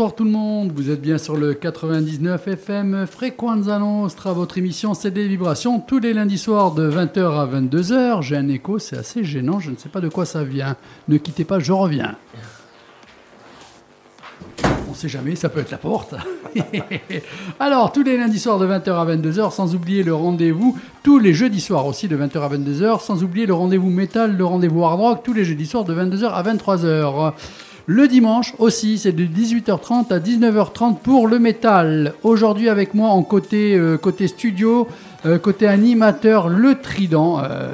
Bonsoir tout le monde, vous êtes bien sur le 99 FM Frequenza Nostra, votre émission c'est des vibrations tous les lundis soirs de 20h à 22h. J'ai un écho, c'est assez gênant, je ne sais pas de quoi ça vient. Ne quittez pas, je reviens. On sait jamais, ça peut être la porte. Alors, tous les lundis soirs de 20h à 22h, sans oublier le rendez-vous, tous les jeudis soirs aussi de 20h à 22h, sans oublier le rendez-vous métal, le rendez-vous hard rock, tous les jeudis soirs de 22h à 23h. Le dimanche aussi, c'est de 18h30 à 19h30 pour le métal. Aujourd'hui avec moi en côté, euh, côté studio, euh, côté animateur, le trident, euh,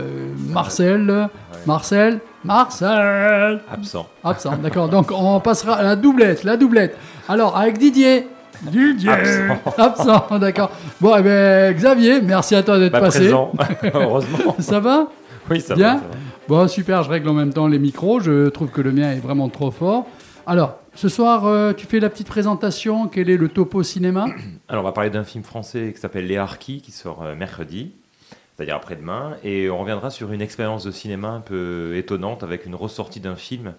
Marcel. Marcel Marcel Absent. Absent, d'accord. Donc on passera à la doublette, la doublette. Alors avec Didier. Didier Absent, d'accord. Bon, eh ben, Xavier, merci à toi d'être Pas passé. présent, heureusement. Ça va? Oui, ça Bien? va. ça va. Bon, super, je règle en même temps les micros. Je trouve que le mien est vraiment trop fort. Alors, ce soir, euh, tu fais la petite présentation. Quel est le topo cinéma Alors, on va parler d'un film français qui s'appelle Les Harkis, qui sort euh, mercredi, c'est-à-dire après-demain. Et on reviendra sur une expérience de cinéma un peu étonnante avec une ressortie d'un film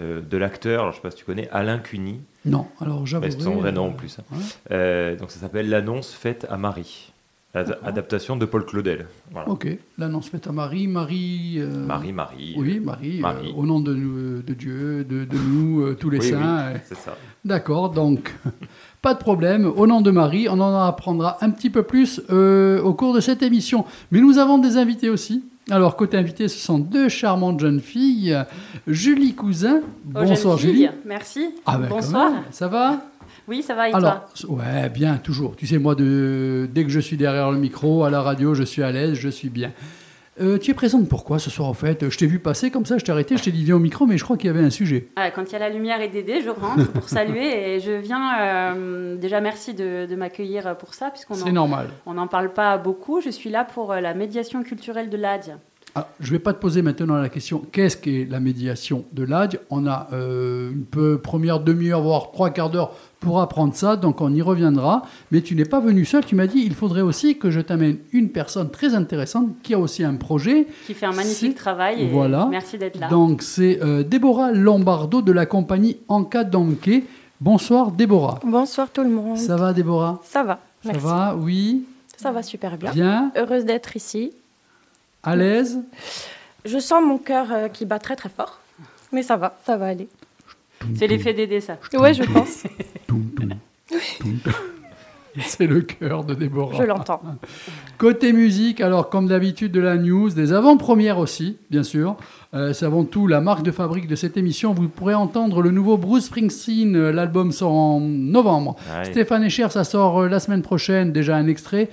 euh, de l'acteur, alors je ne sais pas si tu connais, Alain Cuny. Non, alors j'avoue. C'est son vrai nom en plus. hein. Ouais. Donc ça s'appelle L'annonce faite à Marie. Ad-. Adaptation de Paul Claudel. Voilà. Ok, l'annonce faite à Marie. Marie. euh, Marie, Marie. Oui, Marie. euh, Marie. au nom de, nous- de Dieu, de, de nous, euh, tous les Oui, saints. euh, c'est ça. D'accord, donc pas de problème. Au nom de Marie, on en apprendra un petit peu plus euh, au cours de cette émission. Mais nous avons des invités aussi. Alors, côté invité, ce sont deux charmantes jeunes filles. Julie Cousin. Jeunes Bonsoir, Julie. Merci. Ah ben, Bonsoir. ça va? Oui, ça va et Alors, toi? ouais, bien, toujours. Tu sais, moi, de, dès que je suis derrière le micro, à la radio, je suis à l'aise, je suis bien. Euh, tu es présente pourquoi ce soir, au fait? Je t'ai vu passer comme ça, je t'ai arrêté, je t'ai dit viens au micro, mais je crois qu'il y avait un sujet. Ah, Quand il y a la lumière et Dédé, je rentre pour saluer et je viens. euh, déjà, merci de, de m'accueillir pour ça, puisqu'on C'est en- normal. on n'en parle pas beaucoup. Je suis là pour euh, la médiation culturelle de l'AD. Ah, je ne vais pas te poser maintenant la question qu'est-ce qu'est la médiation de l'ADE On a euh, une peu, première demi-heure, voire trois quarts d'heure pour apprendre ça, donc on y reviendra. Mais tu n'es pas venu seul, tu m'as dit il faudrait aussi que je t'amène une personne très intéressante qui a aussi un projet. qui fait un magnifique C'est- travail. Et Voilà. Merci d'être là. Donc c'est euh, Déborah Lombardo de la compagnie Anka Danke. Bonsoir Déborah. Bonsoir tout le monde. Ça va Déborah? Ça va, Ça merci. va Oui? Ça va super bien. Bien Heureuse d'être ici. À l'aise Je sens mon cœur euh, qui bat très très fort. Mais ça va, ça va aller. C'est l'effet Dédé, ça. Ouais, je pense. C'est le cœur de Déborah. Je l'entends. Côté musique, alors comme d'habitude de la news, des avant-premières aussi, bien sûr. Euh, c'est avant tout la marque de fabrique de cette émission. Vous pourrez entendre le nouveau Bruce Springsteen. euh, L'album sort en novembre. Ouais. Stéphane Echer, ça sort la semaine prochaine. Déjà un extrait.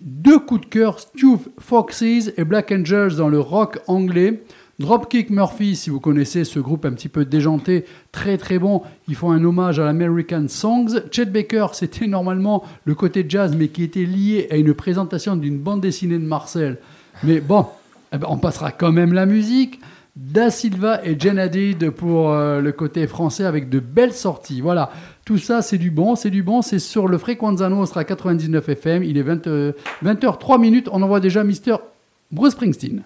Deux coups de cœur, Stu Foxes et Black Angels dans le rock anglais. Dropkick Murphys, si vous connaissez ce groupe un petit peu déjanté, très très bon, ils font un hommage à l'American Songs. Chet Baker, c'était normalement le côté jazz, mais qui était lié à une présentation d'une bande dessinée de Marcel. Mais bon, eh ben, on passera quand même la musique. Da Silva et Jen Hadid pour euh, le côté français avec de belles sorties. Voilà, tout ça c'est du bon, c'est du bon, c'est sur le Frequenza Nostra 99 FM. Il est 20, euh, 20h03 minutes, on envoie déjà Mister Bruce Springsteen.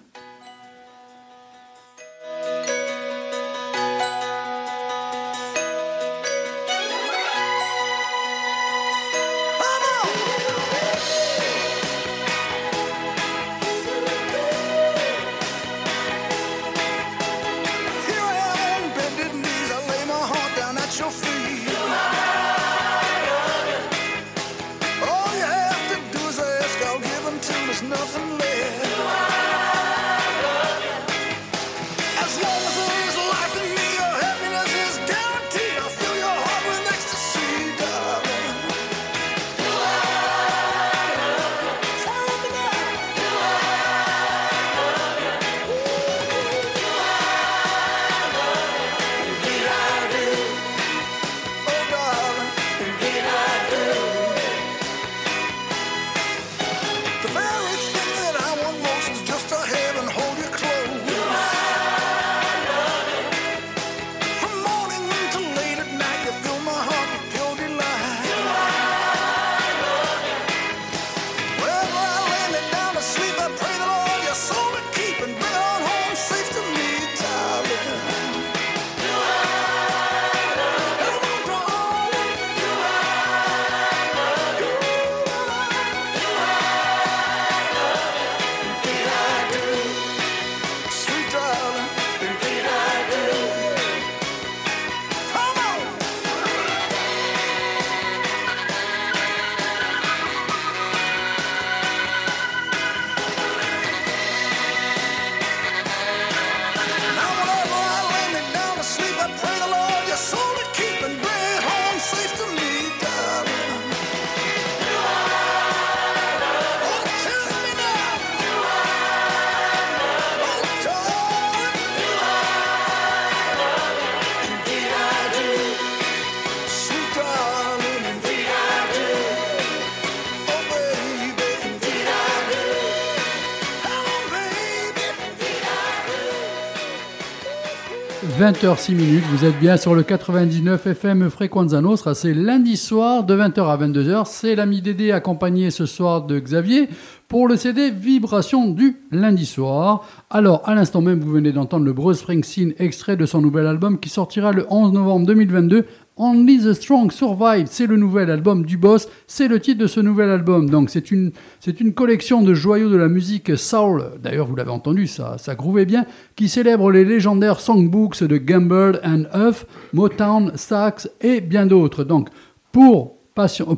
20h06 minutes. Vous êtes bien sur le 99 FM Frequenza Nostra. C'est lundi soir de 20h à 22h. C'est l'ami Dédé accompagné ce soir de Xavier pour le CD Vibration du lundi soir. Alors, à l'instant même, vous venez d'entendre le Bruce Springsteen extrait de son nouvel album qui sortira le 11 novembre 2022 Only the Strong Survive, c'est le nouvel album du boss, c'est le titre de ce nouvel album. Donc c'est une, c'est une collection de joyaux de la musique soul, d'ailleurs vous l'avez entendu, ça, ça grouvait bien, qui célèbre les légendaires songbooks de Gamble and Huff, Motown, Sax et bien d'autres. Donc pour,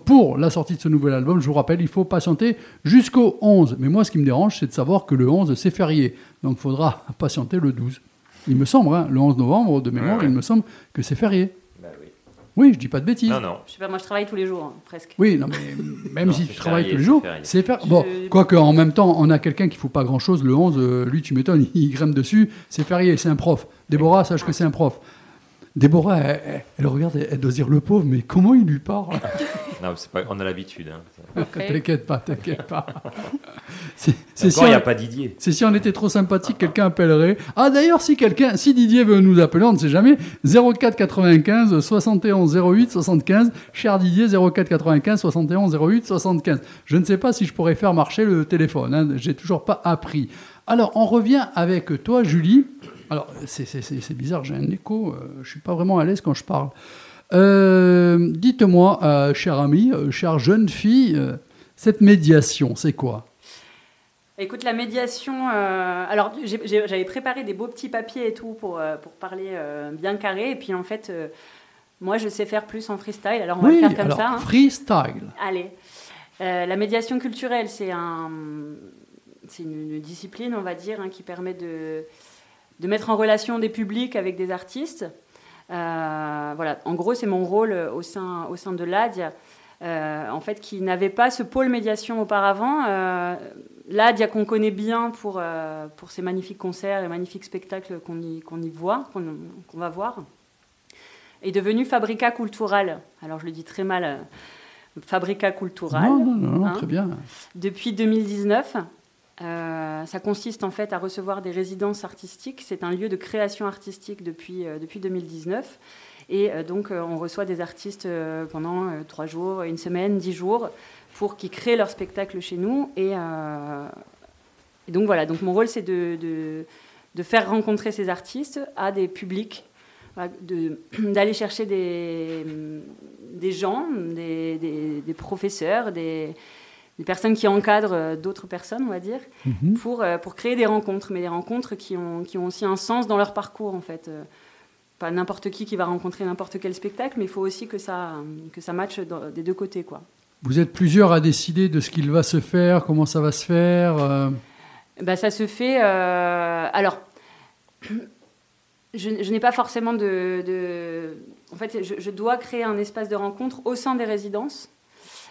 pour la sortie de ce nouvel album, je vous rappelle, il faut patienter jusqu'au 11. Mais moi ce qui me dérange, c'est de savoir que le 11 c'est férié. Donc il faudra patienter le 12. Il me semble, hein, le 11 novembre, de mémoire, Ouais, ouais. il me semble que c'est férié. Oui. Je dis pas de bêtises. Non, non. Je sais pas, moi je travaille tous les jours, hein, presque. Oui, non, mais même Non, si tu travailles tous les jours, c'est faire. Je- Bon, quoique en même temps, on a quelqu'un qui fout pas grand chose. Le 11, euh, lui, tu m'étonnes, il grimpe dessus. C'est férié, c'est un prof. Déborah, sache que c'est un prof. Déborah, elle, regarde, elle, doit se dire le pauvre, mais comment il lui parle? Non, c'est pas... on a l'habitude. Hein. T'inquiète pas, t'inquiète pas. C'est si, il n'y on- a pas Didier. c'est si on était trop sympathique, quelqu'un appellerait. Ah d'ailleurs, si quelqu'un, si Didier veut nous appeler, on ne sait jamais. 04 95 71 08 75. Cher Didier, 04 95 71 08 75. Je ne sais pas si je pourrais faire marcher le téléphone. Hein. J'ai toujours pas appris. Alors, on revient avec toi, Julie. Alors, c'est- bizarre, j'ai un écho. euh, je suis pas vraiment à l'aise quand je parle. Euh, Dites-moi, euh, chère amie, chère jeune fille, cette médiation, c'est quoi? Écoute, la médiation. alors, j'avais préparé des beaux petits papiers et tout pour, pour parler bien carré. Et puis, en fait, moi, je sais faire plus en freestyle. Alors, on va le faire comme alors, ça. hein. freestyle. Allez. La médiation culturelle, c'est un, une, une discipline, on va dire, hein, qui permet de, de mettre en relation des publics avec des artistes. Euh, voilà. En gros, c'est mon rôle au sein, au sein de l'ADIA, euh, en fait, qui n'avait pas ce pôle médiation auparavant. Euh, L'ADIA qu'on connaît bien pour, euh, pour ces magnifiques concerts et magnifiques spectacles qu'on y, qu'on y voit, qu'on va voir, est devenu Fabrica Cultural. Alors, je le dis très mal. euh, Fabrica Cultural. Non, non, non, non, hein. très bien. Depuis 2019, euh, ça consiste en fait à recevoir des résidences artistiques. C'est un lieu de création artistique depuis, euh, depuis 2019. Et euh, donc, on reçoit des artistes pendant trois jours, une semaine, dix jours, pour qu'ils créent leur spectacle chez nous. Et, donc, voilà. Donc, mon rôle, c'est de, de, faire rencontrer ces artistes à des publics, d'aller chercher des, des gens, des- des professeurs, des, des personnes qui encadrent euh, d'autres personnes, on va dire, Mhm. pour, euh, pour créer des rencontres, mais des rencontres qui ont, qui ont aussi un sens dans leur parcours, en fait. Euh, Pas n'importe qui qui va rencontrer n'importe quel spectacle, mais il faut aussi que ça, que ça matche dans- des deux côtés, quoi. Vous êtes plusieurs à décider de ce qu'il va se faire, comment ça va se faire. euh, Bah, ça se fait. euh, alors, je, je n'ai pas forcément de. de- en fait, je, je dois créer un espace de rencontre au sein des résidences.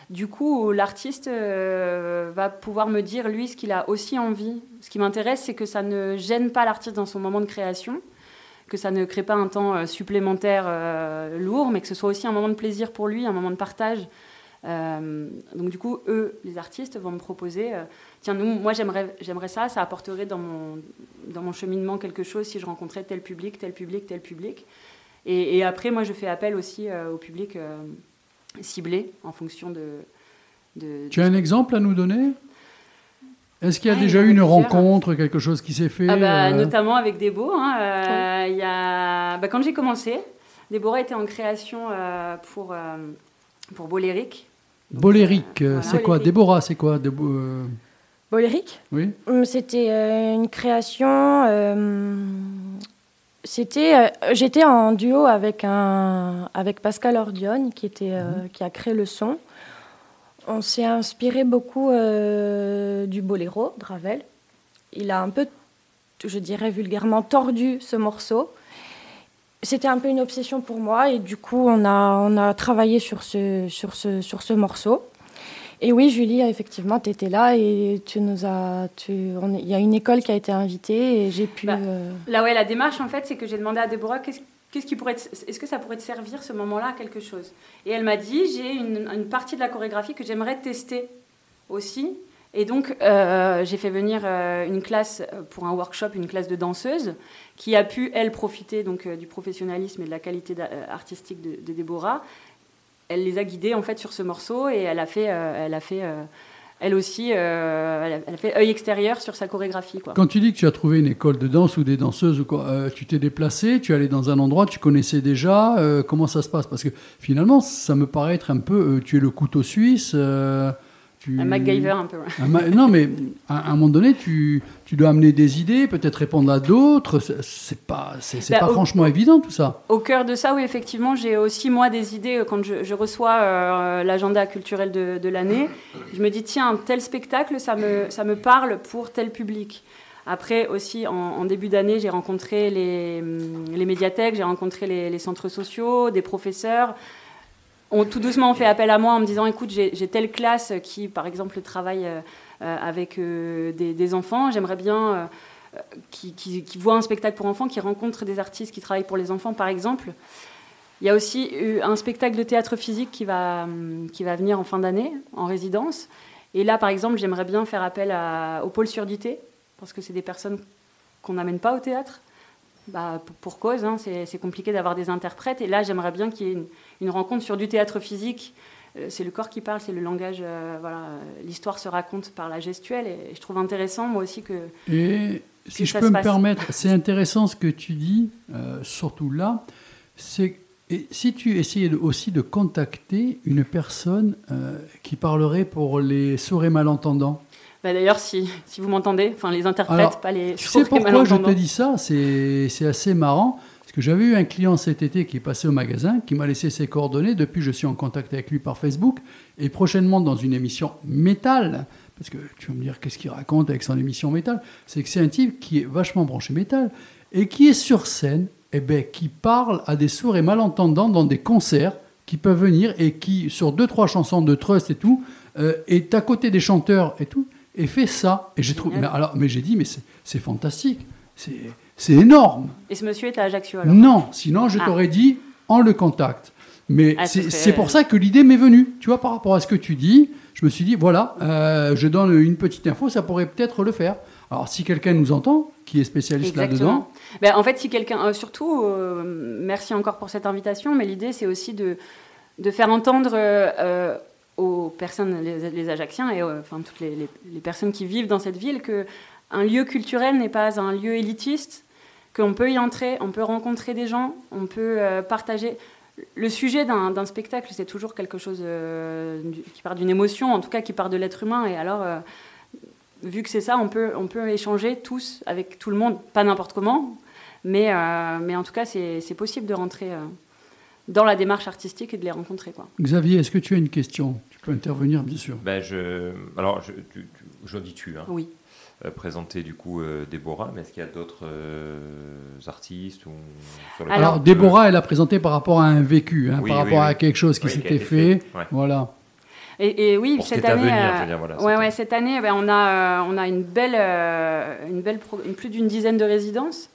Du coup, l'artiste euh, va pouvoir me dire, lui, ce qu'il a aussi envie. Ce qui m'intéresse, c'est que ça ne gêne pas l'artiste dans son moment de création, que ça ne crée pas un temps euh, supplémentaire euh, lourd, mais que ce soit aussi un moment de plaisir pour lui, un moment de partage. Donc du coup, eux, les artistes, vont me proposer, tiens, moi j'aimerais, ça, ça apporterait dans mon, dans mon cheminement quelque chose si je rencontrais tel public, tel public, tel public. Et, après, moi, je fais appel aussi au public euh, ciblé en fonction de... de- Tu as un exemple à nous donner? Est-ce qu'il y a Ouais, déjà eu une plusieurs. rencontre, quelque chose qui s'est fait Ah bah, euh, Notamment avec Débo. hein, euh, il y a... bah, quand j'ai commencé, Déborah était en création euh, pour, euh, pour Boléric. Bolérique, euh, Voilà. c'est quoi? Déborah, c'est quoi? Débo- Boléric Oui Hum, C'était euh, une création. C'était, euh, j'étais en duo avec un, avec Pascal Ordione qui était, euh, qui a créé le son. On s'est inspiré beaucoup euh, du boléro de Ravel. Il a un peu, je dirais vulgairement, tordu ce morceau. C'était un peu une obsession pour moi et du coup on a, on a travaillé sur ce, sur ce, sur ce morceau. Et oui, Julie, effectivement, tu étais là et tu nous as. Il y a une école qui a été invitée et j'ai pu. Bah, euh, Là, ouais, la démarche, en fait, c'est que j'ai demandé à Déborah qu'est-ce qu'est-ce qui pourrait est-ce que ça pourrait te servir ce moment-là à quelque chose? Et elle m'a dit j'ai une, une partie de la chorégraphie que j'aimerais tester aussi Et donc, euh, j'ai fait venir euh, une classe pour un workshop, une classe de danseuses, qui a pu, elle, profiter donc, euh, du professionnalisme et de la qualité artistique de, de Déborah. Elle les a guidées, en fait, sur ce morceau, et elle a fait, euh, elle, a fait euh, elle aussi, euh, elle, a, fait œil extérieur sur sa chorégraphie. Quoi. Quand tu dis que tu as trouvé une école de danse ou des danseuses ou quoi, euh, tu t'es déplacé, tu es allé dans un endroit, tu connaissais déjà, euh, comment ça se passe? Parce que finalement, ça me paraît être un peu, tu es le couteau suisse. tu... Un MacGyver, un peu. ouais. Un ma- non, mais à, à un moment donné, tu, tu dois amener des idées, peut-être répondre à d'autres. C'est- pas, c'est, Bah, pas au- franchement évident tout ça. Au cœur de ça, oui, effectivement, j'ai aussi, moi, des idées euh, quand je, je reçois euh, l'agenda culturel de, de l'année. Je me dis, tiens, tel spectacle, ça me, ça me parle pour tel public. Après, aussi, en, en début d'année, j'ai rencontré les, les médiathèques, j'ai rencontré les, les centres sociaux, des professeurs. On, tout doucement, on fait appel à moi en me disant, écoute, j'ai telle classe qui, par exemple, travaille euh, avec euh, des, enfants. J'aimerais bien... euh, euh, qui, qui, voient un spectacle pour enfants, qui rencontrent des artistes qui travaillent pour les enfants, par exemple. Il y a aussi un spectacle de théâtre physique qui va, hum, qui va venir en fin d'année, en résidence. Et là, par exemple, j'aimerais bien faire appel à- au pôle surdité, parce que c'est des personnes qu'on n'amène pas au théâtre. Bah, pour, cause, hein, c'est compliqué d'avoir des interprètes. Et là, j'aimerais bien qu'il y ait une rencontre sur du théâtre physique. Euh, C'est le corps qui parle, c'est le langage. euh, voilà, l'histoire se raconte par la gestuelle. Et je trouve intéressant, moi aussi, que Et si je peux me permettre, c'est intéressant ce que tu dis, euh, surtout là. C'est et si tu essayais aussi de contacter une personne euh, qui parlerait pour les sourds et malentendants? Bah, D'ailleurs, si, si vous m'entendez, enfin les interprètes, Alors, pas les Tu sourds sais et pourquoi je te malentendants. dis ça? C'est c'est assez marrant. Que j'avais eu un client cet été qui est passé au magasin, qui m'a laissé ses coordonnées. Depuis, je suis en contact avec lui par Facebook. Et prochainement, dans une émission métal, parce que tu vas me dire qu'est-ce qu'il raconte avec son émission métal, c'est que c'est un type qui est vachement branché métal et qui est sur scène, et ben, qui parle à des sourds et malentendants dans des concerts qui peuvent venir et qui, sur deux, trois chansons de Trust et tout, euh, est à côté des chanteurs et tout, et fait ça. Et j'ai trouvé, mais, alors, mais j'ai dit, mais c'est c'est fantastique, c'est c'est énorme. Et ce monsieur est à Ajaccio alors Non, sinon je Ah. t'aurais dit en le contact. Mais Ah, ce c'est serait- pour ça que l'idée m'est venue. Tu vois, par rapport à ce que tu dis, je me suis dit, voilà, euh, je donne une petite info, ça pourrait peut-être le faire. Alors, si quelqu'un nous entend, qui est spécialiste là-dedans, Ben, en fait, si quelqu'un, euh, surtout, euh, merci encore pour cette invitation, mais l'idée c'est aussi de, de faire entendre aux personnes, les, les Ajacciens et enfin toutes les, les- les personnes qui vivent dans cette ville, que un lieu culturel n'est pas un lieu élitiste, qu'on peut y entrer, on peut rencontrer des gens, on peut euh, partager. Le sujet d'un spectacle, c'est toujours quelque chose euh, du- qui part d'une émotion, en tout cas qui part de l'être humain. Et alors, euh, vu que c'est ça, on peut, on peut échanger tous avec tout le monde, pas n'importe comment, mais, euh, mais en tout cas, c'est c'est possible de rentrer euh, dans la démarche artistique et de les rencontrer. Quoi. Xavier, est-ce que tu as une question? Tu peux intervenir, bien sûr. Ben, je, alors, je, tu, tu- je dis tu, hein, Oui. Euh, présenter du coup euh, Déborah, mais est-ce qu'il y a d'autres euh, artistes ou sur le Alors, Déborah, elle a présenté par rapport à un vécu, hein, Oui, par oui, rapport oui. à quelque chose qui s'était fait. fait, ouais. Voilà. Et, et oui, cette année, venir, je veux dire, voilà, ouais, ouais, cette année, ben, on a, euh, on a une belle, euh, une belle, pro- plus d'une dizaine de résidences.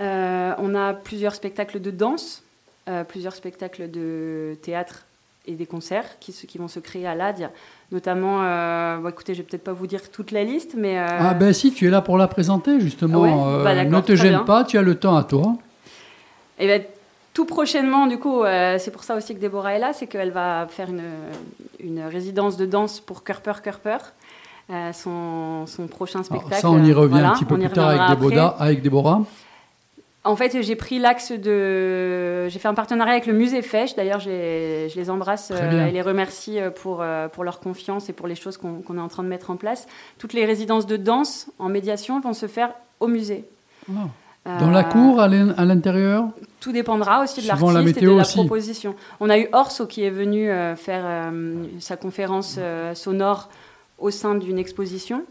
Euh, on a plusieurs spectacles de danse, euh, plusieurs spectacles de théâtre et des concerts qui, qui vont se créer à l'AD. Notamment, euh, bon, écoutez, je vais peut-être pas vous dire toute la liste, mais euh, Ah ben si, tu es là pour la présenter, justement. Ouais, Euh, bah, d'accord, ne te gêne bien. pas, tu as le temps à toi. Et ben, tout prochainement, du coup, euh, c'est pour ça aussi que Déborah est là, c'est qu'elle va faire une, une résidence de danse pour Kerper Kerper, euh, son, son prochain Alors, spectacle. ça, on y revient Voilà, un petit peu plus tard avec. Avec Déborah. En fait, j'ai pris l'axe de. J'ai fait un partenariat avec le musée Fesch. D'ailleurs, je les, embrasse euh, et les remercie euh, pour, euh, pour leur confiance et pour les choses qu'on est en train de mettre en place. Toutes les résidences de danse en médiation vont se faire au musée. Ah. Dans la cour, à l'in- à l'intérieur? Tout dépendra aussi de l'artiste la et de la aussi. proposition. On a eu Orso qui est venu euh, faire sa conférence sonore au sein d'une exposition.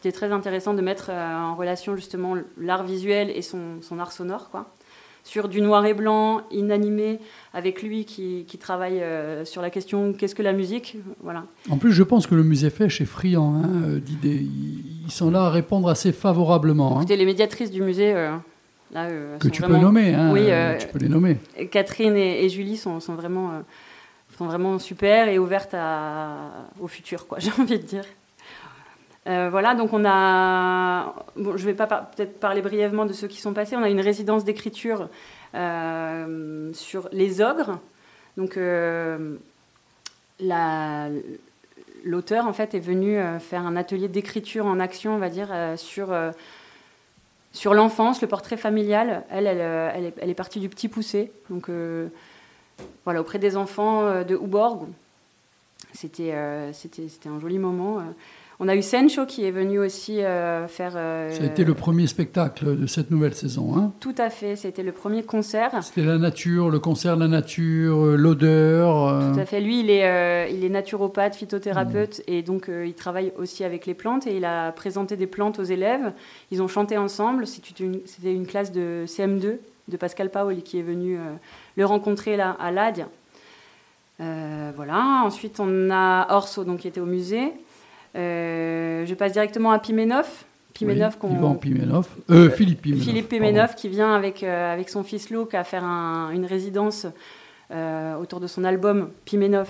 C'était très intéressant de mettre euh, en relation justement l'art visuel et son, son art sonore, quoi. Sur du noir et blanc, inanimé, avec lui qui, qui travaille euh, sur la question qu'est-ce que la musique Voilà. En plus, je pense que le musée Fesch est friand hein, euh, d'idées. Ils, sont là à répondre assez favorablement. hein. Écoutez, les médiatrices du musée, euh, là, euh, que sont tu vraiment- peux nommer. hein, Oui, euh, tu peux les nommer. Catherine et, et Julie sont, sont vraiment, sont vraiment super et ouvertes à, au futur, quoi, j'ai envie de dire. Euh, voilà, donc on a. Bon, je vais pas peut-être parler brièvement de ceux qui sont passés. On a une résidence d'écriture euh, sur les ogres. Donc, euh, la- l'auteur, en fait, est venu faire un atelier d'écriture en action, on va dire, sur, l'enfance, le portrait familial. Elle, elle, est, partie du petit poussé. Voilà, auprès des enfants de Houborg. C'était un joli moment. On a eu Sencho qui est venu aussi euh, faire. euh, Ça a été le premier spectacle de cette nouvelle saison. Hein. Tout à fait, c'était le premier concert. C'était la nature, le concert de la nature, euh, l'odeur. Tout à fait. Lui, il est, il est naturopathe, phytothérapeute, et donc il travaille aussi avec les plantes. Et il a présenté des plantes aux élèves. Ils ont chanté ensemble. C'était une, c'était une classe de CM2 de Pascal Paoli qui est venu le rencontrer là à l'AD. Euh, voilà. Ensuite, on a Orso, donc qui était au musée. Euh, je passe directement à Pimenov. Pimenov, oui, qu'on- Yvan Pimenov. Euh, Philippe Pimenov. Philippe. Pimenov qui vient avec, euh, avec son fils Luke à faire un- une résidence euh, autour de son album Pimenov.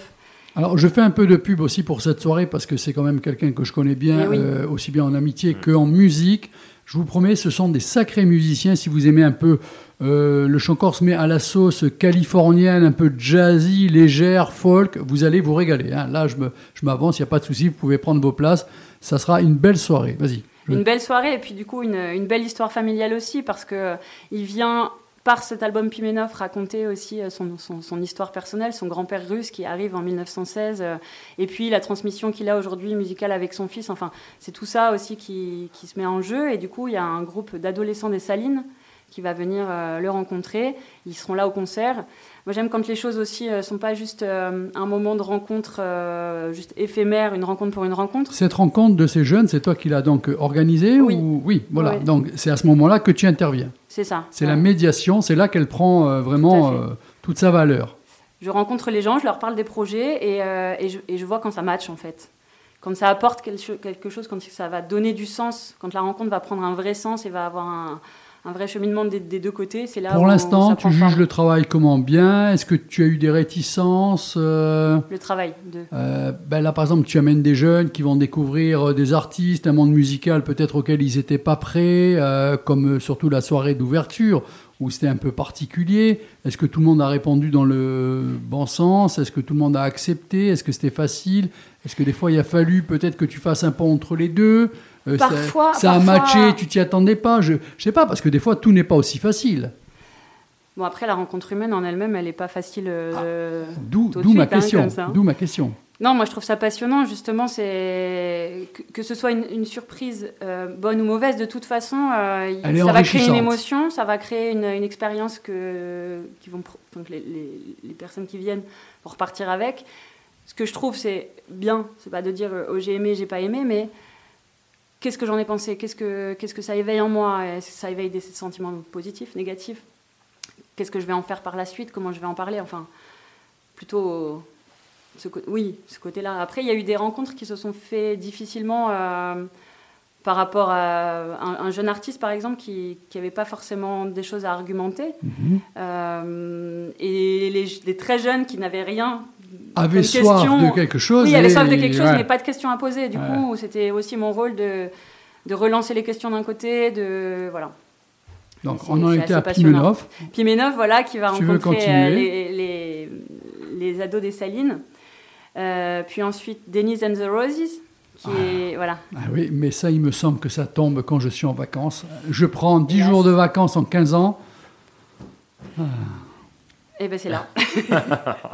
Alors, je fais un peu de pub aussi pour cette soirée parce que c'est quand même quelqu'un que je connais bien, Eh oui. euh, aussi bien en amitié qu'en musique. Je vous promets, ce sont des sacrés musiciens. Si vous aimez un peu euh, le chant corse, mais à la sauce californienne, un peu jazzy, légère, folk, vous allez vous régaler. hein. Là, je me- je m'avance, il n'y a pas de souci, vous pouvez prendre vos places. Ça sera une belle soirée. Vas-y. Je- Une belle soirée et puis du coup une, une belle histoire familiale aussi parce que euh, il vient par cet album Pimenov raconter aussi euh, son, son- son histoire personnelle, son grand-père russe qui arrive en 1916 euh, et puis la transmission qu'il a aujourd'hui musicale avec son fils. Enfin, c'est tout ça aussi qui, qui se met en jeu et du coup il y a un groupe d'adolescents des Salines qui va venir euh, le rencontrer. Ils seront là au concert. Moi, j'aime quand les choses aussi ne sont pas juste euh, un moment de rencontre euh, juste éphémère, une rencontre pour une rencontre. Cette rencontre de ces jeunes, c'est toi qui l'as donc organisée Oui. ou oui, voilà. Oui. Donc c'est à ce moment-là que tu interviens. C'est ça. C'est Ouais. la médiation, c'est là qu'elle prend euh, vraiment Tout euh, toute sa valeur. Je rencontre les gens, je leur parle des projets et, euh, et, je, et je vois quand ça match en fait. Quand ça apporte quel- quelque chose, quand ça va donner du sens, quand la rencontre va prendre un vrai sens et va avoir un, un vrai cheminement des, des deux côtés, c'est là Pour l'instant, tu juges forme. le travail comment bien? Est-ce que tu as eu des réticences euh, le travail. De... euh, ben Là, par exemple, tu amènes des jeunes qui vont découvrir euh, des artistes, un monde musical peut-être auquel ils n'étaient pas prêts, euh, comme surtout la soirée d'ouverture où c'était un peu particulier. Est-ce que tout le monde a répondu dans le bon sens? Est-ce que tout le monde a accepté? Est-ce que c'était facile? Est-ce que des fois il a fallu peut-être que tu fasses un pont entre les deux? Euh, ça- Parfois- ça, a matché, tu t'y attendais pas. Je, je sais pas parce que des fois tout n'est pas aussi facile. Bon après la rencontre humaine en elle-même, elle n'est pas facile. euh, D'où ma hein, question. comme ça, hein. D'où ma question. Non, moi je trouve ça passionnant, justement, c'est que, que ce soit une, une surprise euh, bonne ou mauvaise, de toute façon, euh, ça va créer une émotion, ça va créer une, une expérience que, qui vont, que les, les- les personnes qui viennent vont repartir avec. Ce que je trouve, c'est bien, c'est pas de dire oh j'ai aimé, j'ai pas aimé, mais qu'est-ce que j'en ai pensé? Qu'est-ce que qu'est-ce que ça éveille en moi? Est-ce que ça éveille des sentiments positifs, négatifs Qu'est-ce que je vais en faire par la suite? Comment je vais en parler? Enfin, plutôt ce oui, ce côté-là. Après, il y a eu des rencontres qui se sont faites difficilement euh, par rapport à un, un jeune artiste, par exemple, qui n'avait pas forcément des choses à argumenter. Mhm. Euh, et les, les très jeunes qui n'avaient rien. Avait soif question. de quelque chose. Oui, il avait soif de quelque chose, ouais. mais pas de questions à poser. Du Ouais. coup, c'était aussi mon rôle de, de relancer les questions d'un côté, de voilà. Donc on en était à. Pimenov. Pimenov, voilà, qui va Tu rencontrer euh, les, les, les ados des Salines. Euh, puis ensuite, Denise and the Roses, qui est. Voilà. Ah oui, mais ça, il me semble que ça tombe quand je suis en vacances. Je prends 10 Hélas. jours de vacances en 15 ans. Et ben c'est là.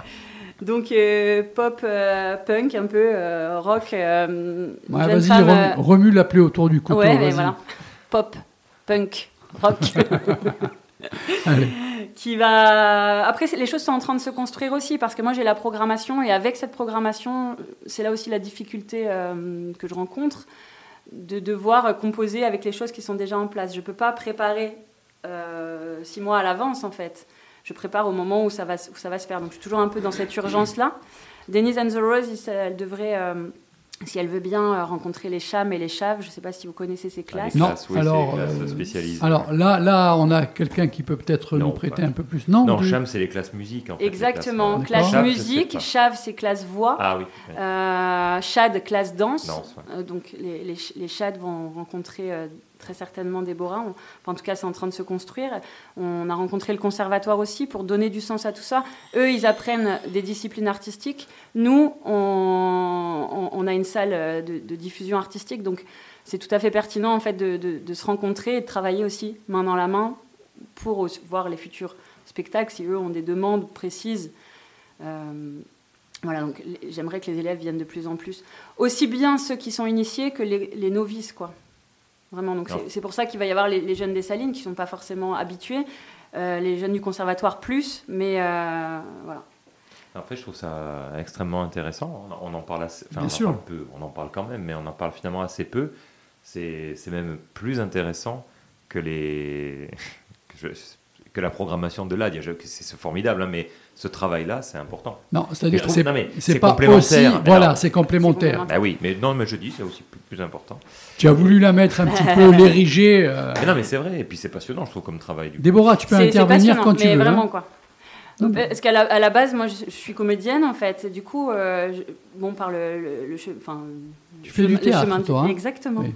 Donc, euh, pop, euh, punk, un peu, euh, rock. Ouais, vas-y, femme, remue la plaie autour du couteau. ouais, mais voilà. Pop, punk, rock. Allez. qui va. Après, les choses sont en train de se construire aussi parce que moi j'ai la programmation et avec cette programmation, c'est là aussi la difficulté que je rencontre de devoir composer avec les choses qui sont déjà en place. Je peux pas préparer six mois à l'avance en fait. Je prépare au moment où ça va, où ça va se faire. Donc je suis toujours un peu dans cette urgence là. Denise and the Roses, elle devrait euh, si elle veut bien euh, rencontrer les chams et les chaves. Je ne sais pas si vous connaissez ces Ah, classes. Non, classes, oui, alors, classes euh. Alors là, là, on a quelqu'un qui peut peut-être nous prêter pas. un peu plus. Non, non, tu- cham, c'est les classes musique. En fait, Exactement. classes, Classe musique, chave c'est classe voix. Ah oui. ouais. Euh, Chad, classe danse. Danse, ouais. Euh, donc les, les, ch- les Chads vont rencontrer euh, très certainement Déborah. En tout cas, c'est en train de se construire. On a rencontré le conservatoire aussi pour donner du sens à tout ça. Eux, ils apprennent des disciplines artistiques. Nous, on, a une salle de, diffusion artistique. Donc c'est tout à fait pertinent en fait de, se rencontrer et de travailler aussi main dans la main pour voir les futurs spectacles si eux ont des demandes précises. Euh, voilà, donc j'aimerais que les élèves viennent de plus en plus. Aussi bien ceux qui sont initiés que les, les novices, quoi. Vraiment, donc Non. c'est- pour ça qu'il va y avoir les, les jeunes des Salines qui ne sont pas forcément habitués, euh, les jeunes du conservatoire plus, mais euh, voilà. En fait, je trouve ça extrêmement intéressant. On, on en parle assez, enfin, Bien on en sûr. parle peu, on en parle quand même, mais on en parle finalement assez peu. C'est c'est même plus intéressant que les que, je- que la programmation de l'AD. C'est formidable, hein, mais ce travail-là, c'est important. Non, c'est-à-dire c'est complémentaire. aussi. Voilà, c'est complémentaire. complémentaire. Bah oui, mais non, mais je dis, c'est aussi plus, important. Tu as voulu la mettre un petit peu, l'ériger. euh, Mais non, mais c'est vrai, et puis c'est passionnant, je trouve, comme travail. Du coup. Déborah, tu peux intervenir quand tu mais veux. hein. vraiment, quoi. Donc, Parce qu'à la, à la base, moi, je, je suis comédienne, en fait. Du coup, euh, je- bon, par le, le, le che- enfin, Tu fais du théâtre, chemin de- toi, hein Exactement. Oui.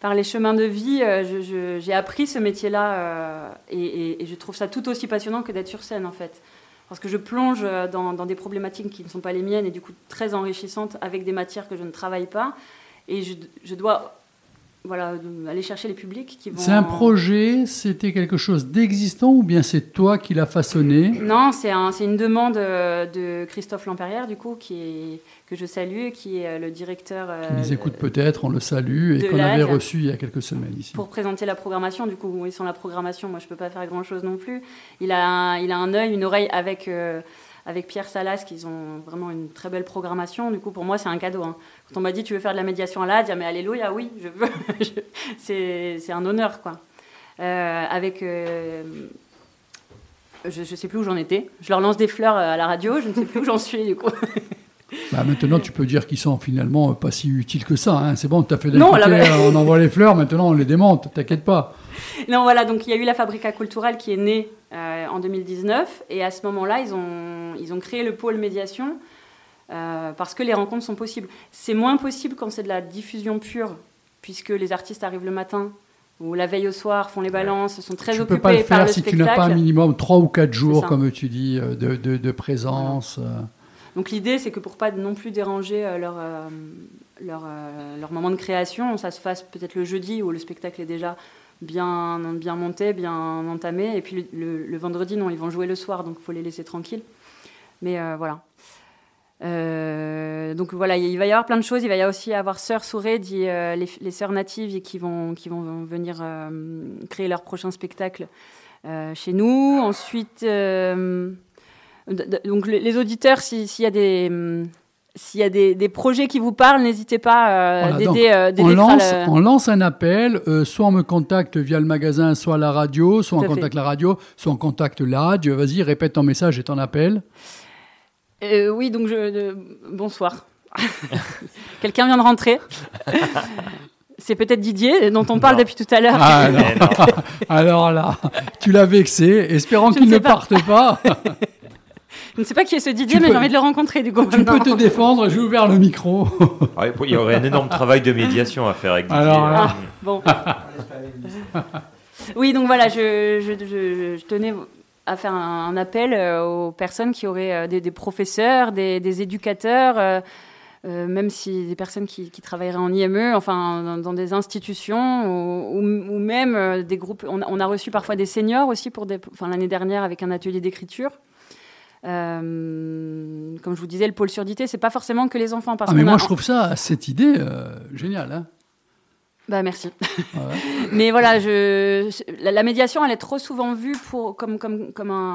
Par les chemins de vie, euh, j'ai appris ce métier-là euh, et, et- et je trouve ça tout aussi passionnant que d'être sur scène, en fait. Parce que je plonge euh, dans, dans des problématiques qui ne sont pas les miennes et du coup très enrichissantes avec des matières que je ne travaille pas. Et je, je dois voilà, aller chercher les publics qui vont... C'est un projet, c'était quelque chose d'existant ou bien c'est toi qui l'as façonné Non, c'est un, c'est une demande euh, de Christophe Lampérière, du coup, qui est, que je salue, qui est euh, le directeur. euh, Qui nous écoute peut-être, on le salue, et qu'on avait reçu il y a quelques semaines ici. Pour présenter la programmation, du coup, sans la programmation, moi, je peux pas faire grand-chose non plus. Il a un, il a un œil, une oreille avec, euh, avec Pierre Salas, qui ont vraiment une très belle programmation. Du coup, pour moi, c'est un cadeau. hein. Quand on m'a dit, tu veux faire de la médiation à l'AD, j'ai dit, mais alléluia, oui, je veux. C'est, un honneur, quoi. Euh, avec... euh, je ne sais plus où j'en étais. Je leur lance des fleurs à la radio, je ne sais plus où j'en suis, du coup. Bah, maintenant, tu peux dire qu'ils sont finalement euh, pas si utiles que ça. hein. C'est bon, tu as fait d'un Non, là, mais- euh, on envoie les fleurs, maintenant on les démonte, t'inquiète pas. Non, voilà, donc il y a eu la Fabrica Culturale qui est née euh, en 2019. Et à ce moment-là, ils ont, ils ont créé le pôle médiation euh, parce que les rencontres sont possibles. C'est moins possible quand c'est de la diffusion pure, puisque les artistes arrivent le matin ou la veille au soir, font les balances, sont très tu occupés peux pas le par faire le si spectacle. tu n'as pas un minimum 3 ou 4 jours, comme tu dis, euh, de, de- de présence. Donc l'idée, c'est que pour pas non plus déranger leur, leur, leur moment de création, ça se fasse peut-être le jeudi où le spectacle est déjà bien, bien monté, bien entamé. Et puis le, vendredi, non, ils vont jouer le soir, donc il faut les laisser tranquilles. Mais euh, voilà. Euh, donc voilà, il va y avoir plein de choses. Il va y aussi avoir Sœurs Souré, dit euh, les, sœurs natives qui vont, qui vont venir euh, créer leur prochain spectacle chez nous. Ensuite, donc les, auditeurs, si- s'il y a des s'il y a des, des projets qui vous parlent, n'hésitez pas euh, Voilà, donc, d'aider euh, On lance, euh, on lance un appel, euh, soit on me contacte via le magasin, soit la radio, soit Tout on fait. contacte la radio, soit on contacte l'AD. Vas-y, répète ton message et ton appel. Euh, oui, donc je. Bonsoir. Quelqu'un vient de rentrer. C'est peut-être Didier, dont on parle Non. depuis tout à l'heure. Ah, alors, là, tu l'as vexé, espérant Je qu'il ne parte pas. Je ne sais pas qui est ce Didier, Tu mais j'ai envie de le rencontrer du coup. tu peux te défendre, j'ai ouvert le micro. Ah Il y aurait un énorme travail de médiation à faire avec Didier. Alors là. Mm. Bon. oui, donc voilà, je, je- je- je tenais à faire un, un appel euh, aux personnes qui auraient euh, des, des professeurs, des, des éducateurs, euh, euh, même si des personnes qui, qui travailleraient en IME, enfin dans, dans des institutions, ou, ou- ou même des groupes. On a, on a reçu parfois des seniors aussi pour des, enfin l'année dernière avec un atelier d'écriture. Euh, comme je vous disais, le pôle surdité, c'est pas forcément que les enfants. Parce Ah, mais moi, a- je trouve ça, cette idée, euh, géniale. Hein Bah merci. Ouais. Mais voilà, je, la, la médiation, elle est trop souvent vue pour, comme, comme,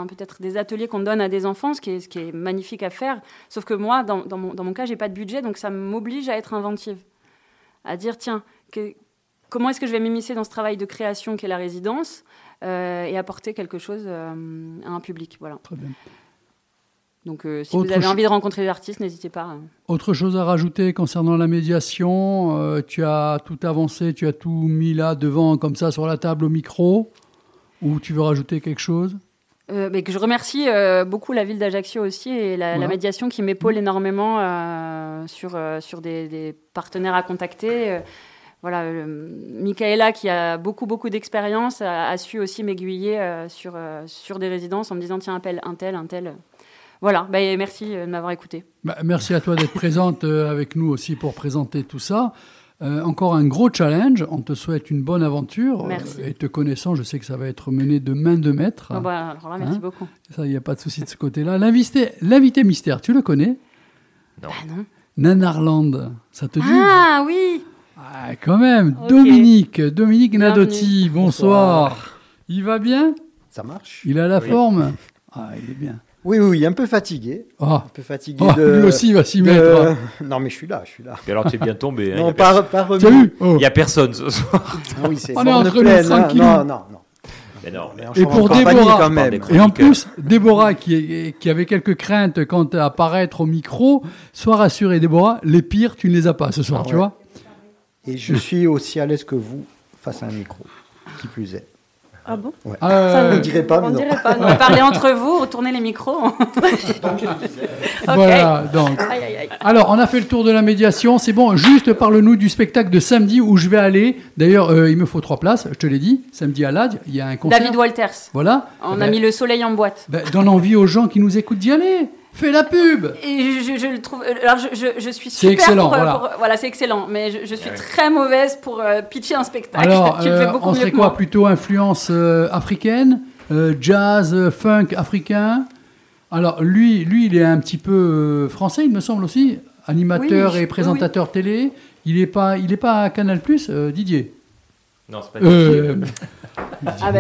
peut-être des ateliers qu'on donne à des enfants, ce qui est, ce qui est magnifique à faire. Sauf que moi, dans, dans mon, dans mon cas, j'ai pas de budget, donc ça m'oblige à être inventive. À dire, tiens, que- comment est-ce que je vais m'immiscer dans ce travail de création qu'est la résidence euh, et apporter quelque chose euh, à un public. Voilà. Très bien. Donc euh, si Autre vous avez envie de rencontrer des artistes, n'hésitez pas. hein. Autre chose à rajouter concernant la médiation euh, Tu as tout avancé, tu as tout mis là devant, comme ça, sur la table au micro Ou tu veux rajouter quelque chose? Euh, mais que je remercie euh, beaucoup la ville d'Ajaccio aussi et la, la Voilà. médiation qui m'épaule énormément euh, sur, euh, sur des, des partenaires à contacter. Voilà, euh, Michaela, qui a beaucoup, beaucoup d'expérience, a, a su aussi m'aiguiller euh, sur, euh, sur des résidences en me disant tiens, appelle un tel, un tel. Voilà, bah, et merci euh, de m'avoir écouté. Bah, Merci à toi d'être présente euh, avec nous aussi pour présenter tout ça. Euh, encore un gros challenge. On te souhaite une bonne aventure. Merci. Euh, et te connaissant, je sais que ça va être mené de main de maître. Bon, bah, alors là, merci Hein beaucoup. Ça, il n'y a pas de souci de ce côté-là. L'invité, l'invité mystère, tu le connais? Non. Ah non. Nanarland, ça te dit? Ah oui Ah, quand même. Dominique, Dominique Bienvenue. Nadotti, bonsoir. Il va bien? Ça marche Il a la Oui. forme? Ah, il est bien. Oui, oui, un peu fatigué. Ah, Un peu fatigué ah, de... lui aussi il va s'y de- mettre. Non, mais je suis là, je suis là. Et alors tu es bien tombé. hein, non, pas, pas remis. Oh. Il n'y a personne ce soir. Ah oui, c'est On est entre nous, hein. Non, non, non. Mais non, mais- On est en Et pour Déborah. quand même. Et en plus, Déborah, qui, est- qui avait quelques craintes quant à apparaître au micro, sois rassurée, Déborah, les pires, tu ne les as pas ce soir, Ah tu ouais. vois? Et je suis aussi à l'aise que vous face à un micro, qui plus est. Ah bon Euh, Ça, On dirait pas, mais On non. dirait pas, non. parler entre vous, retournez les micros. Voilà, donc. Aïe, aïe, aïe. Alors, on a fait le tour de la médiation. C'est bon, juste parle-nous du spectacle de samedi où je vais aller. D'ailleurs, euh, il me faut trois places, je te l'ai dit. Samedi à l'AD, il y a un concert. David Walters. Voilà. On a ben, mis le soleil en boîte. ben, donne envie aux gens qui nous écoutent d'y aller. Fais la pub. Et je, je- je le trouve. euh, Alors, je, je- je suis C'est super. excellent, pour, euh, voilà. pour- voilà, c'est excellent. Mais je, je suis très mauvaise pour euh, pitcher un spectacle. Alors, tu le euh, fais beaucoup on mieux serait que quoi moi. Plutôt influence euh, africaine, euh, jazz, euh, funk africain? Alors, lui, lui, il est un petit peu euh, français, il me semble aussi, animateur Oui, et oui, présentateur télé. Il n'est pas, il est pas à Canal euh, Didier? non, c'est pas Euh, Ah bah.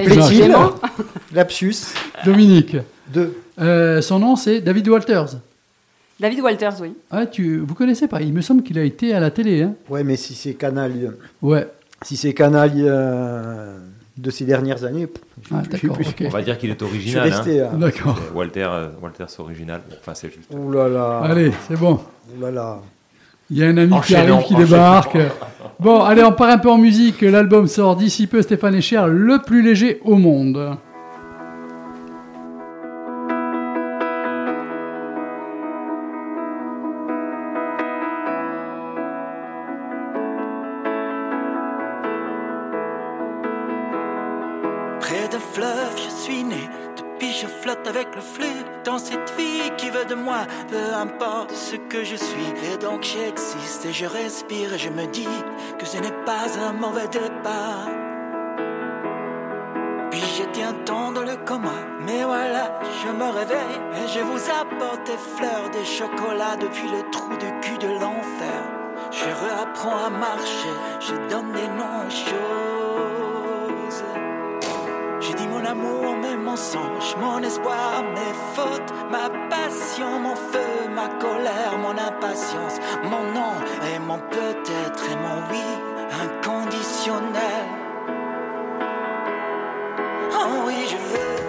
Lapsus Dominique. 2. Euh, son nom, c'est David Walters. David Walters, oui. Ah, tu, vous connaissez pas Il me semble qu'il a été à la télé. Hein Ouais, mais si c'est Canal, ouais. si c'est Canal euh, de ces dernières années, Ah, plus-. On va dire qu'il est je suis original. hein. resté. hein. D'accord. Walter, euh, Walter c'est original. Enfin, c'est juste. Ouh là là. Allez, c'est bon. Ouh là là. Il y a un ami qui arrive, qui débarque. Bon, allez, on part un peu en musique. L'album sort d'ici peu, Stéphane Echer, le plus léger au monde. Peu importe ce que je suis. Et donc, j'existe et je respire. Et je me dis que ce n'est pas un mauvais départ. Puis j'étais un temps dans le coma, mais voilà, je me réveille et je vous apporte des fleurs, des chocolats depuis le trou de cul de l'enfer. Je réapprends à marcher, je donne des noms aux choses. Amour, mes mensonges, mon espoir, mes fautes, ma passion, mon feu, ma colère, mon impatience, mon non et mon peut-être et mon oui inconditionnel. Oh oui, je veux.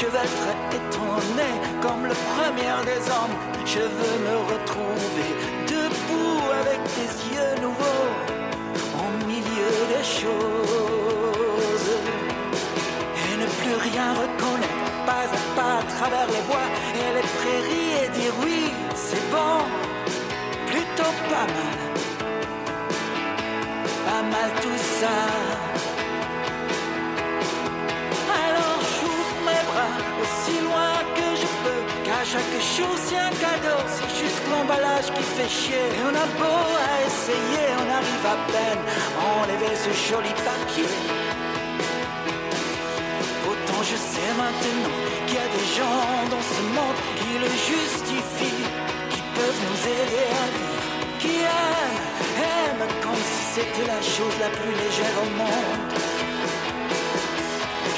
Je veux être étonné comme le premier des hommes. Je veux me retrouver debout avec des yeux nouveaux au milieu des choses et ne plus rien reconnaître, pas à pas à travers les bois et les prairies et dire oui, c'est bon, plutôt pas mal, pas mal tout ça. Chaque jour c'est un cadeau, c'est juste l'emballage qui fait chier. Et on a beau à essayer, on arrive à peine à enlever ce joli papier. Pourtant je sais maintenant qu'il y a des gens dans ce monde qui le justifient, qui peuvent nous aider à vivre, qui aiment, aiment comme si c'était la chose la plus légère au monde.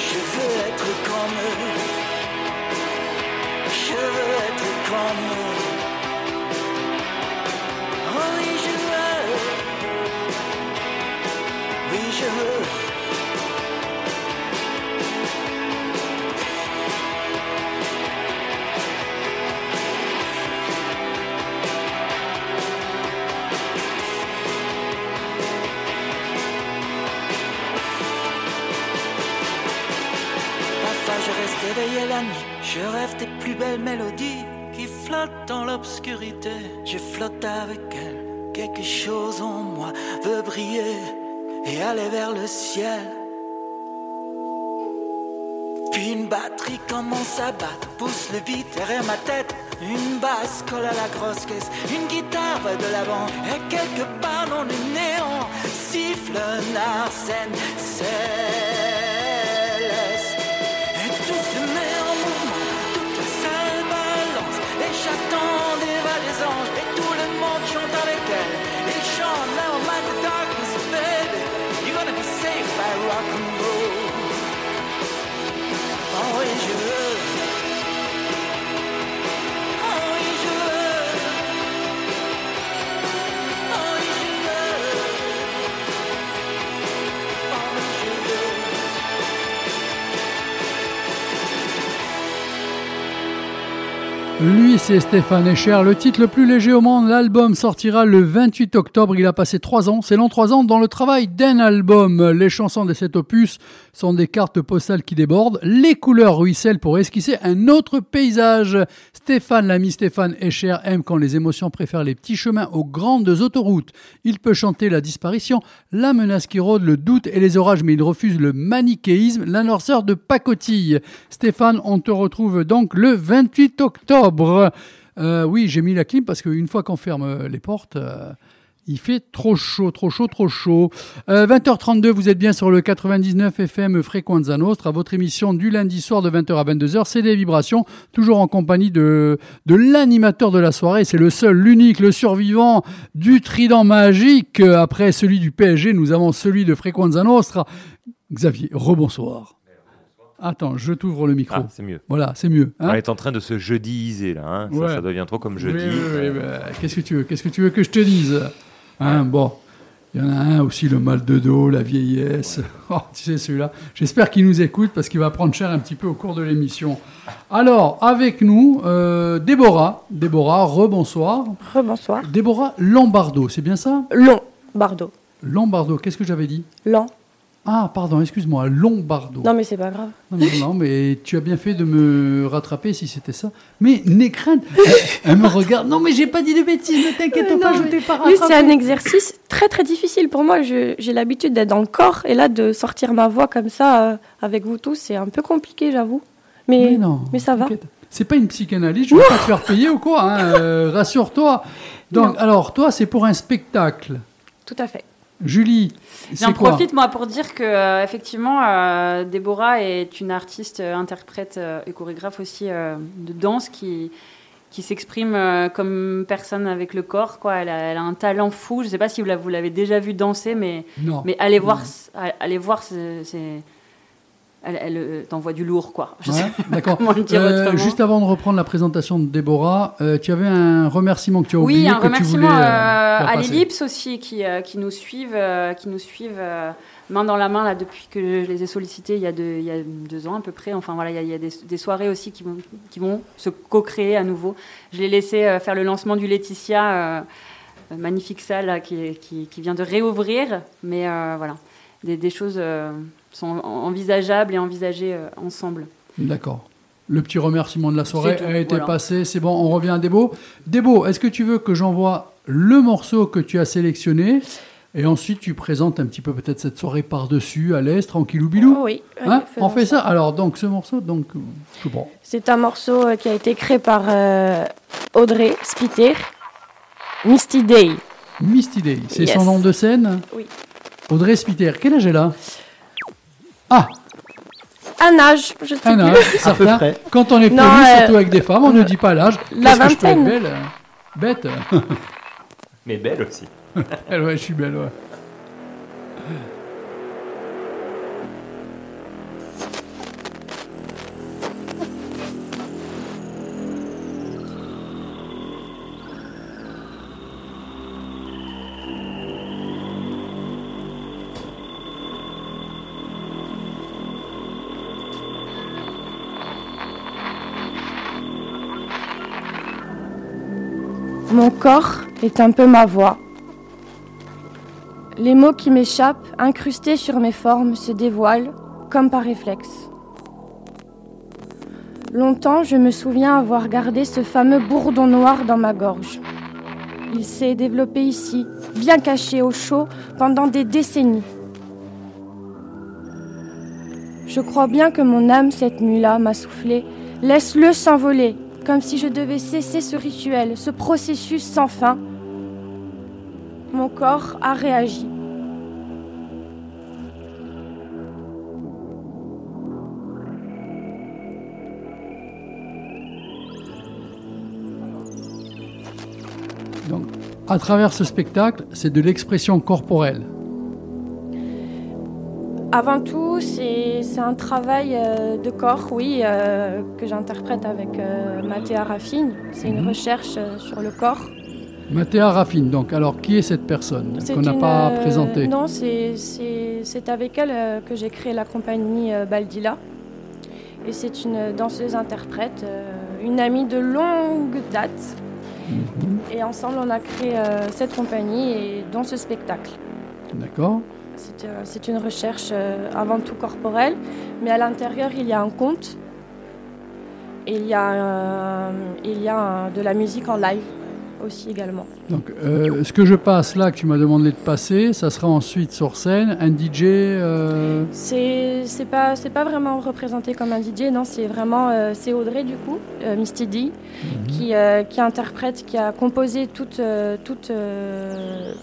Je veux être comme eux, je veux être l'amour. Oh oui, je veux. Oui, je veux. Parfois je reste éveillé la nuit, je rêve plus belles mélodies qui flottent dans l'obscurité. Je flotte avec elle, quelque chose en moi veut briller et aller vers le ciel. Puis une batterie commence à battre, pousse le beat derrière ma tête. Une basse colle à la grosse caisse, une guitare va de l'avant. Et quelque part dans le néant, siffle un arsène céleste. Lui, c'est Stéphane Escher. Le titre le plus léger au monde, l'album sortira le 28 octobre. Il a passé trois ans, c'est long trois ans, dans le travail d'un album. Les chansons de cet opus sont des cartes postales qui débordent. Les couleurs ruissellent pour esquisser un autre paysage. Stéphane, l'ami Stéphane Escher, aime quand les émotions préfèrent les petits chemins aux grandes autoroutes. Il peut chanter la disparition, la menace qui rôde, le doute et les orages, mais il refuse le manichéisme, la noirceur de pacotille. Stéphane, on te retrouve donc le 28 octobre. Euh, oui, j'ai mis la clim parce qu'une fois qu'on ferme euh, les portes, euh, il fait trop chaud, trop chaud, trop chaud. Euh, 20h32, vous êtes bien sur le 99 FM Frequenza Nostra, votre émission du lundi soir de 20h à 22h. C'est des vibrations, toujours en compagnie de, de l'animateur de la soirée. C'est le seul, l'unique, le survivant du trident magique. Après celui du PSG, nous avons celui de Frequenza Nostra. Xavier, rebonsoir. Attends, je t'ouvre le micro. Ah, c'est mieux. Voilà, c'est mieux. hein. On est en train de se jeudyiser là. hein. Ça, Ouais. ça devient trop comme jeudi. Oui, oui, oui, bah, Qu'est-ce que tu veux Qu'est-ce que tu veux que je te dise Hein, Bon, il y en a un aussi, le mal de dos, la vieillesse. Oh, tu sais, celui-là. J'espère qu'il nous écoute parce qu'il va prendre cher un petit peu au cours de l'émission. Alors, avec nous, euh, Déborah. Déborah, rebonsoir. Rebonsoir. Déborah Lombardo, c'est bien ça? Long, Bardo. Lombardo, qu'est-ce que j'avais dit? Lent. Ah, pardon, excuse-moi, Lombardo. Non, mais c'est pas grave. Non, non, non, mais tu as bien fait de me rattraper si c'était ça. Mais n'aie crainte, elle, elle me regarde. Non, mais j'ai pas dit de bêtises, ne t'inquiète pas, je mais- t'ai pas Oui, rattrapé. c'est un exercice très très difficile pour moi. J'ai l'habitude d'être dans le corps et là de sortir ma voix comme ça euh, avec vous tous, c'est un peu compliqué, j'avoue. Mais, Mais non, mais ça va. C'est pas une psychanalyse, je vais pas te faire payer ou quoi, hein, euh, rassure-toi. Donc, Non. alors, toi, c'est pour un spectacle. Tout à fait. Julie, J'en profite moi pour dire que euh, effectivement euh, Déborah est une artiste, euh, interprète et chorégraphe aussi de danse qui qui s'exprime comme personne avec le corps quoi. Elle a, elle a un talent fou. Je sais pas si vous la- vous l'avez déjà vu danser, mais Non. mais allez voir, allez voir, c'est- elle, elle euh, t'envoie du lourd quoi. Je Ouais, sais D'accord. comment le dire Euh, autrement. juste avant de reprendre la présentation de Déborah, euh, tu avais un remerciement que tu as Oui, oublié un que tu remerciement voulais euh, euh, faire à l'Ellipse aussi qui, qui nous suivent, qui nous suivent main dans la main là depuis que je les ai sollicités il y a deux, il y a deux ans à peu près. Enfin voilà, il y a, il y a des, des soirées aussi qui vont, qui vont se co-créer à nouveau. Je l'ai laissé faire le lancement du Laetitia, magnifique salle là, qui, qui, qui vient de réouvrir, mais voilà, des, des choses sont envisageables et envisagées euh, ensemble. D'accord. Le petit remerciement de la soirée tout, a été voilà. passé. C'est bon, on revient à Débo. Débo, est-ce que tu veux que j'envoie le morceau que tu as sélectionné et ensuite tu présentes un petit peu peut-être cette soirée par-dessus, à l'aise, tranquillou bilou? Oh oui. Hein? on fait ça. Alors, donc, ce morceau, donc, je pas. C'est un morceau euh, qui a été créé par euh, Audrey Spiter, Misty Day. Misty Day, c'est Yes. son nom de scène? Oui. Audrey Spiter, quel âge elle a? Ah, Un âge, je sais un plus. âge, peu certain. près. Quand on est Non, poli, euh, surtout avec des femmes, on ne dit pas l'âge. la Qu'est-ce que je peux être vingtaine. belle hein Bête Mais belle aussi. Elle, ouais, je suis belle, ouais. Mon corps est un peu ma voix. Les mots qui m'échappent, incrustés sur mes formes, se dévoilent comme par réflexe. Longtemps, je me souviens avoir gardé ce fameux bourdon noir dans ma gorge. Il s'est développé ici, bien caché au chaud, pendant des décennies. Je crois bien que mon âme, cette nuit-là, m'a soufflé Laisse-le s'envoler, comme si je devais cesser ce rituel, ce processus sans fin. Mon corps a réagi. Donc, à travers ce spectacle, c'est de l'expression corporelle. Avant tout, c'est un travail euh, de corps, oui, euh, que j'interprète avec euh, Mathéa Raffine. C'est une Mhm. recherche sur le corps. Mathéa Raffine, donc, alors qui est cette personne qu'on n'a pas présentée? Non, c'est- avec elle que j'ai créé la compagnie Baldila. Et c'est une danseuse-interprète, une amie de longue date. Mhm. Et ensemble, on a créé cette compagnie et dans ce spectacle. D'accord C'est euh, c'est une recherche euh, avant tout corporelle, mais à l'intérieur, il y a un conte. Et il y a, euh, il y a de la musique en live aussi également. Donc, euh, ce que je passe là, que tu m'as demandé de passer, ça sera ensuite sur scène, un DJ. euh, C'est pas pas vraiment représenté comme un DJ, non, c'est vraiment euh, c'est Audrey du coup, euh, Misty D, qui euh, qui interprète, qui a composé toute toute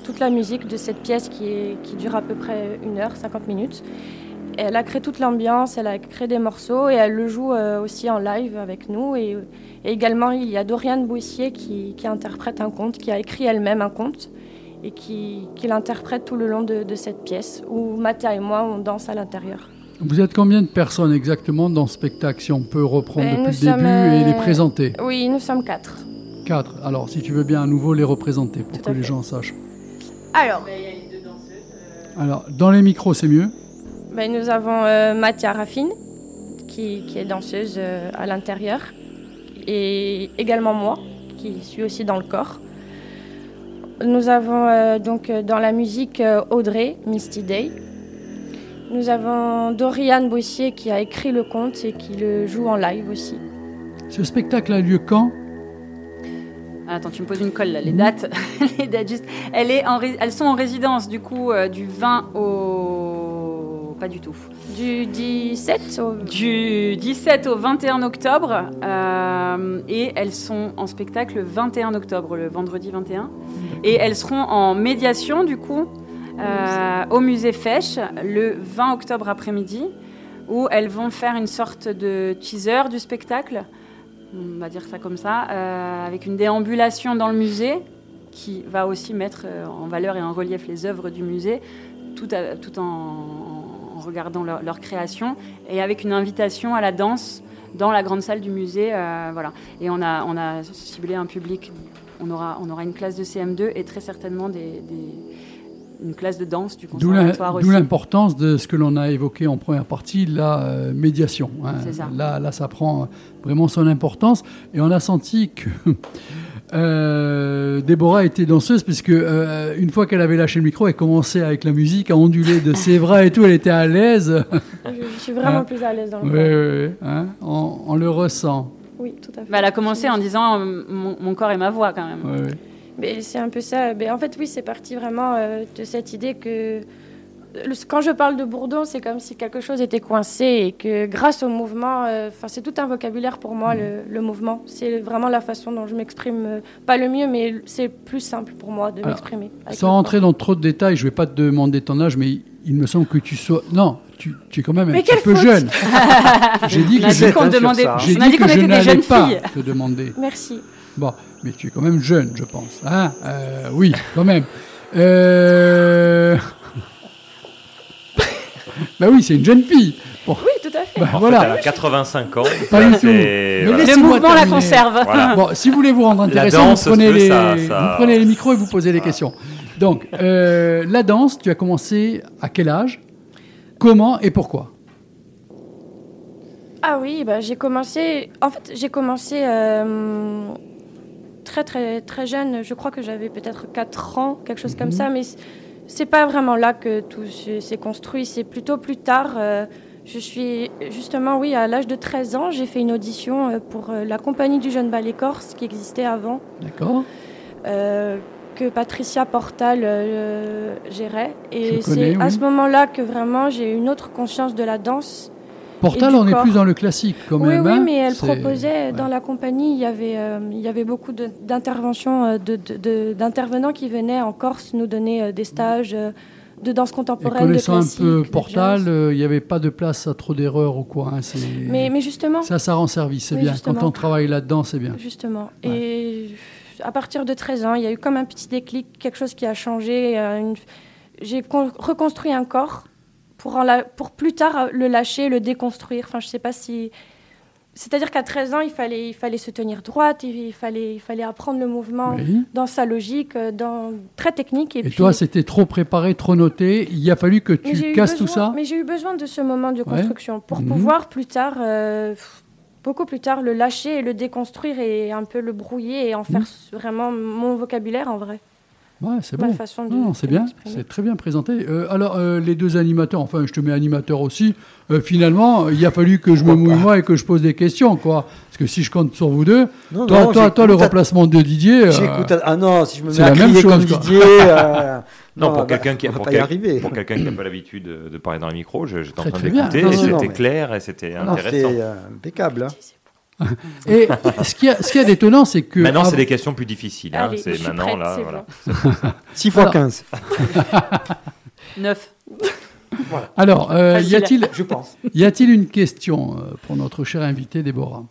toute la musique de cette pièce qui est qui dure à peu près une heure 50 minutes. Elle a créé toute l'ambiance, elle a créé des morceaux et elle le joue euh, aussi en live avec nous. Et, et également, il y a Doriane Bouissier qui, qui interprète un conte, qui a écrit elle-même un conte et qui, qui l'interprète tout le long de, de cette pièce où Mathéa et moi, on danse à l'intérieur. Vous êtes combien de personnes exactement dans ce spectacle, si on peut reprendre Ben, depuis le début et les euh, présenter? Oui, nous sommes quatre. Quatre. Alors, si tu veux bien à nouveau les représenter pour Tout que les gens sachent. Alors, Alors, dans les micros, c'est mieux. Ben, nous avons euh, Mathéa Raffine qui, qui est danseuse euh, à l'intérieur et également moi qui suis aussi dans le corps. Nous avons euh, donc euh, dans la musique Audrey, Misty Day. Nous avons Doriane Boissier qui a écrit le conte et qui le joue en live aussi. Ce spectacle a lieu quand? Attends, tu me poses une colle là, les dates. les dates juste. Elle est en ré- Elles sont en résidence du coup euh, du 20 au. Pas du tout. Du 17 au... Du 17 au 21 octobre. euh, et elles sont en spectacle le 21 octobre, le vendredi 21. Et elles seront en médiation du coup euh, au musée Fèche le 20 octobre après-midi. Où elles vont faire une sorte de teaser du spectacle on va dire ça comme ça, euh, avec une déambulation dans le musée qui va aussi mettre euh, en valeur et en relief les œuvres du musée, tout, à- tout en, en regardant leur, leur création, et avec une invitation à la danse dans la grande salle du musée. euh, voilà. Et on a, on a ciblé un public, on aura, on aura une classe de CM2 et très certainement des, des- une classe de danse du conservatoire aussi. d'où l'importance de ce que l'on a évoqué en première partie, la euh, médiation. hein. Ça. Là, là, ça prend vraiment son importance. Et on a senti que euh, Déborah était danseuse, puisque euh, une fois qu'elle avait lâché le micro, elle commençait avec la musique à onduler de ses bras et tout. Elle était à l'aise. Je, je suis vraiment Hein plus à l'aise dans le oui, oui, hein. on, on le ressent. Oui, tout à fait. Bah, elle a commencé en disant euh, mon, mon corps et ma voix quand même. Oui, oui. Mais c'est un peu ça. Mais en fait, oui, c'est parti vraiment euh, de cette idée que quand je parle de Bourdon, c'est comme si quelque chose était coincé et que grâce au mouvement, euh, enfin, c'est tout un vocabulaire pour moi, le, le mouvement. C'est vraiment la façon dont je m'exprime, euh, pas le mieux, mais c'est plus simple pour moi de m'exprimer. Sans corps. dans trop de détails, je ne vais pas te demander ton âge, mais il, me semble que tu sois. Non, tu, tu es quand même un petit peu jeune. J'ai dit je, qu'on Sur demandait, hein. j'ai dit que je était des n'allais jeunes pas filles. te demander. Merci. Bon, mais tu es quand même jeune, je pense. Hein Euh, oui, quand même. Euh... bah oui, c'est une jeune fille. Bon, Oui, tout à fait. bah, En fait, voilà. elle a 85 ans. Pas du tout. Mais voilà. Le mouvement la conserve. Voilà. Bon, si vous voulez vous rendre intéressant, vous, prenez les, ça- ça- vous prenez les micros et vous posez les questions. Donc, euh, la danse, tu as commencé à quel âge? Comment et pourquoi? Ah oui, bah, j'ai commencé. En fait, j'ai commencé euh, très très très jeune. Je crois que j'avais peut-être 4 ans, quelque chose Mhm. comme ça. Mais c'est pas vraiment là que tout se- s'est construit. C'est plutôt plus tard. euh, je suis justement, oui, à l'âge de 13 ans, j'ai fait une audition euh, pour euh, la compagnie du Jeune Ballet Corse qui existait avant. D'accord. euh, que Patricia Portal euh, gérait. Et c'est à ce moment-là que vraiment j'ai une autre conscience de la danse. Portal, on est corps. plus dans le classique quand oui, même. oui, hein. mais elle proposait, ouais. dans la compagnie, il y avait, euh, il y avait beaucoup de- d'interventions, euh, de- de- de- d'intervenants qui venaient en Corse nous donner euh, des stages de danse Et contemporaine, de connaissant un classique, peu de Portal, euh, il n'y avait pas de place à trop d'erreurs ou quoi. hein, Mais, mais justement, Ça, ça rend service, c'est Oui, bien. justement. Quand on travaille là-dedans, c'est bien. Justement. Et à partir de 13 ans, il y a eu comme un petit déclic, quelque chose qui a changé. euh, une- J'ai con- reconstruit un corps pour, en la- pour plus tard euh, le lâcher, le déconstruire. Enfin, je sais pas si. C'est-à-dire qu'à 13 ans, il fallait, il fallait se tenir droite, il fallait, il fallait apprendre le mouvement Oui. dans sa logique, euh, dans... très technique. Et, Et puis... toi, c'était trop préparé, trop noté. Il a fallu que tu casses tout ça. Mais j'ai eu besoin de ce moment de Ouais. construction pour Mhm. pouvoir plus tard, euh, beaucoup plus tard, le lâcher et le déconstruire et un peu le brouiller et en faire s- vraiment mon vocabulaire en vrai. Ouais, c'est bon. façon de- Non, c'est bien. C'est très bien présenté. Euh, alors, euh, les deux animateurs, enfin, je te mets animateur aussi. euh, finalement, il a fallu que je me mouille moi et que je pose des questions, quoi. Parce que si je compte sur vous deux, Non, toi, non, toi, toi, le remplacement de Didier. euh, J'écoute. à- Ah non, si je me c'est mets à la même crier chose, comme quoi. Didier. euh, Non, pour bah, quelqu'un qui pas quel- quelqu'un n'a pas l'habitude de, de parler dans le micro, je- j'étais en train d'écouter et c'était clair et c'était intéressant. euh, impeccable. hein. Et ce qui a, ce qui a d'étonnant, c'est que. Maintenant, c'est des questions plus difficiles. hein. Allez, je C'est suis maintenant prête, là, c'est voilà. 6 fois Alors. 15, 9. Alors, euh, y Facile. a-t-il je pense. y a-t-il une question euh, pour notre cher invité Déborah?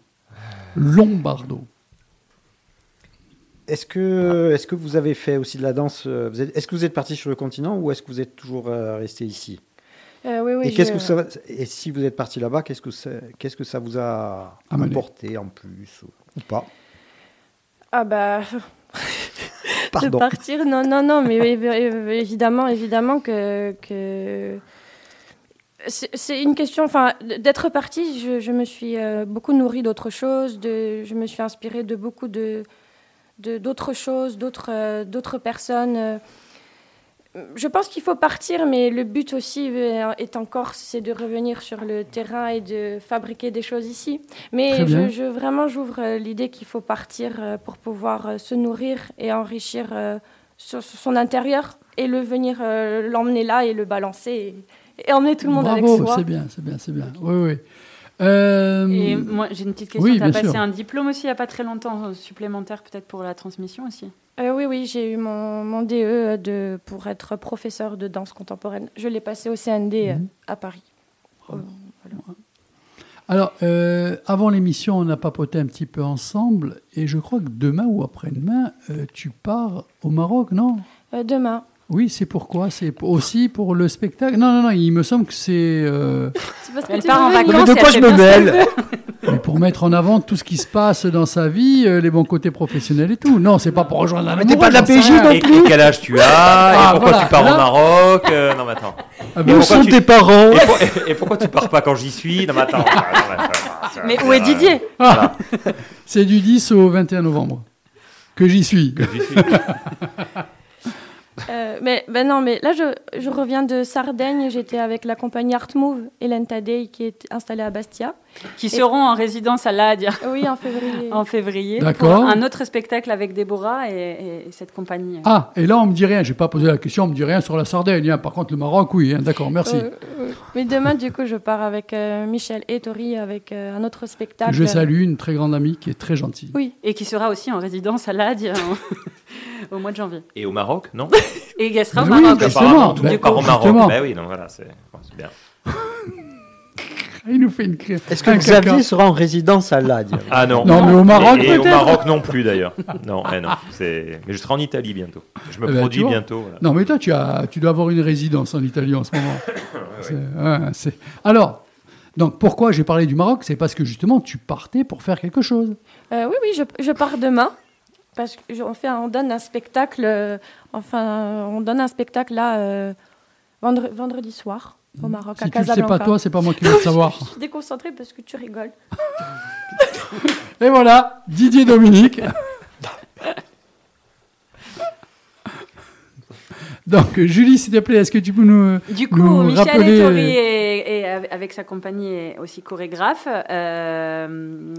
Lombardo. Est-ce que, est-ce que vous avez fait aussi de la danse euh, Est-ce que vous êtes parti sur le continent ou est-ce que vous êtes toujours resté ici? Euh, oui, oui, Et qu'est-ce que ça, et si vous êtes parti là-bas, qu'est-ce que ça, qu'est-ce que ça vous a Amené. apporté en plus ou, ou pas? Ah bah. de Pardon. partir, non, non, non, mais évi- évi- évidemment, évidemment que. que... C'est c'est une question, enfin, d'être partie, je, je me suis euh, beaucoup nourrie d'autres choses, de, je me suis inspirée de beaucoup de de- d'autres choses, d'autres euh, d'autres personnes. Je pense qu'il faut partir, mais le but aussi euh, est encore, c'est de revenir sur le terrain et de fabriquer des choses ici. Mais bien. je, je- vraiment, j'ouvre euh, l'idée qu'il faut partir euh, pour pouvoir se nourrir et enrichir sur- sur son intérieur et le venir l'emmener là et le balancer et, et emmener tout le monde avec Bravo, soi. c'est bien, c'est bien, c'est bien. Oui, oui. Euh, Et moi, j'ai une petite question. oui, tu as passé sûr. un diplôme aussi il n'y a pas très longtemps, supplémentaire peut-être pour la transmission aussi? Euh, oui, oui, j'ai eu mon, mon DE de, pour être professeur de danse contemporaine. Je l'ai passé au CND euh, Mhm. à Paris. Euh, Alors, euh, avant l'émission, on a papoté un petit peu ensemble, et je crois que demain ou après-demain, euh, tu pars au Maroc, non? Euh, demain. Oui, c'est pourquoi C'est aussi pour le spectacle? Non, non, non, il me semble que c'est euh, C'est parce que Elle tu part en veux vacances. Mais de quoi je me mêle? mais pour mettre en avant tout ce qui se passe dans sa vie, euh, les bons côtés professionnels et tout. Non, c'est pas pour rejoindre un Mais t'es pas de la PJ, non Et, et quel âge tu as? Ah, Et pourquoi voilà, tu pars là. au Maroc? Euh, Non, mais attends. Ah, Et bon, Où pourquoi sont tu- tes parents? Et, pour- et- et pourquoi tu pars pas quand j'y suis? Non, mais attends. Ah, mais Mais où est Didier? Ah, c'est du 10 au 21 novembre. Que j'y suis. que j'y suis Euh, mais ben non, mais là, je, reviens de Sardaigne. J'étais avec la compagnie Art Move, Hélène Tadei, qui est installée à Bastia. Qui seront en résidence à l'ADIA Oui, en février. en février. D'accord. Pour un autre spectacle avec Déborah et, et cette compagnie. Ah, et là, on me dit rien. J'ai pas posé la question, on me dit rien sur la Sardaigne. hein. Par contre, le Maroc, oui. hein. D'accord, merci. Euh, euh, mais demain, du coup, je pars avec euh, Michel et Tori avec euh, un autre spectacle. Je salue une très grande amie qui est très gentille. Oui. Et qui sera aussi en résidence à l'ADIA en- au mois de janvier. Et au Maroc, non Et elle sera au Mais oui, Maroc. justement. Apparemment, tout Ben, part au Maroc. Ben oui, non, voilà, c'est bon, c'est bien. Il nous fait une cri- Est-ce que un caca. Xavier sera en résidence à Lade Ah non. Non, mais au Maroc, Et, et au. Maroc non plus d'ailleurs. Non, eh non. C'est. Mais je serai en Italie bientôt. Je me Eh ben, produis bientôt. voilà. Non, mais toi, tu, as, tu dois avoir une résidence en Italie en ce moment. Ouais, c'est- Alors, donc pourquoi j'ai parlé du Maroc? C'est parce que justement, tu partais pour faire quelque chose. Euh, oui, oui, je, je pars demain. Parce qu'on fait, un- on donne un spectacle, euh, enfin, on donne un spectacle là, euh, vendre- vendredi soir, au Maroc, si à Casablanca. Si sais pas toi, c'est pas moi qui vais le savoir. je suis déconcentrée parce que tu rigoles. Et voilà, Didier Dominique. Donc, Julie, s'il te plaît, est-ce que tu peux nous. Du coup, Michel rappeler... Euh, avec sa compagnie, est aussi chorégraphe. Euh,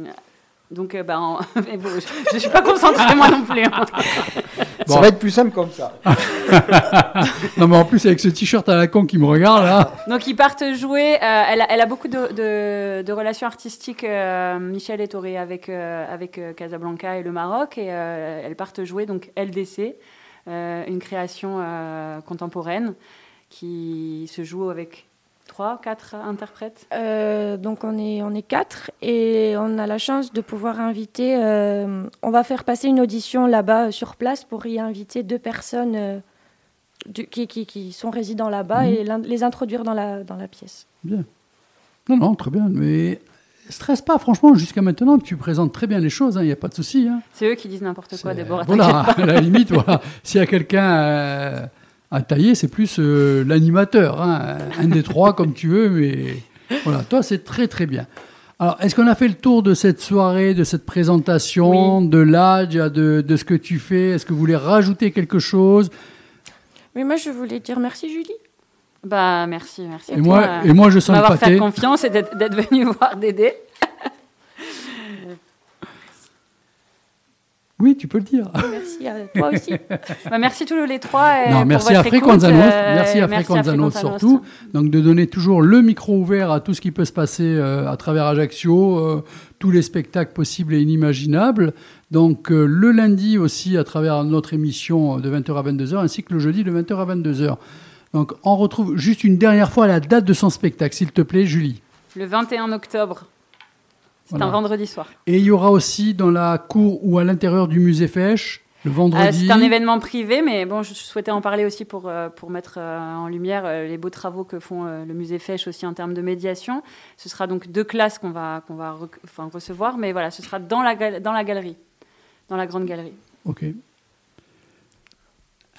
donc, euh, ben, en- bon, je ne suis pas concentrée moi non plus. hein. Bon. Ça va être plus simple comme ça. Non, mais en plus, avec ce t-shirt à la con qui me regarde, là. Donc ils partent jouer. euh, elle, a, elle a beaucoup de, de- de relations artistiques, euh, Michel Ettori, avec, euh, avec euh, Casablanca et le Maroc. Et euh, elles partent jouer donc LDC, euh, une création euh, contemporaine qui se joue avec trois, quatre interprètes? Euh, donc on est, on est quatre et on a la chance de pouvoir inviter. euh, on va faire passer une audition là-bas euh, sur place pour y inviter deux personnes euh, du- qui, qui, qui sont résidents là-bas Mhm. et les introduire dans la, dans la pièce. Bien. Non, non, très bien. Mais stresse pas, franchement, jusqu'à maintenant, tu présentes très bien les choses, il n'y a pas de souci. hein. C'est eux qui disent n'importe quoi, Déborah. Voilà, à la limite, voilà. S'il y a quelqu'un euh, à tailler, c'est plus euh, l'animateur. hein. Un des trois, comme tu veux, mais voilà, toi, c'est très, très bien. Alors, est-ce qu'on a fait le tour de cette soirée, de cette présentation, de l'âge, de, de ce que tu fais? Est-ce que vous voulez rajouter quelque chose? Mais moi, je voulais dire merci, Julie. Bah merci, merci. et toi, moi, euh, et moi, je sens le m'avoir fait pâté. confiance et d'être d'être venu voir Dédé. Oui, tu peux le dire. Merci à toi aussi. Bah, merci tous les trois. et Non, merci à écoute, euh, merci à merci Frequenzanos. surtout, donc de donner toujours le micro ouvert à tout ce qui peut se passer euh, à travers Ajaccio, euh, tous les spectacles possibles et inimaginables. Donc euh, le lundi aussi à travers notre émission de 20h à 22h, ainsi que le jeudi de 20h à 22h. Donc on retrouve juste une dernière fois la date de son spectacle, s'il te plaît, Julie. Le 21 octobre. C'est Voilà. un vendredi soir. Et il y aura aussi dans la cour ou à l'intérieur du musée Fèche, le Euh, vendredi. c'est un événement privé, mais bon, je souhaitais en parler aussi pour, euh, pour mettre euh, en lumière euh, les beaux travaux que font euh, le musée Fèche aussi en termes de médiation. Ce sera donc deux classes qu'on va, qu'on va enfin, recevoir, mais voilà, ce sera dans la, dans la galerie, dans la grande galerie. Ok.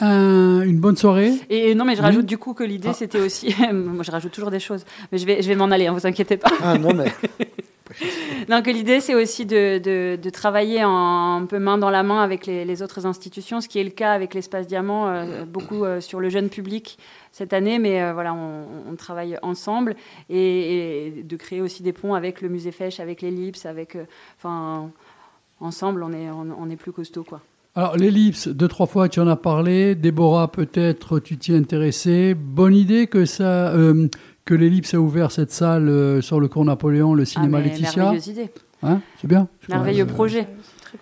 Un- une bonne soirée? Et non, mais je Oui. rajoute du coup que l'idée Ah. c'était aussi, moi je rajoute toujours des choses, mais je vais, je vais m'en aller, ne vous inquiétez pas. Ah non, mais Que l'idée, c'est aussi de, de- travailler un peu main dans la main avec les, autres institutions, ce qui est le cas avec l'Espace Diamant, euh, beaucoup euh, sur le jeune public cette année, mais euh, voilà, on, travaille ensemble et, de créer aussi des ponts avec le musée Fèche, avec l'Ellipse, avec, enfin, ensemble, on est, on, est plus costaud, quoi. Alors, l'ellipse, deux, trois fois, tu en as parlé. Déborah, peut-être, tu t'y es intéressée. Bonne idée que, ça, que l'ellipse a ouvert cette salle euh, sur le cours Napoléon, le cinéma Ah, Laetitia. Merveilleuse idée, Hein, c'est bien. merveilleux projet.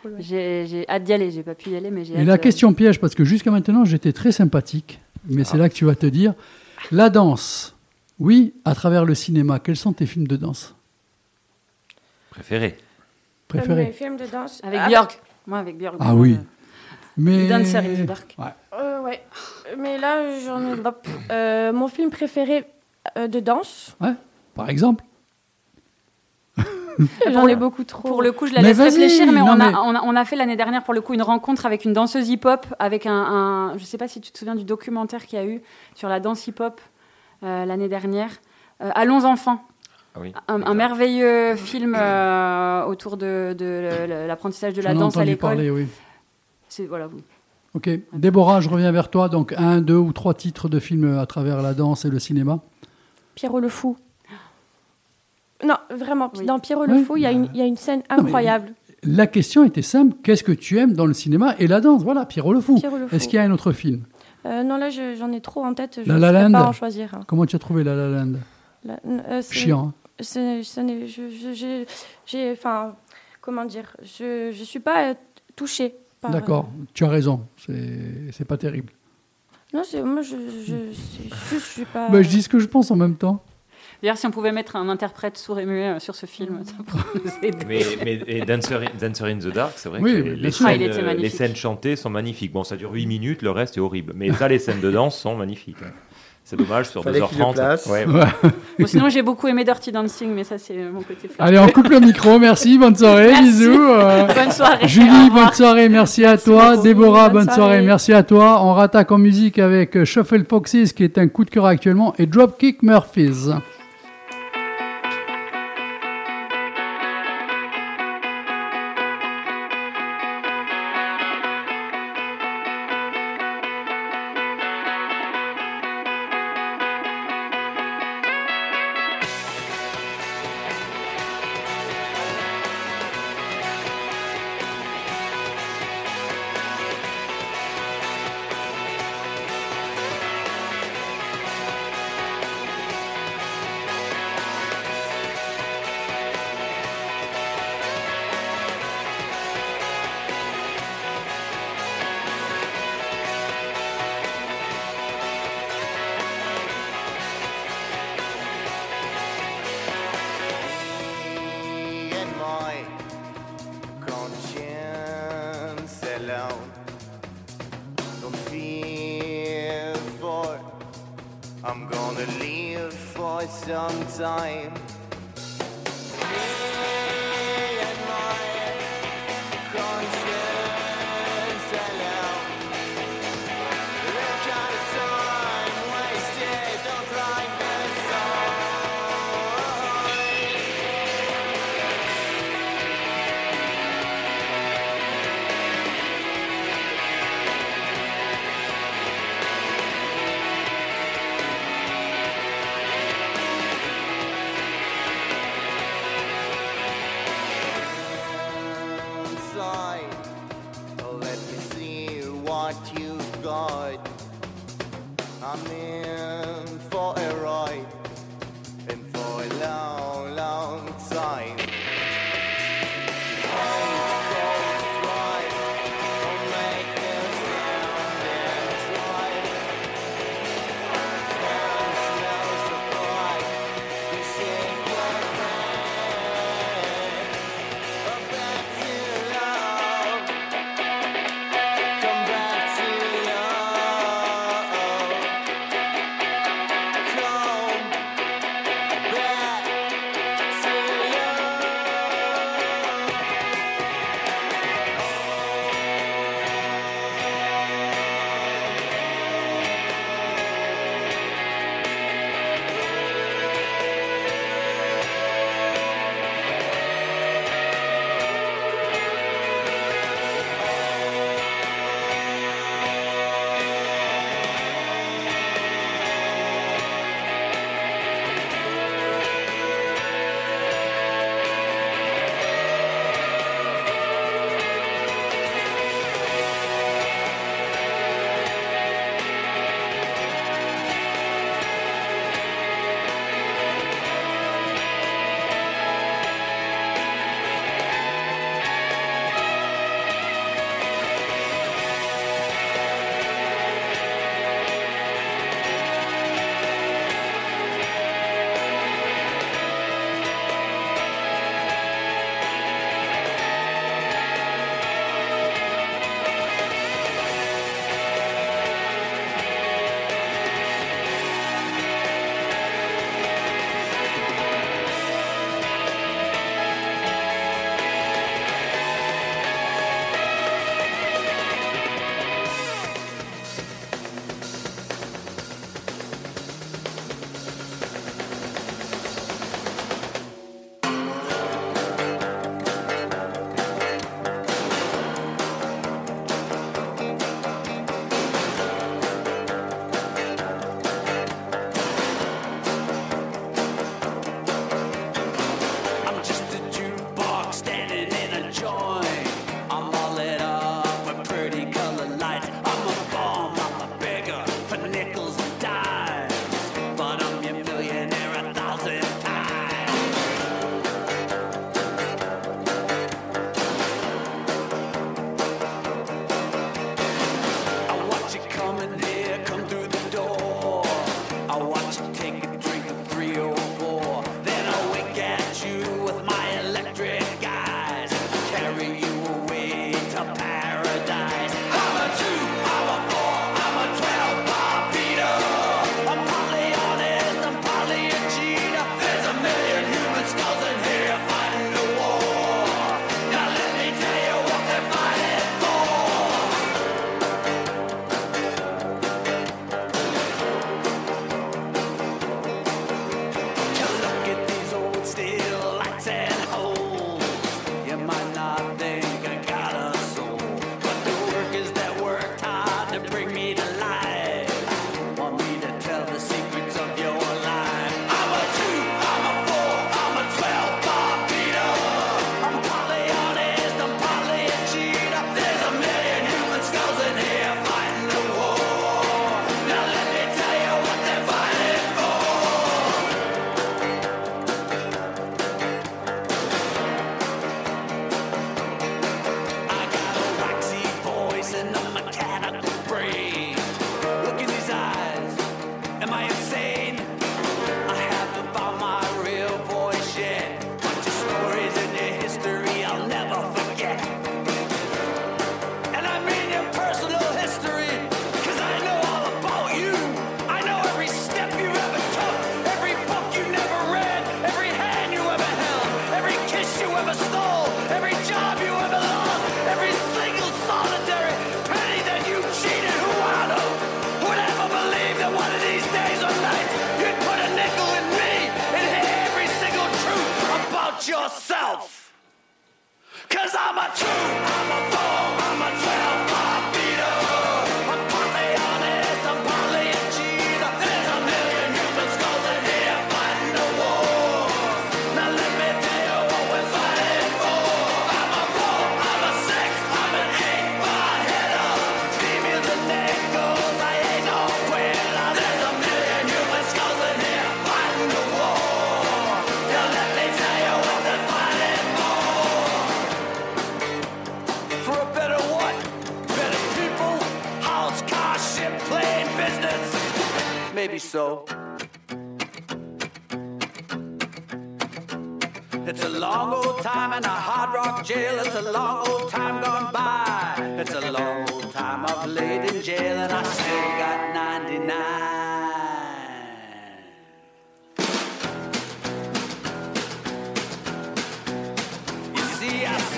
Cool. ouais. J'ai hâte d'y aller, j'ai pas pu y aller, mais j'ai Et hâte. la euh, question piège, parce que jusqu'à maintenant, j'étais très sympathique, mais c'est Ah. là que tu vas te dire. La danse, oui, à travers le cinéma, quels sont tes films de danse? Préféré. Comme préférés les films de danse. Avec Ah, Björk, moi avec Björk. Ah oui. euh, Mais... Dancer in the Dark. Ouais. Euh, ouais. Mais là, j'en ai. euh, mon film préféré euh, de danse. Par exemple J'en ai beaucoup trop. Pour le coup, je la Mais laisse réfléchir, mais, non, on, a, on, a, on a fait l'année dernière, pour le coup, une rencontre avec une danseuse hip-hop, avec un, un- Je sais pas si tu te souviens du documentaire qu'il y a eu sur la danse hip-hop euh, l'année dernière. Euh, Allons enfants, Ah oui. un, un merveilleux film euh, autour de, de l'apprentissage de la danse à l'école. parler, oui. C'est voilà. vous- Ok. Déborah, je reviens vers toi. Donc, un, deux ou trois titres de films à travers la danse et le cinéma. Pierrot le Fou. Non, vraiment. Oui. Dans Pierrot le Oui. Fou, il y, a une- il y a une scène mais- incroyable. La question était simple. Qu'est-ce que tu aimes dans le cinéma et la danse? Voilà, Pierrot le Fou. Pierrot le Fou. Est-ce qu'il y a un autre film? Euh, non, là, je- j'en ai trop en tête. Je La ne La saurais Land. pas en choisir. un. Comment tu as trouvé La La Land? La- euh, Chiant. hein j'ai-. Enfin, comment dire? Je ne suis pas euh, touchée. par- D'accord, tu as raison. C'est c'est pas terrible. Non, c'est- moi, je, je, je suis pas. Bah, je dis ce que je pense en même temps. D'ailleurs, si on pouvait mettre un interprète sourd et muet sur ce film, ça pourrait nous aider. Mais, mais et Dancer, in, Dancer in the Dark, c'est vrai Oui, que les. Ah, scènes, euh, les scènes chantées sont magnifiques. Bon, ça dure 8 minutes, le reste est horrible. Mais ça, les scènes de danse sont magnifiques. C'est dommage, sur Fallait qu'il le 2h30. place. Ouais, Bon, sinon, j'ai beaucoup aimé Dirty Dancing, mais ça, c'est mon côté. Allez, on coupe le micro. Merci, bonne soirée, Merci. bisous. euh, Bonne soirée. Julie, bonne soirée, merci à toi. beaucoup. Déborah, bonne, Bonne soirée. soirée. merci à toi. On rattaque en musique avec euh, Shuffle Foxes, qui est un coup de cœur actuellement, et Dropkick Murphys.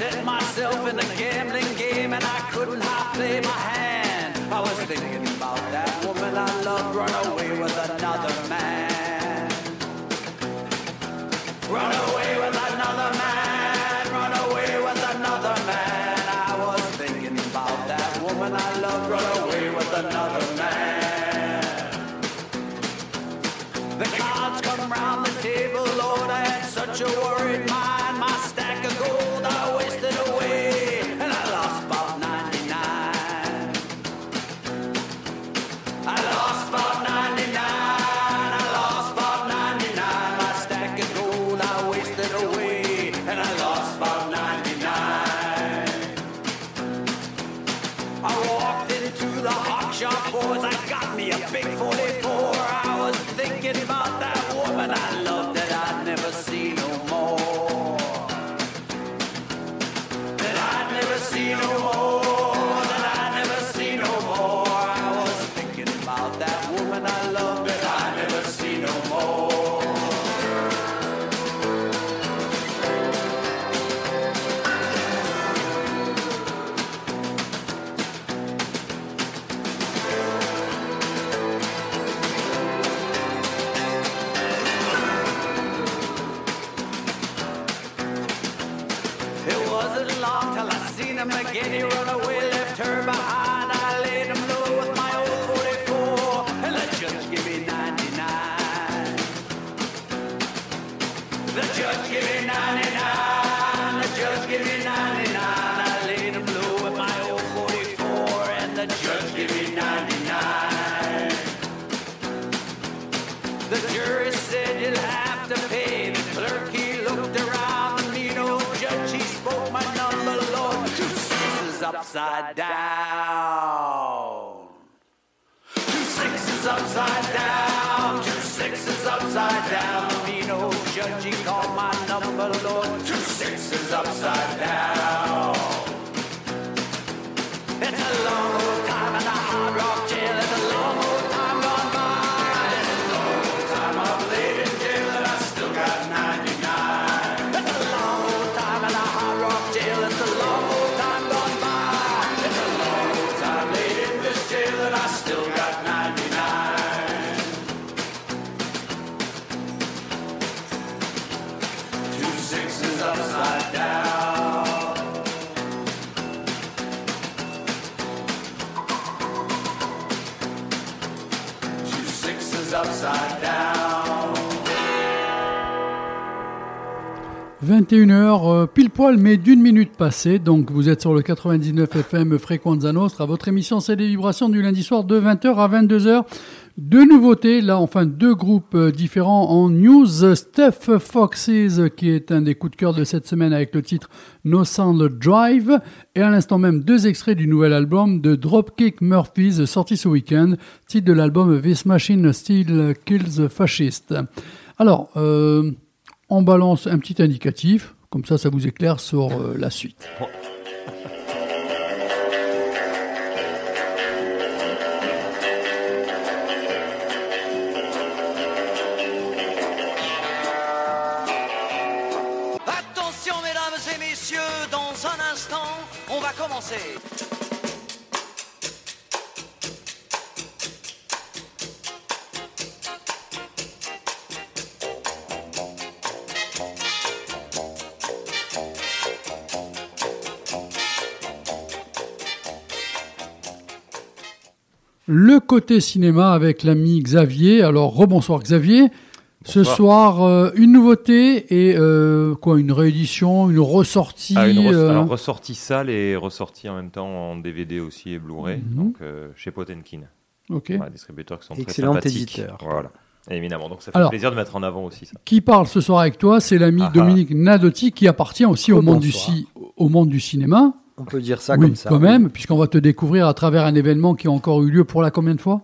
set myself in a gambling game and I couldn't high play my hand. I was thinking about that woman I loved run away with another man. Run away. outside 21h euh, pile poil, mais d'une minute passée. Donc vous êtes sur le 99 FM Fréquenza Nostra. Votre émission, c'est les vibrations du lundi soir de 20h à 22h. Deux nouveautés, là enfin deux groupes euh, différents en news. Steph Foxes, qui est un des coups de cœur de cette semaine avec le titre No Sound Drive, et à l'instant même deux extraits du nouvel album de Dropkick Murphys sorti ce week-end, titre de l'album This Machine Still Kills Fascist. Alors, euh, on balance un petit indicatif, comme ça ça vous éclaire sur euh, la suite. Le côté cinéma avec l'ami Xavier. Alors, rebonsoir Xavier. Ce soir, euh, une nouveauté et euh, quoi, une réédition, une ressortie. Ah, une re- euh, alors, ressortie salle et ressortie en même temps en DVD aussi et Blu-ray, Mhm. donc euh, chez Potenkin. Ok. Voilà, distributeurs qui sont Excellent très sympathiques. éditeur. Voilà, évidemment. Donc ça fait Alors- plaisir de mettre en avant aussi ça. Qui parle ce soir avec toi C'est l'ami Ah ah. Dominique Nadotti qui appartient aussi au monde, du Rebonsoir. ci- au monde du cinéma. On peut dire ça oui, comme ça. quand même, puisqu'on va te découvrir à travers un événement qui a encore eu lieu pour la combien de fois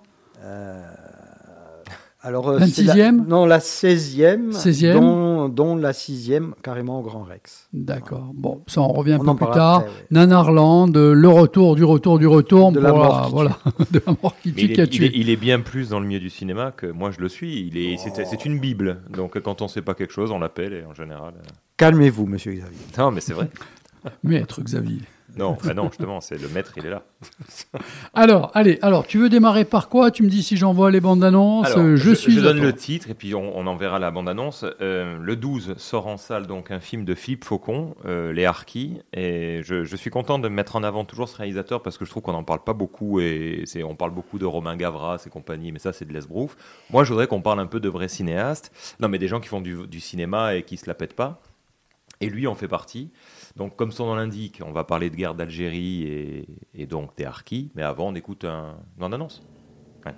Alors, euh, c'est 26e? la- Non, la 16e. 16e? Dont, dont la 6e, carrément au Grand Rex. D'accord. Bon, ça on revient un peu plus tard. après, ouais. Nanarland, euh, le retour du retour du retour De pour la mort qui tue. voilà, de la mort qui Mais tue, il, qui a est, il, est, tué. il est bien plus dans le milieu du cinéma que moi je le suis. Il est, c'est, c'est une bible. Donc quand on sait pas quelque chose, on l'appelle et en général. euh, Calmez-vous, monsieur Xavier. Non, mais c'est vrai. Maître Xavier. Non, bah non, justement, c'est le maître, il est là. Alors, allez, alors tu veux démarrer par quoi? Tu me dis si j'envoie les bandes annonces. Alors, euh, je, je, suis. je donne le titre et puis on, on enverra la bande-annonce. Euh, le 12 sort en salle donc un film de Philippe Faucon, euh, Les Harkis. Et je, je suis content de mettre en avant toujours ce réalisateur parce que je trouve qu'on n'en parle pas beaucoup. Et c'est, on parle beaucoup de Romain Gavras et compagnie, mais ça c'est de l'esbrouf. Moi je voudrais qu'on parle un peu de vrais cinéastes. Non, mais des gens qui font du, du cinéma et qui se la pètent pas. Et lui en fait partie. Donc, comme son nom l'indique, on va parler de guerre d'Algérie et, et donc des Harkis. Mais avant, on écoute un, une. Ouais.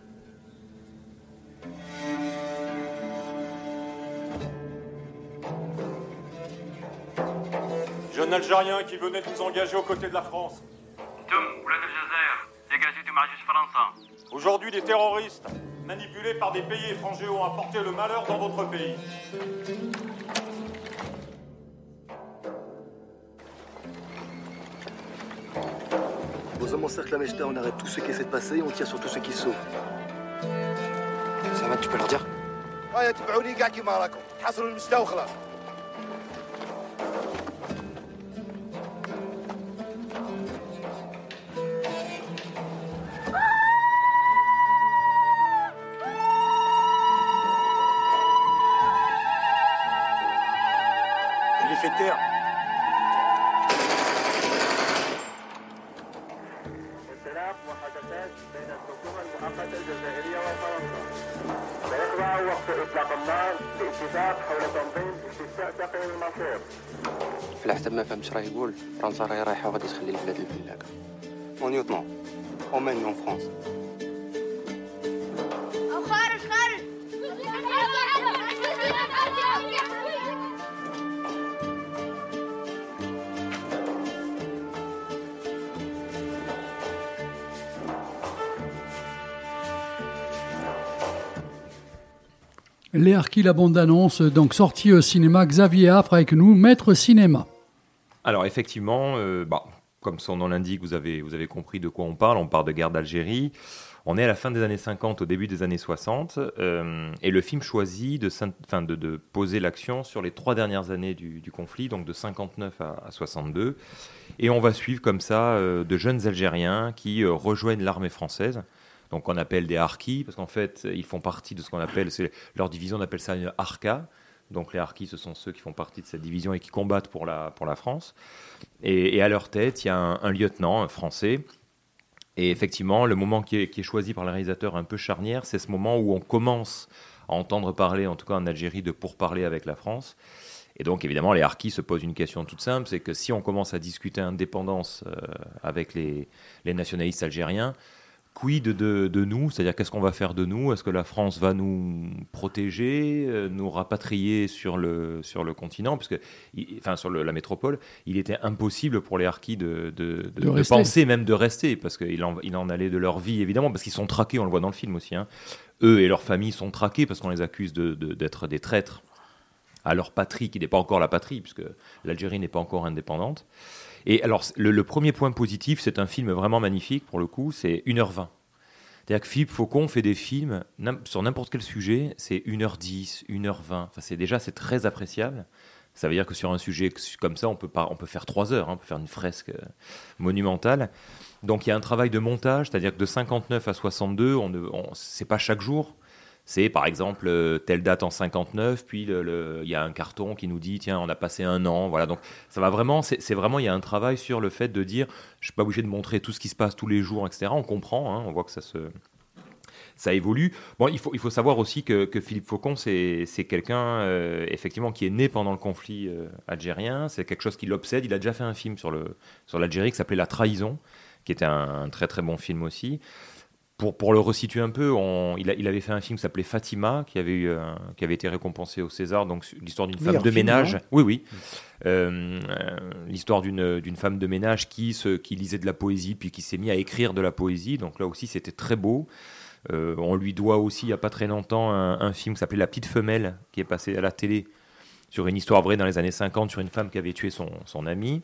Jeune Algérien qui venait de vous engager aux côtés de la France. Aujourd'hui, des terroristes, manipulés par des pays étrangers, ont apporté le malheur dans votre pays. Vos hommes encerclent la Meshta, on arrête tout ce qui essaie de passer, et on tire sur tous ceux qui sauvent. Ça va, tu peux leur dire Ouais, tu peux leur dire, الحساب ما فهمش راه يقول فرنسا راهي رايحه وغادي تخلي البلاد الفلاكه مون يوتنون اوماني اون فرانس خارج خارج Les Harkis, la bande annonce, donc sortie au cinéma. Xavier Affre avec nous, maître cinéma. Alors effectivement, euh, bah, comme son nom l'indique, vous avez, compris de quoi on parle. On parle de guerre d'Algérie. On est à la fin des années 50, au début des années 60, euh, et le film choisit de, de, poser l'action sur les trois dernières années du, conflit, donc de 59 à, à 62. Et on va suivre comme ça euh, de jeunes Algériens qui rejoignent l'armée française. Donc on appelle des Harkis, parce qu'en fait, ils font partie de ce qu'on appelle, leur division, on appelle ça une Arca. Donc les Harkis, ce sont ceux qui font partie de cette division et qui combattent pour la, France. Et, à leur tête, il y a un, lieutenant un français. Et effectivement, le moment qui est, choisi par le réalisateur un peu charnière, c'est ce moment où on commence à entendre parler, en tout cas en Algérie, de pourparler avec la France. Et donc, évidemment, les Harkis se posent une question toute simple, c'est que si on commence à discuter indépendance euh, avec les nationalistes algériens, quid de, de nous? C'est-à-dire, qu'est-ce qu'on va faire de nous? Est-ce que la France va nous protéger, euh, nous rapatrier sur le, sur le continent? Il- enfin, sur le- la métropole, il était impossible pour les Harkis de, de, penser même de rester, parce qu'il en, il en allait de leur vie, évidemment, parce qu'ils sont traqués, on le voit dans le film aussi. hein. Eux et leurs familles sont traqués parce qu'on les accuse d'être des traîtres à leur patrie, qui n'est pas encore la patrie, puisque l'Algérie n'est pas encore indépendante. Et alors, le, premier point positif, c'est un film vraiment magnifique, pour le coup, c'est 1h20. C'est-à-dire que Philippe Faucon fait des films sur n'importe quel sujet, c'est 1h10, 1h20. Enfin, c'est déjà, c'est très appréciable. Ça veut dire que sur un sujet comme ça, on peut, pas, on peut faire 3 heures, hein, on peut faire une fresque euh, monumentale. Donc il y a un travail de montage, c'est-à-dire que de 59 à 62, on ne, on- c'est pas chaque jour. C'est par exemple euh, telle date en 59, puis il y a un carton qui nous dit tiens on a passé un an, voilà donc ça va vraiment, c'est vraiment il y a un travail sur le fait de dire je suis pas obligé de montrer tout ce qui se passe tous les jours, etc. On comprend, hein, on voit que ça se ça évolue. Bon, il faut, il faut savoir aussi que, que Philippe Faucon, c'est quelqu'un, euh, effectivement, qui est né pendant le conflit euh, algérien. C'est quelque chose qui l'obsède. Il a déjà fait un film sur le sur l'Algérie qui s'appelait La Trahison, qui était un très très bon film aussi. Pour, pour le resituer un peu, on- il, a- il avait fait un film qui s'appelait Fatima, qui avait, eu un- qui avait été récompensé au César, donc l'histoire d'une femme de film, ménage. Oui, oui. Euh, euh, l'histoire d'une femme de ménage qui, se, qui lisait de la poésie, puis qui s'est mis à écrire de la poésie. Donc là aussi, c'était très beau. Euh, on lui doit aussi, il n'y a pas très longtemps, un, un film qui s'appelait La Petite Femelle, qui est passé à la télé sur une histoire vraie dans les années 50, sur une femme qui avait tué son, son ami.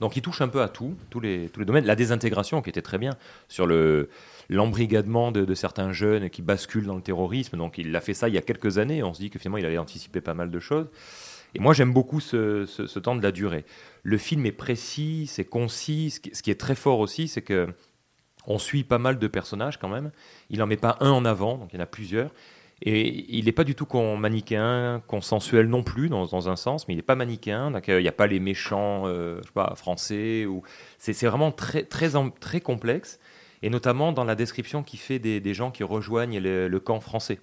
Donc il touche un peu à tout, tous les, tous les domaines. La désintégration, qui était très bien, sur le l'embrigadement de, certains jeunes qui basculent dans le terrorisme. Donc il a fait ça il y a quelques années. On se dit que finalement il avait anticipé pas mal de choses. Et moi j'aime beaucoup ce, temps de la durée. Le film est précis, c'est concis. Ce qui, est très fort aussi, c'est que on suit pas mal de personnages quand même. Il n'en met pas un en avant, donc il y en a plusieurs. Et il n'est pas du tout con- manichéen, consensuel non plus, dans, un sens, mais il n'est pas manichéen. Euh, il n'y a pas les méchants euh, français. C'est vraiment très, très complexe, et notamment dans la description qu'il fait des, gens qui rejoignent le, camp français.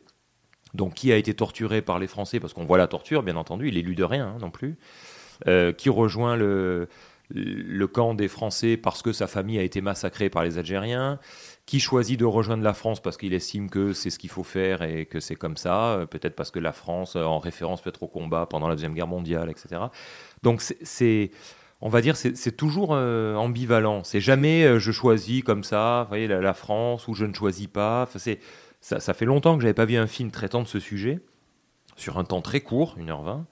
Donc, qui a été torturé par les Français, parce qu'on voit la torture, bien entendu, il est lu de rien hein, non plus. Euh, qui rejoint le, le camp des Français parce que sa famille a été massacrée par les Algériens, qui choisit de rejoindre la France parce qu'il estime que c'est ce qu'il faut faire et que c'est comme ça, euh, peut-être parce que la France, euh, en référence peut-être au combat pendant la Deuxième Guerre mondiale, etc. Donc c'est, on va dire, c'est toujours euh, ambivalent. C'est jamais euh, je choisis comme ça, vous voyez, la, France, ou je ne choisis pas. Ça, fait longtemps que j'avais pas vu un film traitant de ce sujet, sur un temps très court, 1h20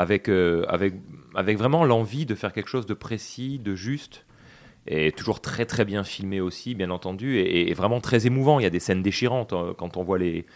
avec, euh, avec, vraiment l'envie de faire quelque chose de précis, de juste, et toujours très très bien filmé aussi, bien entendu, et, vraiment très émouvant. Il y a des scènes déchirantes euh, quand on voit les,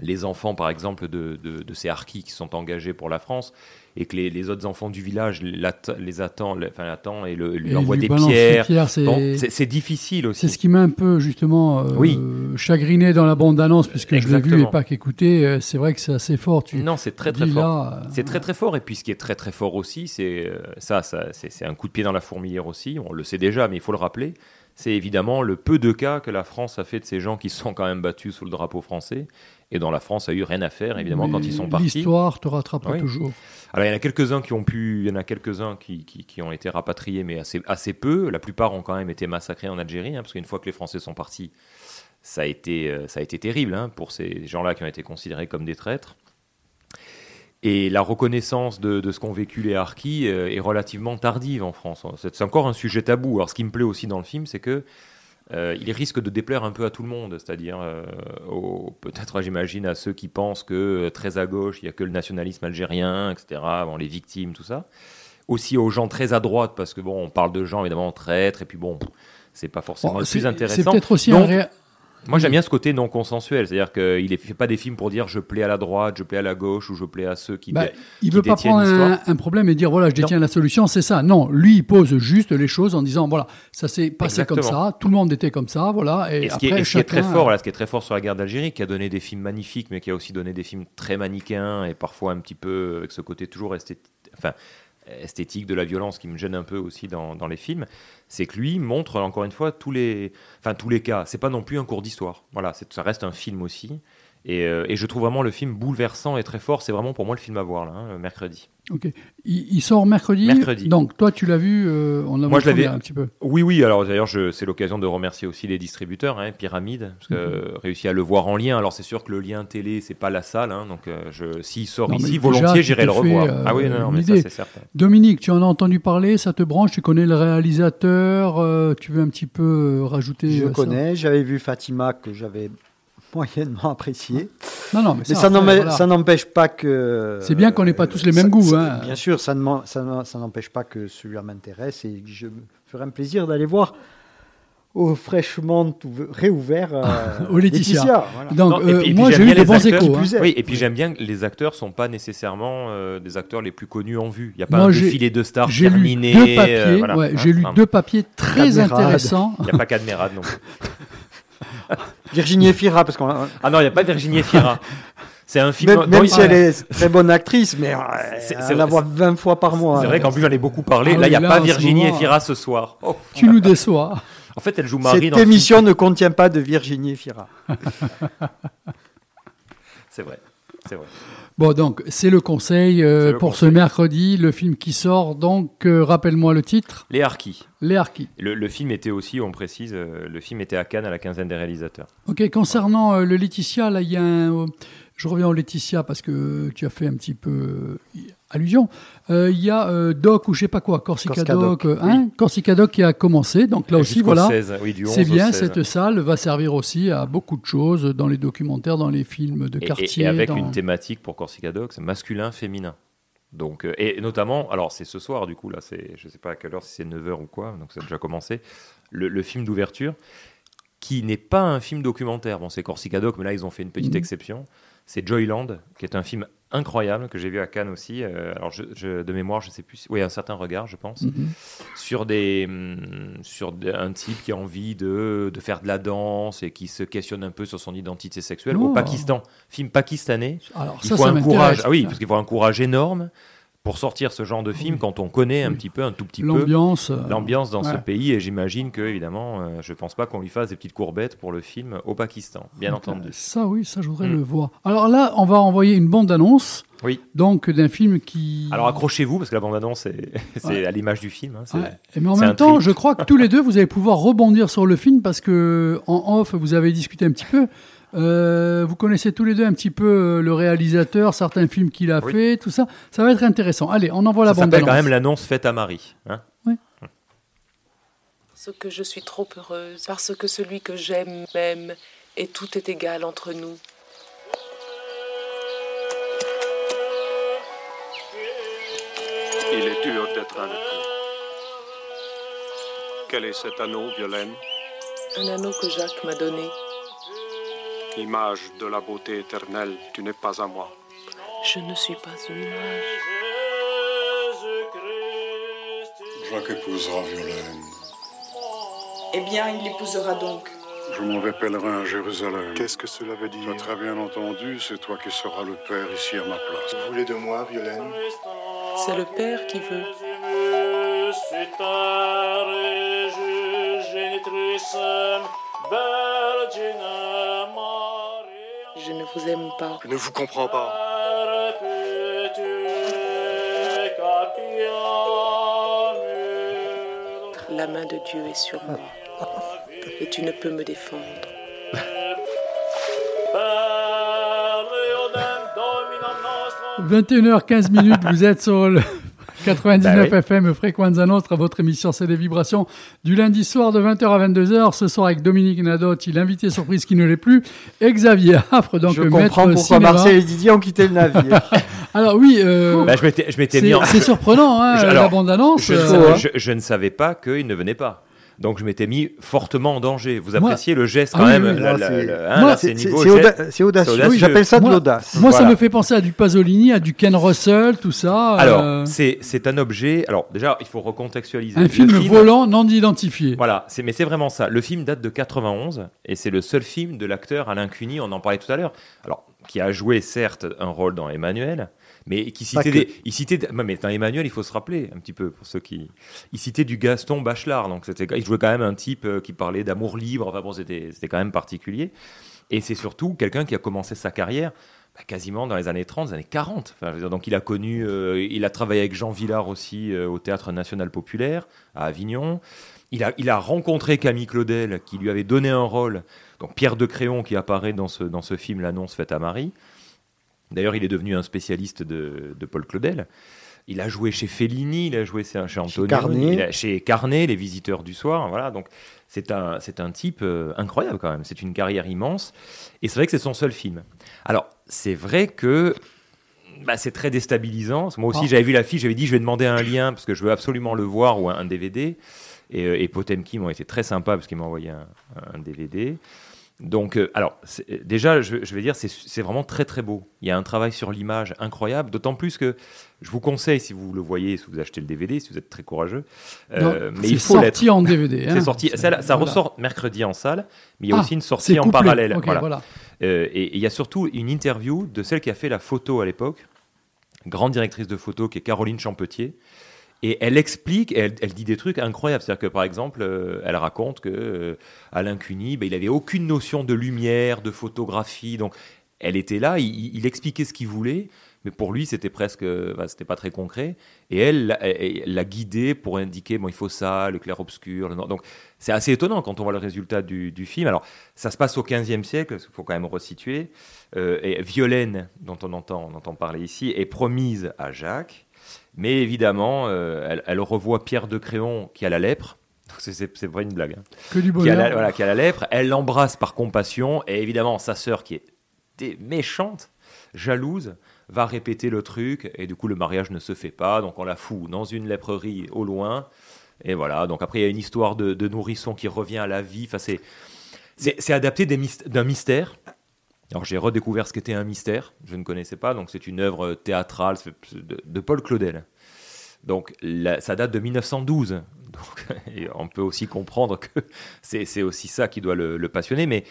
les enfants, par exemple, de, de, de ces harkis qui sont engagés pour la France, et que les, les autres enfants du village les attendent, enfin, et, le, lui Et envoient lui des pierres. pierres, c'est- difficile aussi. C'est ce qui m'a un peu justement euh, Oui. chagriné dans la bande-annonce, puisque je l'ai vu et pas qu'écouté. Euh, C'est vrai que c'est assez fort. Tu Non, c'est très très fort. là, euh, c'est très très fort. Et puis ce qui est très très fort aussi, c'est ça, c'est un coup de pied dans la fourmilière aussi. On le sait déjà, mais il faut le rappeler. C'est évidemment le peu de cas que la France a fait de ces gens qui se sont quand même battus sous le drapeau français et dont la France a eu rien à faire, évidemment, quand ils sont partis. L'histoire te rattrapera Oui. toujours. Alors il y en a quelques-uns qui ont pu, il y en a quelques-uns qui, qui, qui ont été rapatriés, mais assez, assez peu. La plupart ont quand même été massacrés en Algérie, hein, parce qu'une fois que les Français sont partis, ça a été, euh, ça a été terrible hein, pour ces gens-là qui ont été considérés comme des traîtres. Et la reconnaissance de, de ce qu'ont vécu les harkis euh, est relativement tardive en France. C'est encore un sujet tabou. Alors ce qui me plaît aussi dans le film, c'est que euh, il risque de déplaire un peu à tout le monde, c'est-à-dire euh, peut-être, j'imagine, à ceux qui pensent que très à gauche, il n'y a que le nationalisme algérien, etc., bon, les victimes, tout ça. Aussi aux gens très à droite, parce que bon, on parle de gens évidemment traîtres, et puis bon, c'est pas forcément Bon, le plus intéressant. c'est peut-être aussi un ré- Moi, j'aime bien ce côté non consensuel, c'est-à-dire qu'il ne fait pas des films pour dire je plais à la droite, je plais à la gauche, ou je plais à ceux qui, Bah, il qui veut pas prendre un, un problème et dire voilà, je détiens la solution, c'est ça. Non, lui, il pose juste les choses en disant voilà, ça s'est passé comme ça, tout le monde était comme ça, voilà. Et, Et, ce, qui après, est, et ce qui est très fort, là, ce qui est très fort sur la guerre d'Algérie, qui a donné des films magnifiques, mais qui a aussi donné des films très manichéens et parfois un petit peu avec ce côté toujours esthétique, enfin, esthétique de la violence qui me gêne un peu aussi dans, les films, c'est que lui montre encore une fois tous les, enfin tous les cas. C'est pas non plus un cours d'histoire. Voilà, ça reste un film aussi. Et, euh, et je trouve vraiment le film bouleversant et très fort. C'est vraiment pour moi le film à voir là, hein, mercredi. Ok. Il, il sort mercredi. Mercredi. Donc toi, tu l'as vu, euh, Moi, je l'avais un petit peu. Oui, oui. Alors d'ailleurs, je- c'est l'occasion de remercier aussi les distributeurs, hein, Pyramide, parce que euh, réussi à le voir en lien. Alors c'est sûr que le lien télé, c'est pas la salle, hein, donc euh, je, s'il sort Non, ici, déjà, volontiers, j'irai le revoir. euh, ah oui, non, non, mais ça c'est certain. Dominique, tu en as entendu parler, ça te branche, tu connais le réalisateur, euh, tu veux un petit peu rajouter Je connais, j'avais vu Fatima que j'avais moyennement apprécié. Non, non, mais ça, ça après, n'empêche- voilà. ça n'empêche pas que. C'est bien qu'on n'ait pas tous les mêmes ça- goûts, hein. Bien sûr, ça ne n'empêche pas que celui-là m'intéresse et que je me ferai un plaisir d'aller voir au fraîchement ouve- réouvert euh, Au Laetitia. voilà. Donc, Non, et euh, puis- et puis moi, j'aime j'ai eu bien des les bons acteurs. échos. hein. Oui, et puis j'aime bien que les acteurs sont pas nécessairement euh, des acteurs les plus connus en vue. Il n'y a pas Moi, un défilé de stars J'ai lu terminé. deux papiers, euh, voilà, ouais, hein, j'ai lu hein. deux papiers très Cadmerade. intéressants. Il n'y a pas Cadmerade non plus. Virginie Efira, parce qu'on. Ah non, il n'y a pas Virginie Efira. C'est un film. Même, si elle est très bonne actrice, mais euh, C'est- la voit 20 fois par mois. C'est vrai qu'en plus j'en ai beaucoup parlé. Ah là, il n'y a là, pas Virginie moment, Efira ce soir. Oh. Tu nous déçois. En fait, elle joue Marie Cette dans le film. émission ne contient pas de Virginie Fira. C'est vrai, c'est vrai. Bon, donc, c'est le conseil euh, le pour conseil. ce mercredi, le film qui sort. Donc, euh, rappelle-moi le titre Les Harkis. Les Harkis. Le, le film était aussi, on précise, euh, le film était à Cannes à la quinzaine des réalisateurs. Ok, concernant le Laetitia, là, il y a un. je reviens au Laetitia parce que tu as fait un petit peu allusion. Euh, Il y a euh, Doc ou je sais pas quoi, Corsica, Corsica Doc, Doc, euh, hein, Corsica Doc qui a commencé. Donc là aussi, voilà. 16, oui, du 11 C'est bien, 16. cette salle va servir aussi à beaucoup de choses dans les documentaires, dans les films de Et- et- quartier. Et, avec dans- une thématique pour Corsica Docs, masculin-féminin. Donc, euh, et notamment, alors c'est ce soir du coup, là, c'est, je sais pas à quelle heure, si c'est 9h ou quoi, donc ça a déjà commencé, le, le film d'ouverture, qui n'est pas un film documentaire. Bon, c'est Corsica Doc, mais là, ils ont fait une petite Mhm. exception. C'est Joyland, qui est un film incroyable que j'ai vu à Cannes aussi. Euh, alors, je, je- de mémoire, je sais plus. Oui, un certain regard, je pense. Mhm. Sur, des, hum, sur un type qui a envie de, de faire de la danse et qui se questionne un peu sur son identité sexuelle Oh. au Pakistan. Film pakistanais. Alors, Il ça, faut ça un courage. Ah oui, parce qu'il faut un courage énorme pour sortir ce genre de film quand on connaît un petit peu, un tout petit peu L'ambiance, euh, l'ambiance dans ce pays. Et j'imagine que, évidemment, euh, je pense pas qu'on lui fasse des petites courbettes pour le film au Pakistan, bien Donc, entendu. euh, Ça, oui, ça, je voudrais Mm. le voir. Alors là, on va envoyer une bande-annonce. Oui. Donc, d'un film qui. Alors accrochez-vous parce que la bande-annonce c'est c'est Ouais. à l'image du film. hein, c'est- Ouais. Mais en même temps, je crois que tous les deux, vous allez pouvoir rebondir sur le film parce que en off, vous avez discuté un petit peu. Euh, vous connaissez tous les deux un petit peu euh, le réalisateur, certains films qu'il a Oui. fait, tout ça. Ça va être intéressant. Allez, on envoie la Ça bande s'appelle quand même l'annonce faite à Marie. hein. Parce que je suis trop heureuse, parce que celui que j'aime m'aime, et tout est égal entre nous. Il est dur d'être un. Quel est cet anneau, Violaine? Un anneau que Jacques m'a donné. Image de la beauté éternelle, tu n'es pas à moi. Je ne suis pas une image. Jacques épousera Violaine. Eh bien, il l'épousera donc. Je m'en vais pèlerin à Jérusalem. Qu'est-ce que cela veut dire? Tu as très bien entendu, c'est toi qui seras le père ici à ma place. Vous voulez de moi, Violaine? C'est le père qui veut. Je ne vous aime pas. Je ne vous comprends pas. La main de Dieu est sur moi. Et tu ne peux me défendre. 21h15 minutes, vous êtes sur le 99 Bah oui. FM Fréquenza Nostra, votre émission c'est des vibrations du lundi soir de 20h à 22h. Ce soir avec Dominique Nadotti, l'invité surprise qui ne l'est plus, et Xavier Affre, donc Je maître comprends pourquoi cinéma. Marcel et Didier ont quitté le navire. Alors oui, euh, Bah, je m'étais, je m'étais c'est mis en- c'est surprenant, hein, Je- la alors, bande-annonce. Je, euh, je- je ne savais pas qu'il ne venait pas. Donc je m'étais mis fortement en danger. Vous Moi- appréciez le geste Ah quand oui, même oui, c'est- hein, audacieux. Oui, j'appelle ça de moi- l'audace. Moi, ça Voilà. me fait penser à du Pasolini, à du Ken Russell, tout ça. Alors, euh, c'est, c'est un objet. Alors, déjà, il faut recontextualiser. un Le film, volant non identifié. Voilà, c'est, mais c'est vraiment ça. Le film date de 91 et c'est le seul film de l'acteur Alain Cuny, on en parlait tout à l'heure. Alors, qui a joué certes un rôle dans Emmanuel, mais qui citait des, il citait, mais dans Emmanuel, il faut se rappeler un petit peu pour ceux qui, il citait du Gaston Bachelard, donc c'était, il jouait quand même un type euh, qui parlait d'amour libre. Enfin bon, c'était, c'était quand même particulier. Et c'est surtout quelqu'un qui a commencé sa carrière bah, quasiment dans les années 30, les années 40. Enfin, je veux dire, donc il a connu, euh, il a travaillé avec Jean Villard aussi euh, au Théâtre National Populaire à Avignon. Il a, il a rencontré Camille Claudel qui lui avait donné un rôle. Donc Pierre de Créon qui apparaît dans ce, dans ce film, l'annonce faite à Marie. D'ailleurs, il est devenu un spécialiste de, de Paul Claudel. Il a joué chez Fellini, il a joué chez chez Antonio, Carnet. il a- chez Carnet, Les Visiteurs du Soir. Voilà, donc c'est un, c'est un type euh, incroyable quand même. C'est une carrière immense. Et c'est vrai que c'est son seul film. Alors, c'est vrai que bah, c'est très déstabilisant. Moi aussi, Ah. j'avais vu la fiche, j'avais dit je vais demander un lien parce que je veux absolument le voir ou un, un DVD. Et, euh, et Potemkin m'ont été très sympas parce qu'ils m'ont envoyé un, un DVD. Donc, euh, alors, c'est- déjà, je, je vais dire, c'est- vraiment très très beau. Il y a un travail sur l'image incroyable, d'autant plus que je vous conseille, si vous le voyez, si vous achetez le DVD, si vous êtes très courageux, euh, Non, mais il faut l'être. sorti en DVD, hein. C'est sorti. C'est- Ça, ça voilà. ressort mercredi en salle, mais il y a Ah, aussi une sortie en parallèle. Ok, voilà. Euh, et et il y a surtout une interview de celle qui a fait la photo à l'époque, grande directrice de photo qui est Caroline Champetier, Et elle explique, elle, elle dit des trucs incroyables. C'est-à-dire que, par exemple, euh, elle raconte que euh, Alain Cuny, ben, il avait aucune notion de lumière, de photographie. Donc, elle était là, il, expliquait ce qu'il voulait, mais pour lui, c'était presque, bah, c'était pas très concret. Et elle, l'a- guidé pour indiquer, bon, il faut ça, le clair-obscur. Donc, c'est assez étonnant quand on voit le résultat du, du film. Alors, ça se passe au XVe siècle, il faut quand même resituer. Euh, et Violaine, dont on entend, on entend parler ici, est promise à Jacques. Mais évidemment, euh, elle, elle revoit Pierre de Créon qui a la lèpre. C'est- pas une blague. hein. Que du Qui a, la, bonheur. voilà, qui a la lèpre. Elle l'embrasse par compassion. Et évidemment, sa sœur, qui était méchante, jalouse, va répéter le truc. Et du coup, le mariage ne se fait pas. Donc, on la fout dans une lèprerie au loin. Et voilà. Donc, après, il y a une histoire de, de nourrisson qui revient à la vie. Enfin, c'est. Adapté d'un mystère. Alors j'ai redécouvert ce qu'était un mystère, je ne connaissais pas, donc c'est une œuvre théâtrale c'est de, Paul Claudel. Donc ça date de 1912, donc, et on peut aussi comprendre que c'est c'est aussi ça qui doit le, le passionner, mais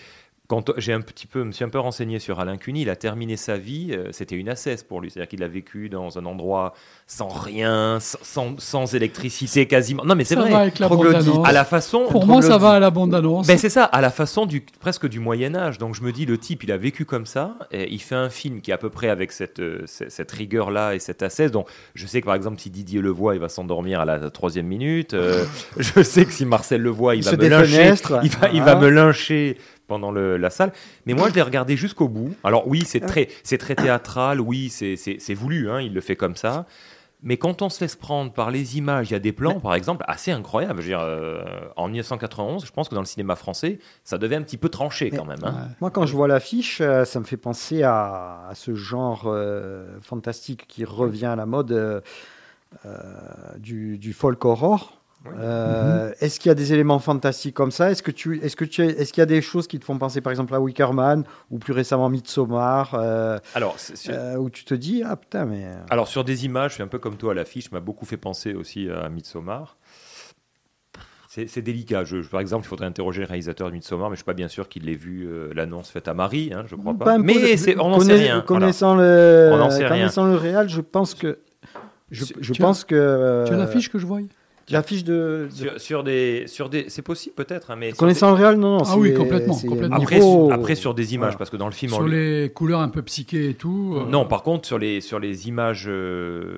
quand j'ai un petit peu, me suis un peu renseigné sur Alain Cuny, il a terminé sa vie, euh, c'était une assesse pour lui, c'est-à-dire qu'il a vécu dans un endroit sans rien, sans, sans, électricité quasiment. Non mais c'est Ça vrai, va avec la à la façon. Pour moi, ça va à la bande-annonce. Ben, c'est ça, à la façon du, presque du Moyen-Âge. Donc je me dis, le type, il a vécu comme ça, et il fait un film qui est à peu près avec cette, euh, cette, cette rigueur-là et cette assesse. Donc je sais que par exemple, si Didier le voit, il va s'endormir à la troisième minute. Euh, je sais que si Marcel le voit, il, Il va me lyncher. Il va, il va me lyncher pendant le- la salle. Mais moi, je l'ai regardé jusqu'au bout. Alors oui, c'est très, c'est très théâtral, oui, c'est voulu, hein, il le fait comme ça. Mais quand on se laisse prendre par les images, il y a des plans, par exemple, assez incroyables. Je veux dire, euh, en 1991, je pense que dans le cinéma français, ça devait un petit peu trancher quand même. hein. Moi, quand je vois l'affiche, euh, ça me fait penser à, à ce genre euh, fantastique qui revient à la mode du, du folk horror. Euh, Est-ce qu'il y a des éléments fantastiques comme ça? Est-ce que tu, est-ce que tu, est-ce qu'il y a des choses qui te font penser, par exemple, à Wickerman ou plus récemment Midsommar euh, Alors, c'est- c'est- euh, où tu te dis ah putain mais Alors sur des images, je suis un peu comme toi, l'affiche m'a beaucoup fait penser aussi à Midsommar. C'est c'est délicat. Je, je- par exemple, il faudrait interroger le réalisateur de Midsommar, mais je suis pas bien sûr qu'il ait vu euh, l'annonce faite à Marie, hein, je crois pas. Peu mais on n'en sait rien. voilà. Connaissant le, On n'en sait rien. connaissant le réel, je pense que je, je tu as- pense que Tu as l'affiche que je vois L'affiche de, de- Sur, sur des, sur des, c'est possible peut-être, hein, mais Connaissant des- le réel, non, non. Ah oui, complètement. Après, niveau- sur, après, sur des images, Voilà. parce que dans le film, Sur les couleurs un peu psychées et tout. euh, Non, par contre, sur les, sur les images, euh,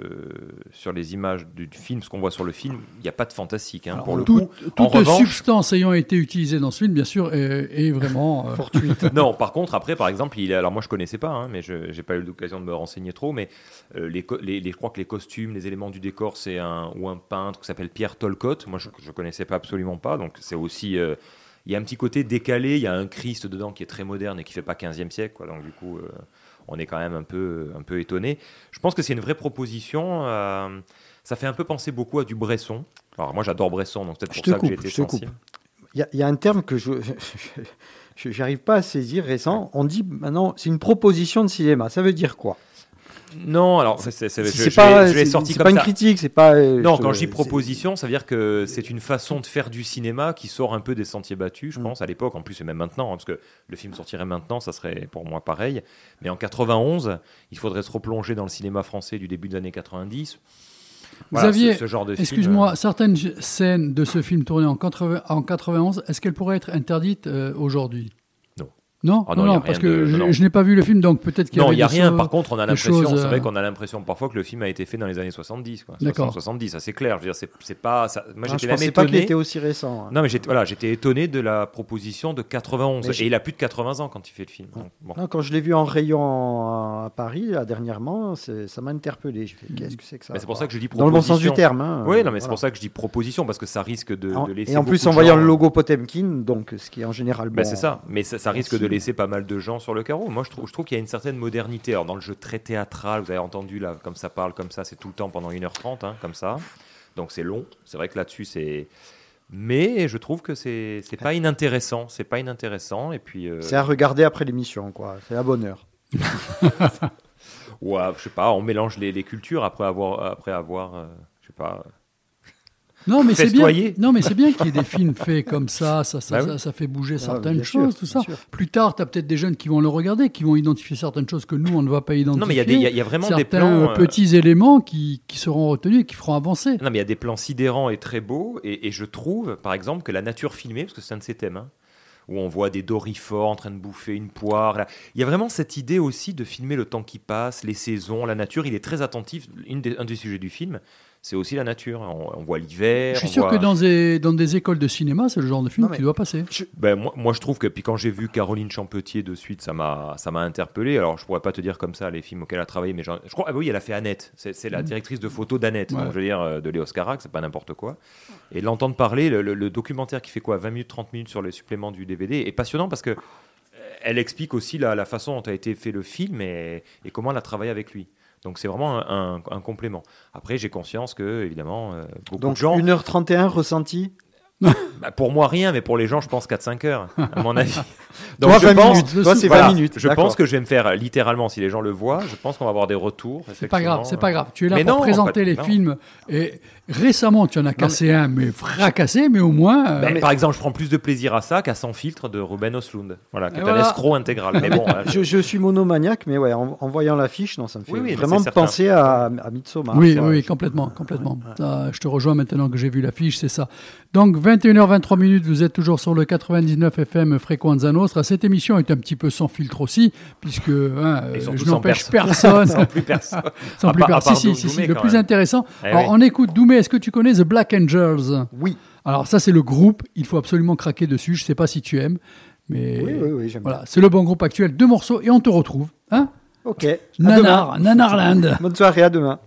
sur les images du, du film, ce qu'on voit sur le film, il n'y a pas de fantastique. hein, pour le tout- coup. toute en revanche, substance ayant été utilisée dans ce film, bien sûr, est, est vraiment. euh, non, par contre, après, par exemple, il est, alors moi je connaissais pas, hein, mais je n'ai pas eu l'occasion de me renseigner trop, mais euh, les, les- je crois que les costumes, les éléments du décor, c'est un ou un peintre qui s'appelle Pierre Tolcott. Moi, je ne connaissais pas absolument pas, donc c'est aussi. euh, il y a un petit côté décalé, il y a un Christ dedans qui est très moderne et qui fait pas 15e siècle, quoi. Donc du coup, euh, on est quand même un peu, un peu étonné. Je pense que c'est une vraie proposition. euh, ça fait un peu penser beaucoup à du Bresson. Alors moi, j'adore Bresson, donc peut-être pour ça coupe, que j'ai été je te coupe. sensible. Il y, y a un terme que je j'arrive pas à saisir récent. On dit maintenant c'est une proposition de cinéma. Ça veut dire quoi? Non, alors c'est, c'est- c'est- C'est- je, c'est je pas- je l'ai c'est- sorti c'est comme pas une ça. critique, c'est pas, euh, non, je- quand je dis c'est- proposition, ça veut dire que c'est une façon de faire du cinéma qui sort un peu des sentiers battus, Mm. je pense, à l'époque, en plus et même maintenant, hein, parce que le film sortirait maintenant, ça serait pour moi pareil. Mais en 91, il faudrait se replonger dans le cinéma français du début des années 90. Voilà, Xavier, ce, ce genre de film, excuse-moi, euh, certaines scènes de ce film tourné en, 80 en 91, est-ce qu'elles pourraient être interdites euh, aujourd'hui? Non. Non, Ah non, non, y a non, parce de- que je, non. je n'ai pas vu le film, donc peut-être qu'il y Non, avait il n'y a rien. Par contre, on a l'impression, c'est vrai euh, qu'on a l'impression parfois que le film a été fait dans les années 70. Quoi. D'accord. 70, ça c'est clair. Je veux dire, c'est, c'est pas. ça- Moi, Ah, j'étais je même pensais pas qu'il étonné. était aussi récent, hein. Non, mais j'étais, voilà, j'étais étonné de la proposition de 91. Mais j'ai- Et il a plus de 80 ans quand il fait le film. Donc, bon. Non, quand je l'ai vu en rayon à Paris là, dernièrement, c'est- ça m'a interpellé. Je fais qu'est-ce que c'est que ça Mais c'est pour ça que je dis Dans le bon sens du proposition. terme. Hein, oui, non, mais c'est pour ça que je dis proposition parce que ça risque de, laisser. Et en plus, en voyant le logo Potemkin, donc ce qui est en général bon. Ben, c'est ça, mais ça risque de Merci. laisser pas mal de gens sur le carreau. Moi, je trouve, je trouve qu'il y a une certaine modernité. Alors, dans le jeu très théâtral, vous avez entendu là, comme ça parle, comme ça, c'est tout le temps pendant 1h30, hein, comme ça. Donc, c'est long. C'est vrai que là-dessus, c'est. Mais je trouve que c'est c'est pas inintéressant. C'est pas inintéressant. Et puis. euh, C'est à regarder après l'émission, quoi. C'est à bonne heure. Ouais, je sais pas, on mélange les, les cultures après avoir, après avoir, euh, je sais pas. Non, mais c'est bien. festoyer. Non, mais c'est bien qu'il y ait des films faits comme ça. Ça, ça, Bah ça, oui. ça fait bouger Ah, certaines sûr, choses, tout ça. sûr. Plus tard, tu as peut-être des jeunes qui vont le regarder, qui vont identifier certaines choses que nous, on ne va pas identifier. mais il y a des- il y a- il y a vraiment des Certains, plans, euh, euh, petits éléments qui, qui seront retenus et qui feront avancer. Non, mais il y a des plans sidérants et très beaux, et, et je trouve, par exemple, que la nature filmée, parce que c'est un de ces thèmes, hein, où on voit des dorifores en train de bouffer une poire, là, il y a vraiment cette idée aussi de filmer le temps qui passe, les saisons, la nature. Il est très attentif. Une des- un des sujets du film, c'est aussi la nature. On, on voit l'hiver. Je suis sûr voit- que dans des, dans des écoles de cinéma, c'est le genre de film Non, qui doit passer. Ben, moi, moi, je trouve que puis quand j'ai vu Caroline Champetier de suite, ça m'a interpellé. Alors je pourrais pas te dire comme ça les films auxquels elle a travaillé, mais je crois ah oui, elle a fait Annette. C'est la Mhm. directrice de photo d'Annette. Ouais. Je veux dire euh, de Léos Carac, c'est pas n'importe quoi. Et l'entendre parler, le, le- le documentaire qui fait quoi, 20 minutes, 30 minutes sur les suppléments du DVD, est passionnant parce que euh, elle explique aussi la, la façon dont a été fait le film et, et comment elle a travaillé avec lui. Donc c'est vraiment un, un- un complément. Après, j'ai conscience que évidemment euh, beaucoup Donc de gens 1h31 ressenti bah, pour moi, rien, mais pour les gens, je pense 4-5 heures, à mon avis. Toi, je 20 pense, minutes. Toi, c'est 20 voilà, minutes, Je pense que je vais me faire littéralement, si les gens le voient, je pense qu'on va avoir des retours. C'est pas grave, c'est pas grave. Tu es là Mais pour non, présenter les non. films. Et récemment, tu en as cassé un, mais fracassé, mais au moins. euh, Ben, Par exemple, je prends plus de plaisir à ça qu'à Sans filtre de Ruben Oslund, voilà, qui est voilà. un escroc intégral. Mais bon, hein, je, je suis monomaniaque, mais ouais, en, en voyant l'affiche, non, ça me fait Oui, oui, mais vraiment penser à, à Midsommar. Oui, oui, complètement, complètement. Ça, je te rejoins maintenant que j'ai vu l'affiche, c'est ça. Donc, 21h23 minutes, vous êtes toujours sur le 99 FM Frequenza Nostra. Cette émission est un petit peu sans filtre aussi, puisque hein, je n'empêche personne. personne. Sans plus personne. Sans À plus part- personne. Si, si, si, le plus intéressant. Eh Alors, on écoute Doumé, est-ce que tu connais The Black Angels? Oui. Alors, ça, c'est le groupe. Il faut absolument craquer dessus. Je ne sais pas si tu aimes, mais Oui, oui, oui, j'aime voilà, c'est le bon groupe actuel. Deux morceaux et on te retrouve. Hein? Ok. À Nanar, demain. Nanarland. Bonne soirée, à demain.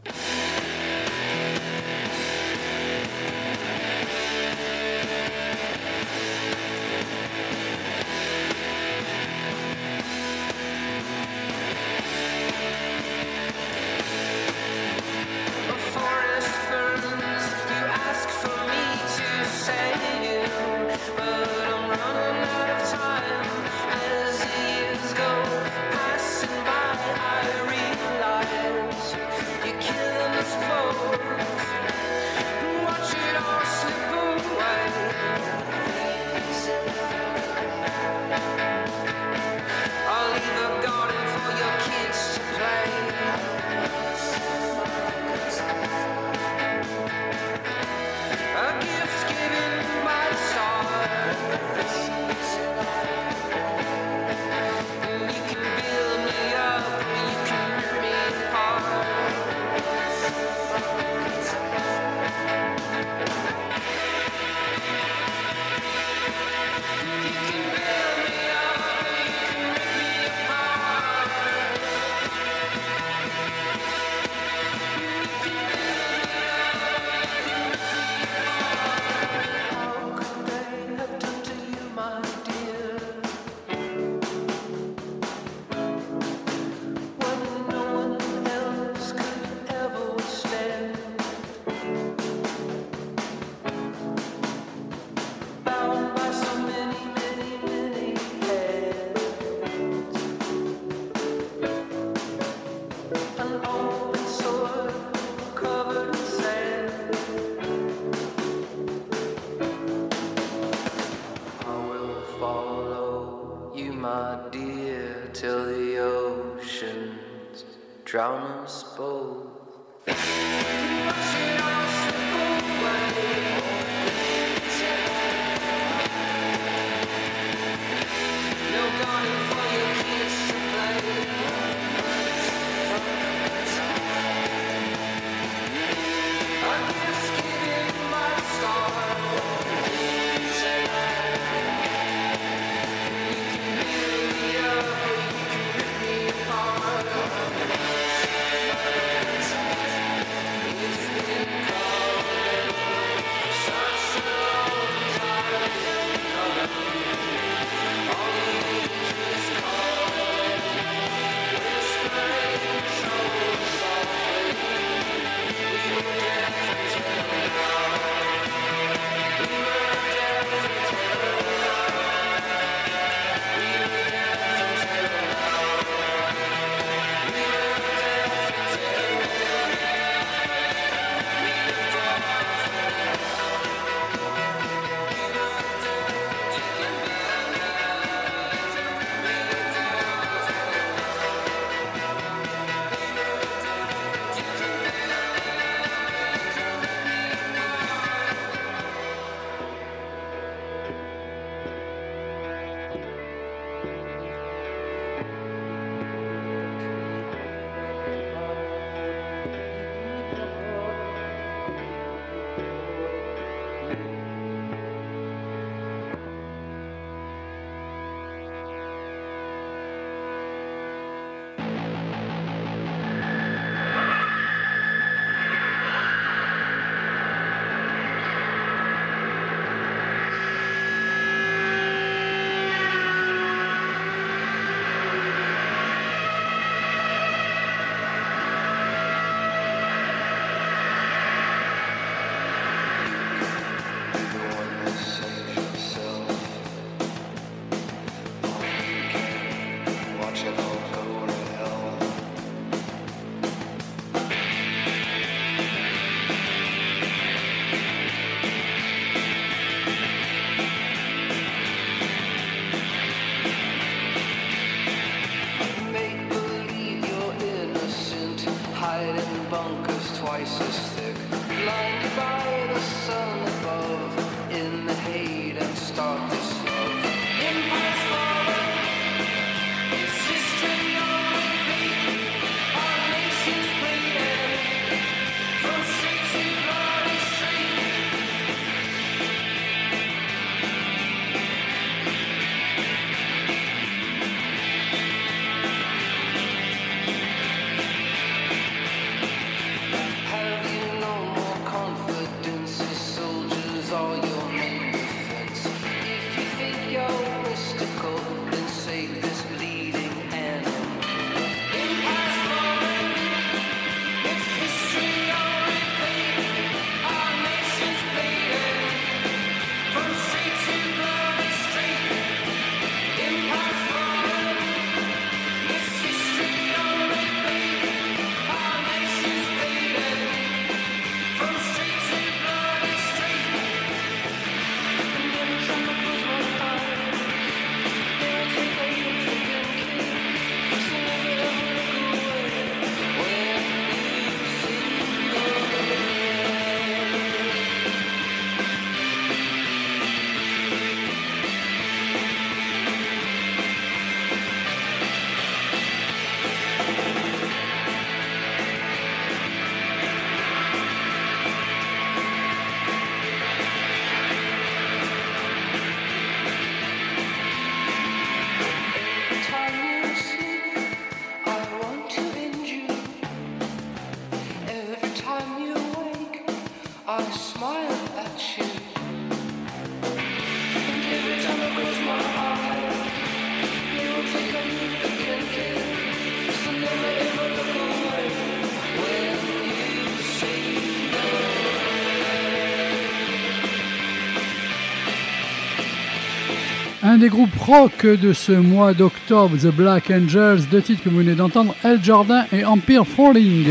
Des groupes rock de ce mois d'octobre, The Black Angels, deux titres que vous venez d'entendre, El Jordan et Empire Falling.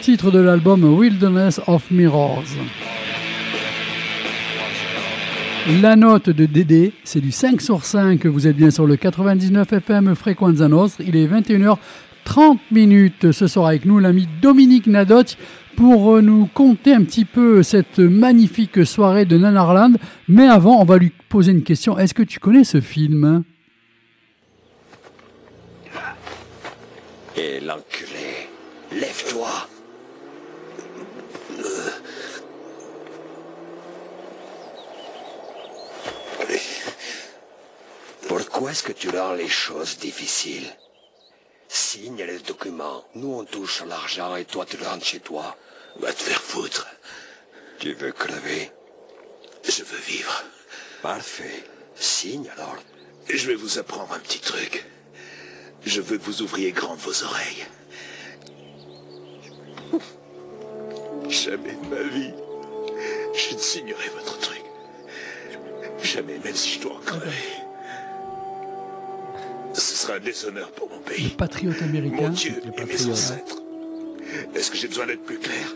Titre de l'album Wilderness of Mirrors. La note de Dédé, c'est du 5 sur 5. Vous êtes bien sur le 99 FM Frequenza Nostra. Il est 21h30 minutes. Ce soir avec nous l'ami Dominique Nadot pour euh, nous conter un petit peu cette magnifique soirée de Nanarland. Mais avant, on va lui poser une question. Est-ce que tu connais ce film? Et l'enculé, lève-toi. Pourquoi est-ce que tu rends les choses difficiles? Signe les documents. Nous, on touche l'argent et toi, tu rentres chez toi. Va te faire foutre. Tu veux crever? Je veux vivre. Parfait. Signe alors. Je vais vous apprendre un petit truc. Je veux que vous ouvriez grand vos oreilles. Jamais de ma vie, je ne signerai votre truc. Jamais, même si je dois en crever. Ce sera un déshonneur pour mon pays. Patriote américain. Mon Dieu et mes ancêtres. Est-ce que j'ai besoin d'être plus clair?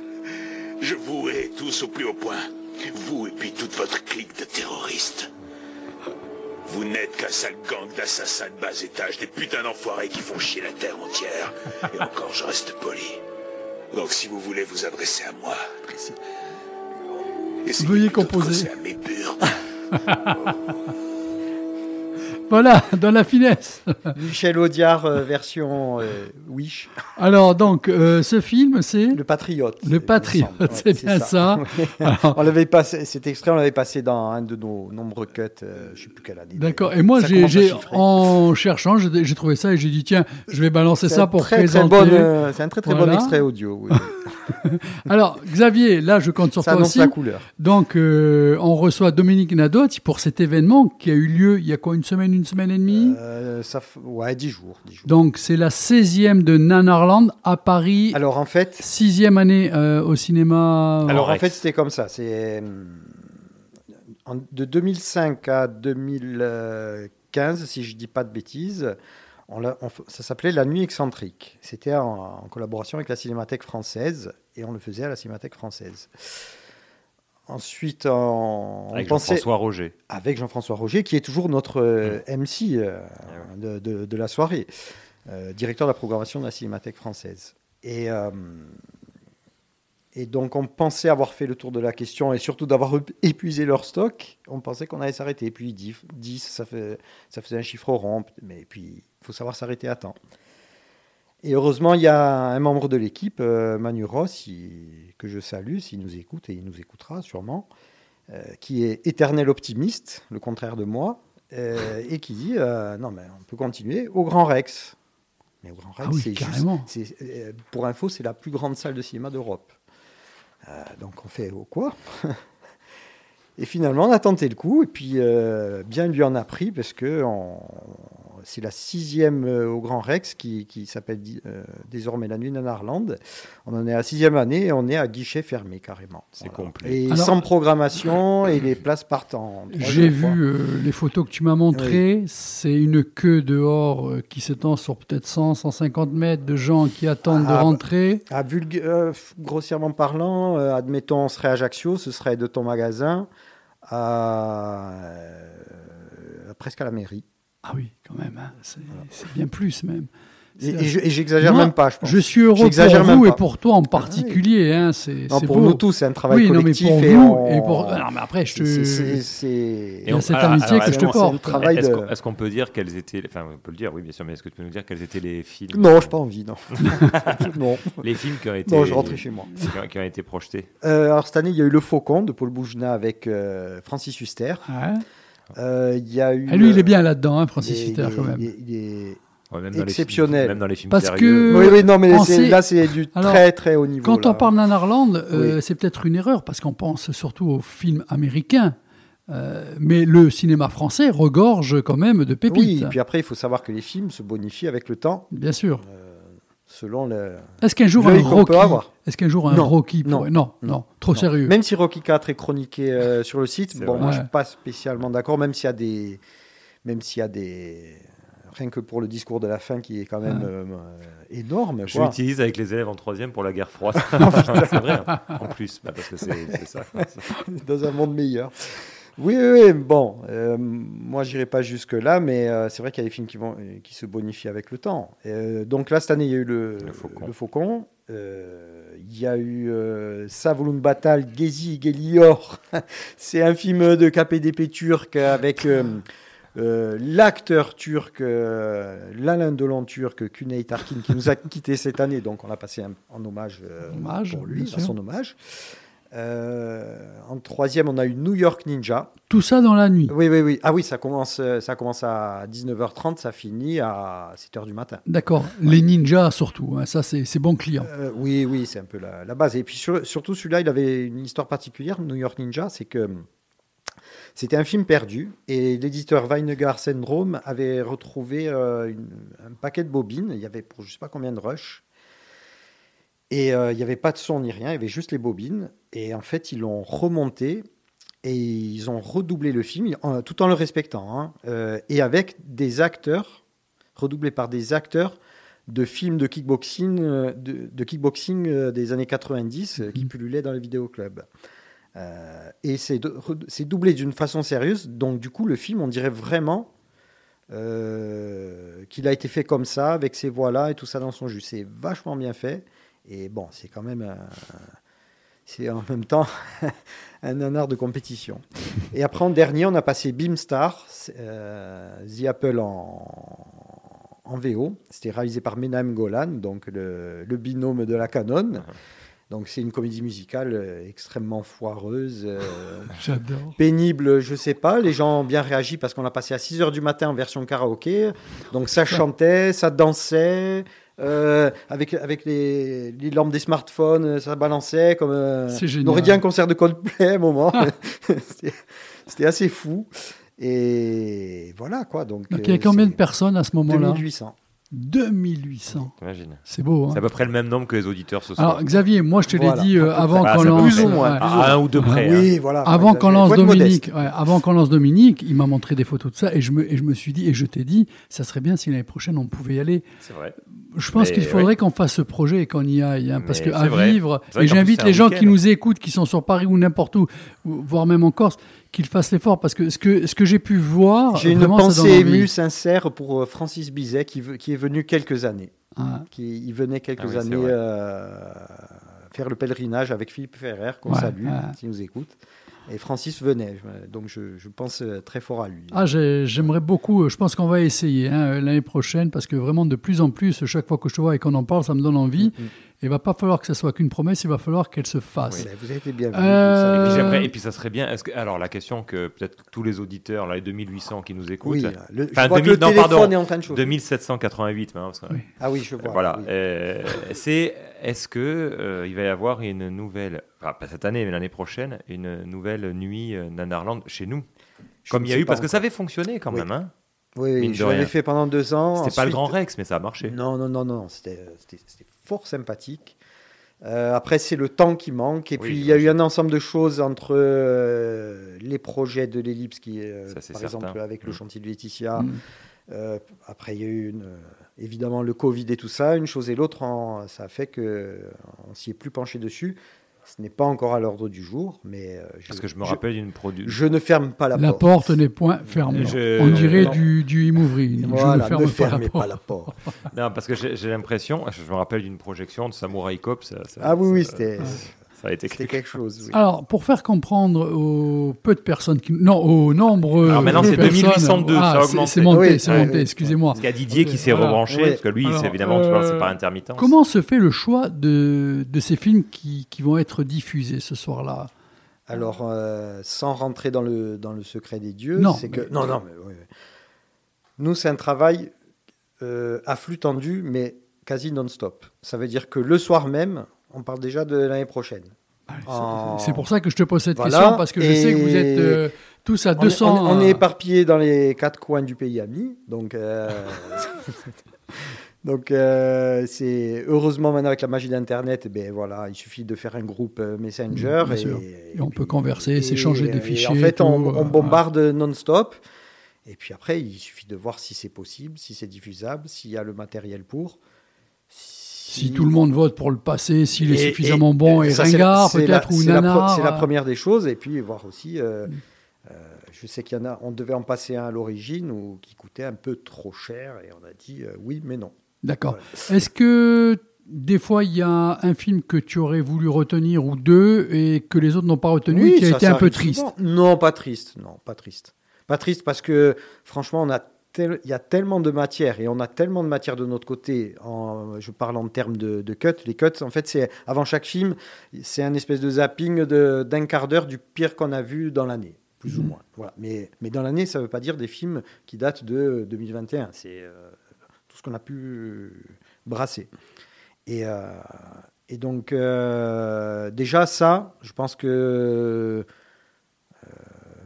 Je vous hais tous au plus haut point. Vous et puis toute votre clique de terroristes. Vous n'êtes qu'un sale gang d'assassins de bas étage, des putains d'enfoirés qui font chier la terre entière. Et encore, je reste poli. Donc si vous voulez vous adresser à moi, essayez Veuillez composer. à mes purs. Voilà, dans la finesse. Michel Audiard, euh, version euh, Wish. Alors donc, euh, ce film, c'est Le Patriote. Le Patriote, c'est bien ça. On l'avait passé, cet extrait, on l'avait passé dans un de nos nombreux cuts, je sais plus quelle année. D'accord. Et moi, j'ai, en cherchant, j'ai trouvé ça et j'ai dit tiens, je vais balancer ça pour très, présenter. c'est un très, très bon extrait audio, oui. Alors, Xavier, là, je compte sur Ça toi annonce aussi. la couleur. Donc, euh, on reçoit Dominique Nadot pour cet événement qui a eu lieu il y a quoi, une semaine, une semaine et demie? Euh, ça, f- ouais, 10 jours. 10 jours. Donc, c'est la 16e de Nanarland à Paris. Alors, en fait. Sixième année euh, au cinéma. Alors en fait, c'était comme ça. C'est euh, en- de 2005 à 2015, si je dis pas de bêtises. On on ça s'appelait La Nuit excentrique. C'était en, en collaboration avec la Cinémathèque française et on le faisait à la Cinémathèque française. Ensuite, on, Avec Jean-François Roger. Avec Jean-François Roger, qui est toujours notre euh. MC euh, de, de- de la soirée, euh, directeur de la programmation de la Cinémathèque française. Et Et donc, on pensait avoir fait le tour de la question et surtout d'avoir ép- épuisé leur stock. On pensait qu'on allait s'arrêter. Et puis 10, 10, ça, fait, ça faisait un chiffre rond. Mais puis, il faut savoir s'arrêter à temps. Et heureusement, il y a un membre de l'équipe, euh, Manu Ross, il- que je salue, s'il nous écoute, et il nous écoutera sûrement, euh, qui est éternel optimiste, le contraire de moi, euh, et qui dit euh, Non, mais on peut continuer au Grand Rex. Mais au Grand Rex, Ah oui, c'est juste- pour info, c'est la plus grande salle de cinéma d'Europe. Euh, donc on fait au quoi Et finalement, on a tenté le coup, et puis euh, bien lui en a pris, parce que on- c'est la sixième euh, au Grand Rex qui, qui s'appelle euh, désormais la Nuit Nanarland. On en est à la sixième année et on est à guichet fermé carrément. C'est complet. Et Alors- sans programmation et les places trois J'ai vu euh, les photos que tu m'as montrées. C'est une queue dehors euh, qui s'étend sur peut-être 100, 150 mètres de gens qui attendent de Ah, bah, rentrer. À euh, f- grossièrement parlant, euh, admettons, on serait à Ajaccio, ce serait de ton magasin à, euh, presque à la mairie. Ah oui, quand même. hein, C'est bien plus même. Et- et je- et j'exagère même pas, je pense. suis heureux pour vous et pour toi en particulier. hein, c'est pour beau. nous tous, c'est un travail oui, collectif Non, mais et pour vous on- et pour. Non, mais après, je te. C'est- Il y a cette amitié que je te est-ce- porte. travail Est-ce de- qu'on est-ce qu'on peut dire quels étaient. Enfin, on peut le dire, oui, bien sûr, mais est-ce que tu peux nous dire quels étaient les films Non, j'ai pas envie, non. Non. Les films qui ont été. Non, je rentrais chez moi. Qui ont, qui ont été projetés. Euh, alors cette année, il y a eu Le Faucon de Paul Boujna avec euh, Francis Huster. Ouais. Euh, il y a eu. Ah, lui, il est euh, bien là-dedans, hein, Francis il est- Huster, quand même. Il est, il est Ouais, même dans les exceptionnel. films- même dans les films Parce sérieux. que. Oui, oui, non, mais sait- là, c'est du Alors, très, très haut niveau. Quand là. on parle Nanarland, euh, c'est peut-être une erreur parce qu'on pense surtout aux films américains. Euh, mais le cinéma français regorge quand même de pépites. Oui, et puis après, il faut savoir que les films se bonifient avec le temps. Bien sûr. Selon le. Est-ce qu'un jour un Rocky, est-ce qu'un jour un Non, Rocky non, pourrait- non, non, trop non. sérieux. Même si Rocky 4 est chroniqué euh, sur le site, bon, vrai. moi je suis pas spécialement d'accord, même s'il y a des, même s'il y a des, rien que pour le discours de la fin qui est quand même Ouais. euh, euh, énorme. Je l'utilise avec les élèves en troisième pour la guerre froide. c'est vrai, hein, en plus, bah, parce que c'est ça. Dans un monde meilleur. Oui, oui, oui, bon, euh, moi j'irai pas jusque là, mais euh, c'est vrai qu'il y a des films qui vont, euh, qui se bonifient avec le temps. Euh, donc là cette année il y a eu le, le Faucon. Il y a eu euh, Savulun Batal, Gezi Gelior. c'est un film de KPDP turc avec euh, euh, l'acteur turc, euh, l'Alain Delon turc, Cüneyt Arkin, qui nous a quittés cette année. Donc on a passé un- en hommage, euh, Hommage, pour lui, à son hommage. Euh, en troisième, on a eu New York Ninja. Tout ça dans la nuit. Oui, oui, oui. Ah oui, ça commence, euh, ça commence à 19h30, ça finit à 7h du matin. D'accord. Les ninjas surtout. hein, ça, c'est bon client. Euh, oui, oui, c'est un peu la, la base. Et puis sur- surtout celui-là, il avait une histoire particulière, New York Ninja, c'est que hum, c'était un film perdu et l'éditeur Weinegar Syndrome avait retrouvé euh, une- un paquet de bobines. Il y avait pour je sais pas combien de rushs. Et euh, il n'y avait pas de son ni rien, il y avait juste les bobines. Et en fait, ils l'ont remonté et ils ont redoublé le film, tout en le respectant. hein, euh, et avec des acteurs, redoublés par des acteurs de films de kickboxing, euh, de, de kickboxing euh, des années 90 euh, qui pullulaient dans les vidéoclubs. Euh, et c'est doublé d'une façon sérieuse. Donc, du coup, le film, on dirait vraiment euh, qu'il a été fait comme ça, avec ces voix-là et tout ça dans son jus. C'est vachement bien fait. Et bon, c'est quand même. euh, c'est en même temps un nanar de compétition. Et après, en dernier, on a passé Beamstar, euh, The Apple en, en VO. C'était réalisé par Menahem Golan, donc le, le binôme de la Canon. Donc c'est une comédie musicale euh, extrêmement foireuse. euh, J'adore. Pénible, je sais pas. Les gens ont bien réagi parce qu'on l'a passé à 6 h du matin en version karaoké. Donc ça chantait, ça dansait. Euh, avec avec les, les lampes des smartphones, euh, ça balançait comme. euh, C'est génial. On aurait dit un concert de Coldplay à un moment. C'était- C'était assez fou. Et voilà quoi. Donc, Donc, il y a euh, combien de personnes à ce moment-là? 2800. 2800. T'imagines C'est beau. Hein C'est à peu près le même nombre que les auditeurs ce soir. Alors Xavier, moi je te l'ai Voilà. dit euh, peu avant qu'on Ah, lance. plus ou moins, un ou deux près, Oui, hein. voilà. Avant qu'on lance Dominique, ouais, avant qu'on lance Dominique, il m'a montré des photos de ça et je me et je me suis dit et je t'ai dit, ça serait bien si l'année prochaine on pouvait y aller. C'est vrai. Je pense qu'il faudrait oui. qu'on fasse ce projet et qu'on y aille, hein, parce Mais que à vrai. vivre. Et j'invite les gens qui nous écoutent, qui sont sur Paris ou n'importe où, voire même en Corse, qu'ils fassent l'effort, parce que ce que ce que j'ai pu voir, J'ai une pensée émue, sincère pour euh, Francis Bizet qui, qui est venu quelques années. Ah. Qui, il venait quelques Ah oui, années euh, faire le pèlerinage avec Philippe Ferrer, qu'on Ouais, salue, ouais. s'il nous écoute. Et Francis venait, donc je, je pense euh, très fort à lui. Ah, j'ai- j'aimerais beaucoup, je pense qu'on va essayer hein, l'année prochaine, parce que vraiment, de plus en plus, chaque fois que je te vois et qu'on en parle, ça me donne envie. Mm, Il va pas falloir que ce soit qu'une promesse, il va falloir qu'elle se fasse. Vous avez été bien Euh, Et puis, j'aimerais- et puis ça serait bien. Est-ce que, alors la question que peut-être tous les auditeurs, là, les 2800 qui nous écoutent, Oui, là, le- je vois que le non, téléphone pardon, est en train de chauffer. 2788. hein, parce que- Ah oui, je vois, Voilà. oui. euh, c'est est-ce que euh, il va y avoir une nouvelle, enfin, pas cette année, mais l'année prochaine, une nouvelle nuit euh, Nanarland chez nous, Je comme ne il y a eu parce que ça avait fonctionné quand Oui. même. Hein Oui, je l'avais fait pendant deux ans. C'était pas le Ensuite- grand Rex, mais ça a marché. Non, non, non, non, c'était c'était- c'était fort sympathique. Euh, après, c'est le temps qui manque. Et Oui, puis, il y a eu un ensemble de choses entre euh, les projets de l'Ellipse, qui, euh, Ça, par certain. exemple, avec le Mm. chantier de Laetitia. Mm. Euh, après, il y a eu une, euh, évidemment le Covid et tout ça. Une chose et l'autre, ça a fait que on s'y est plus penché dessus. Ce n'est pas encore à l'ordre du jour, mais euh, je, Parce que je me rappelle d'une produ- Je ne ferme pas la, La porte n'est point fermée. Je- On dirait Non. du, du Imouvri. Donc, je Voilà, ne ferme ne pas, fermez la pas porte. la porte. Non, parce que j'ai l'impression, je me rappelle d'une projection de Samurai Cop. Ça, ça- Ah oui, oui, ça- c'était ça a été c'était quelque chose. oui. Alors, pour faire comprendre aux peu de personnes qui. Non, aux nombreux. Alors maintenant, c'est personnes- 2802, Ah, ça a c'est- augmenté. C'est monté, Oui, c'est monté, oui. excusez-moi. Parce qu'il y a Didier qui s'est Voilà. rebranché, parce que lui, c'est évidemment, vois, c'est par intermittence. Comment se fait le choix de, de ces films qui, qui vont être diffusés ce soir-là? Alors, euh, sans rentrer dans le, dans le secret des dieux, Non, c'est que. mais- Non, non, mais oui, oui. Nous, c'est un travail euh, à flux tendu, mais quasi non-stop. Ça veut dire que le soir même, on parle déjà de l'année prochaine. En- C'est pour ça que je te pose cette Voilà, question, parce que je sais que vous êtes euh, tous à on est- 200. On, est- on est euh, éparpillés dans les quatre coins du pays ami, donc. euh, Donc, euh, c'est heureusement maintenant avec la magie d'Internet, eh ben voilà, il suffit de faire un groupe Messenger Bien et. Et on peut converser, s'échanger des fichiers. En fait, tout, on, on bombarde non-stop. Et puis après, il suffit de voir si c'est possible, si c'est diffusable, s'il y a le matériel pour. Si tout le monde vote pour le passer, s'il est Et- suffisamment et- bon et ringard, peut-être, ou c'est la pro- nanar. C'est la euh, première des choses. Et puis voir aussi, euh, euh, je sais qu'il y en a, on devait en passer un à l'origine ou qui coûtait un peu trop cher. Et on a dit euh, oui, mais non. D'accord. Est-ce que des fois il y a un film que tu aurais voulu retenir ou deux et que les autres n'ont pas retenu, Oui, qui a été un peu triste? souvent. Non, pas triste. Non, pas triste. Pas triste parce que franchement, on a il y a tellement de matière et on a tellement de matière de notre côté. En, je parle en termes de, de cuts. Les cuts, en fait, c'est avant chaque film, c'est un espèce de zapping d'un quart d'heure du pire qu'on a vu dans l'année, plus ou Mhm. moins. Voilà. Mais, mais dans l'année, ça ne veut pas dire des films qui datent de 2021. C'est euh, tout ce qu'on a pu brasser. Et, euh, et donc, euh, déjà, ça, je pense que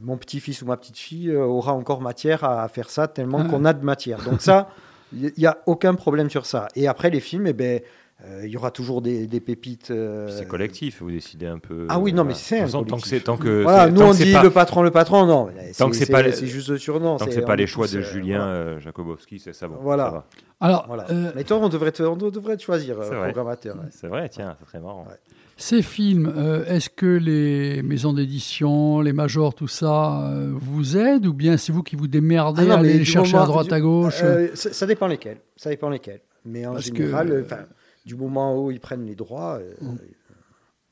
mon petit-fils ou ma petite-fille euh, aura encore matière à, faire ça, tellement Ah. qu'on a de matière. Donc, ça, il n'y a aucun problème sur ça. Et après, les films, eh ben, euh, il y aura toujours des, des pépites. euh, C'est collectif, vous décidez un peu. ah oui, non, mais c'est un façon, tant que tant que Voilà, nous tant on que dit pas- le patron, le patron, non. Tant que c'est pas c'est juste le surnom. Tant que c'est- pas les choix de euh, Julien voilà. euh, Jakobowski, c'est ça bon. Voilà. ça va. Alors, Voilà. euh, Mais toi, on devrait te, on devrait te choisir, euh, C'est vrai. programmateur. ouais. C'est vrai, tiens, c'est très marrant. Ces films, euh, est-ce que les maisons d'édition, les majors, tout ça, euh, vous aident ou bien c'est vous qui vous démerdez Ah à aller les chercher à droite du- à gauche euh, ça, ça dépend lesquels. Ça dépend lesquels. Mais en Parce général, du moment où ils prennent les droits, euh,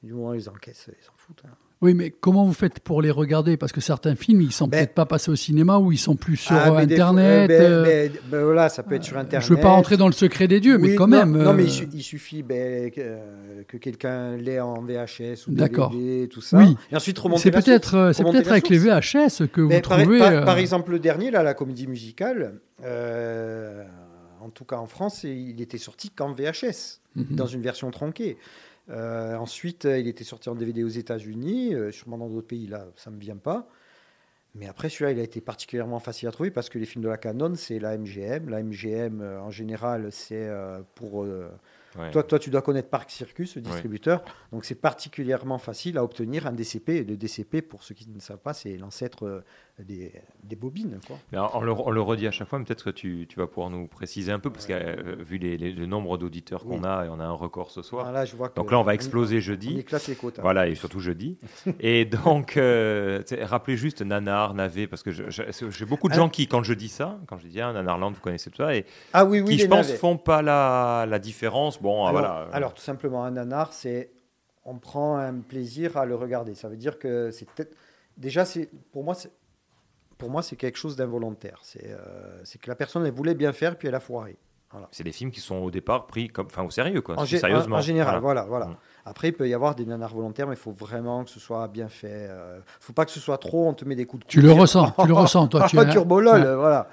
du moment où ils encaissent, ils s'en foutent. hein. Oui, mais comment vous faites pour les regarder? Parce que certains films, ils sont peut-être pas passés au cinéma ou ils sont plus sur Ben- Ah, euh, fois- Internet. euh, ben- euh, ben- ben voilà, ça peut être sur Internet. Je veux pas rentrer dans le secret des dieux, mais quand non, même. Non, mais euh, il, il suffit ben, que, euh, que quelqu'un l'ait en VHS ou. DVD, tout ça. Oui. Et ensuite remonter C'est peut-être, euh, avec les. VHS que vous par, trouvez. par- euh, par exemple, le dernier, là, la comédie musicale, euh, en tout cas en France, il était sorti qu'en VHS, Mhm. dans une version tronquée. Euh, ensuite, il était sorti en DVD aux États-Unis, euh, sûrement dans d'autres pays, là, ça ne me vient pas. Mais après, celui-là, il a été particulièrement facile à trouver parce que les films de la Canon, c'est la MGM. La MGM, euh, en général, c'est pour. Ouais. toi, toi, tu dois connaître Parc Circus, le Ouais. distributeur. Donc, c'est particulièrement facile à obtenir un DCP. Et le DCP, pour ceux qui ne savent pas, c'est l'ancêtre des, des bobines. Quoi. On, le, on le redit à chaque fois, mais peut-être que tu, tu vas pouvoir nous préciser un peu, parce que euh, vu les, les- le nombre d'auditeurs qu'on Oui. a, et on a un record ce soir. Ah, là, je vois que donc là, on va on- exploser jeudi. on éclate les quotas. Voilà, et surtout jeudi. et donc, euh, rappelez juste Nanar, Navé, parce que j'ai beaucoup de Ah. gens qui, quand je dis ça, quand je dis ah, Nanarland, vous connaissez tout ça, et Ah oui, oui, qui, je pense, navets. font pas la, la différence. Bon, ah, alors, voilà. alors, tout simplement, un nanar, c'est on prend un plaisir à le regarder. Ça veut dire que c'est peut-être déjà pour moi pour moi c'est quelque chose d'involontaire. C'est euh, c'est que la personne elle voulait bien faire puis elle a foiré. Voilà. C'est des films qui sont au départ pris comme, enfin, au sérieux, quoi. En, gé- Sérieusement. en- en général, voilà, voilà. Mm. Après, il peut y avoir des nanars volontaires, mais il faut vraiment que ce soit bien fait. euh, faut pas que ce soit trop, on te met des coups de Tu le ressens, tu le ressens, toi, tu es un- Turbo LOL, ouais. voilà.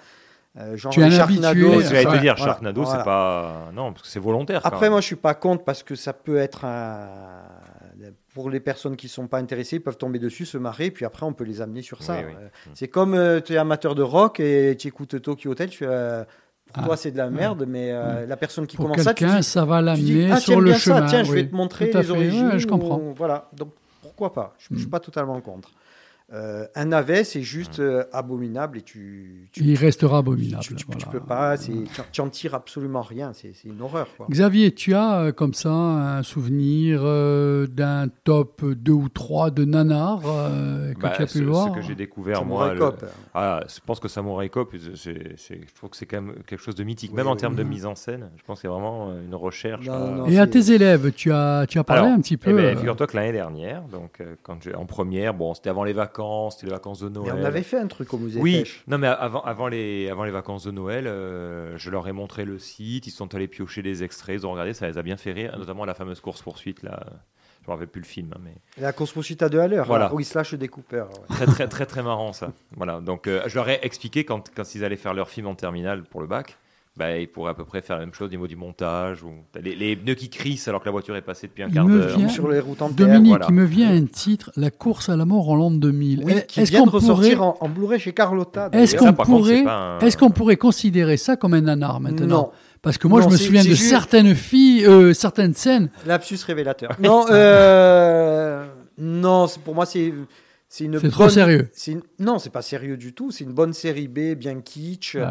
Euh, genre Tu es un Sharknado, habitué, J'allais te dire, Sharknado, voilà. c'est pas. Non, parce que c'est volontaire. quand Après, même. moi, je suis pas contre parce que ça peut être un. Pour les personnes qui sont pas intéressées, ils peuvent tomber dessus, se marrer, puis après, on peut les amener sur ça. Oui, oui. Euh, C'est comme tu es amateur de rock et tu écoutes Tokyo Hotel, tu fais, euh, pour Ah, toi, c'est de la merde, mais euh, la personne qui Pour commence ça, tu quelqu'un, dis, ça va l'amener ah, sur le ça, chemin, tiens, je vais te montrer les fait, origines. ouais, je ou- comprends. Voilà, donc pourquoi pas? Je ne suis Mm. pas totalement contre. Euh, un navet, c'est juste euh, abominable et tu, tu, Il restera abominable. tu, tu- tu voilà. peux pas, tu, tu en tires absolument rien, c'est une horreur. Quoi. Xavier, tu as euh, comme ça un souvenir euh, d'un top 2 ou 3 de nanars euh, que Bah, tu as pu ce, voir ce que j'ai découvert, Samurai moi. le-. Ah, je pense que Samurai Cop, je trouve que c'est quand même quelque chose de mythique, même en termes de mise en scène. Je pense qu'il y a vraiment une recherche. Non, à- non, non, Et à tes élèves, tu as, tu as parlé Alors, un petit peu eh ben, Figure-toi que l'année dernière, donc euh, quand en première, bon, c'était avant les vacances, c'était les vacances de Mais Noël. on avait fait un truc au musée Oui, Pêche. non mais avant, avant, les, avant les vacances de Noël, euh, je leur ai montré le site, ils sont allés piocher des extraits, ils ont regardé, ça les a bien fait rire, notamment la fameuse course-poursuite, là, je me rappelle plus le film, hein, mais La course poursuite à deux à l'heure, Voilà. là, où ils se lâchent des coupeurs. ouais. très très très très marrant ça. Voilà, donc euh, je leur ai expliqué quand, quand ils allaient faire leur film en terminale pour le bac, bah, ils pourraient à peu près faire la même chose au niveau du montage, ou les, les pneus qui crissent alors que la voiture est passée depuis un il quart d'heure. Sur les routes en terre, Dominique, voilà. il me vient un titre, La course à la mort en l'an 2000. Oui, qui Est-ce vient de qu'on ressortir pourrait, en, en Blu-ray chez Carlotta. est-ce qu'on Ça, par contre, pourrait, un- est-ce qu'on pourrait considérer ça comme un nanar maintenant Non. Parce que moi, Non, je me souviens de juste- certaines filles, euh, certaines scènes. Lapsus révélateur. non, euh, non, pour moi, c'est. C'est une C'est trop bonne- sérieux. c'est une- Non, c'est pas sérieux du tout. C'est une bonne série B, bien kitsch. Ouais.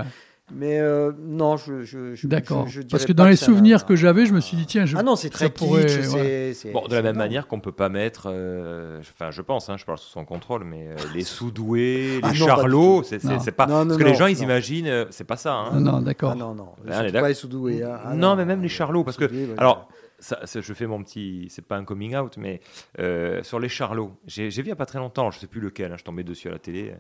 Mais euh, non, je. je, je D'accord. je- je Parce que dans les souvenirs que j'avais, je me suis dit, tiens, je, Ah non, c'est très pourrait- kitsch. ouais. Bon, de la même manière qu'on peut pas mettre, euh, enfin, je pense, hein, je parle sous son contrôle, mais euh, les sous-doués, Ah les non, pas du charlots, c'est Non. pas. Non, non, parce que les non, gens, ils non. imaginent, euh, c'est pas ça. hein. Non, non, d'accord. Ah non, non. on est Surtout d'accord. pas les sous-doués. hein. Ah non, mais même les charlots, parce que, alors, ça, ça, je fais mon petit, c'est pas un coming out, mais sur les charlots, j'ai vu il y a pas très longtemps, je sais plus lequel, je tombais dessus à la télé.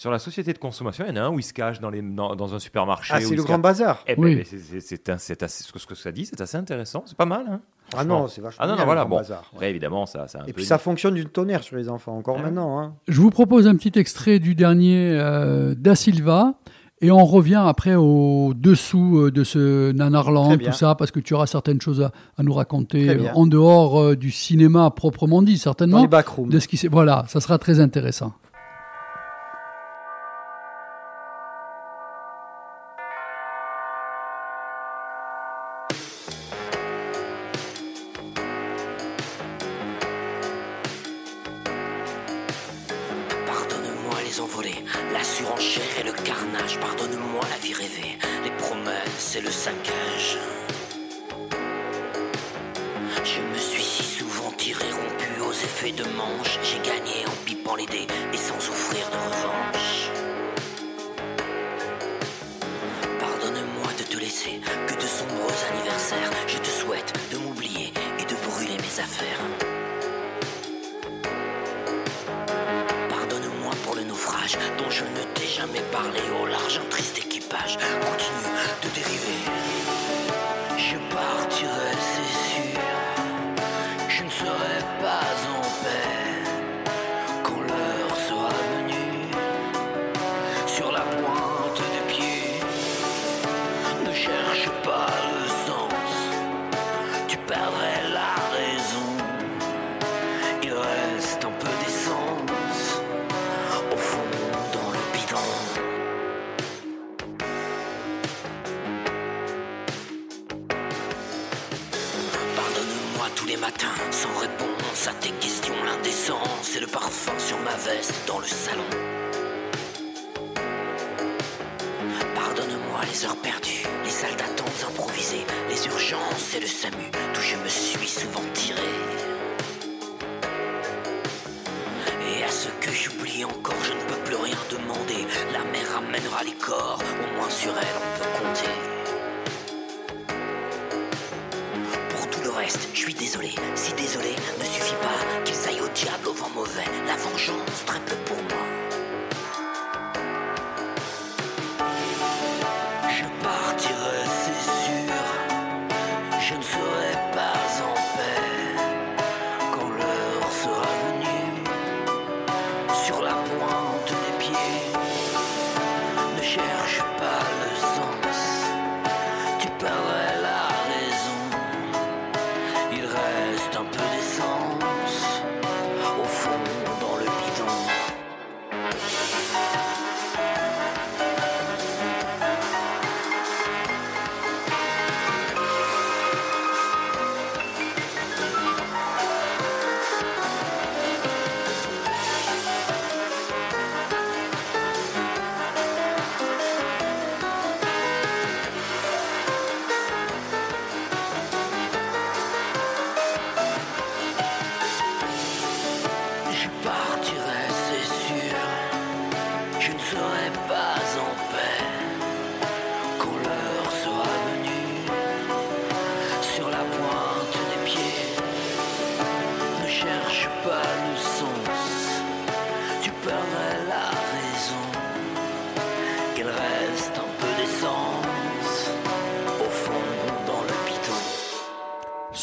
Sur la société de consommation, il y en a un où il se cache dans, les, dans, dans un supermarché. Ah, c'est le grand cache- bazar. Eh ben, Oui. c'est- ce que ça dit, c'est assez intéressant, c'est pas mal. Hein, Ah non, c'est vachement Ah non, bien, non, voilà, le grand bon. bazar. Après, évidemment, ça, ça un Et peu puis ça fonctionne d'une tonnerre sur les enfants, encore ouais. maintenant. Hein. Je vous propose un petit extrait du dernier euh, Da Silva. Et on revient après au dessous euh, de ce Nanarland, tout ça, parce que tu auras certaines choses à, à nous raconter euh, en dehors euh, du cinéma proprement dit, Dans certainement. les backrooms. De ce qui voilà, ça sera très intéressant.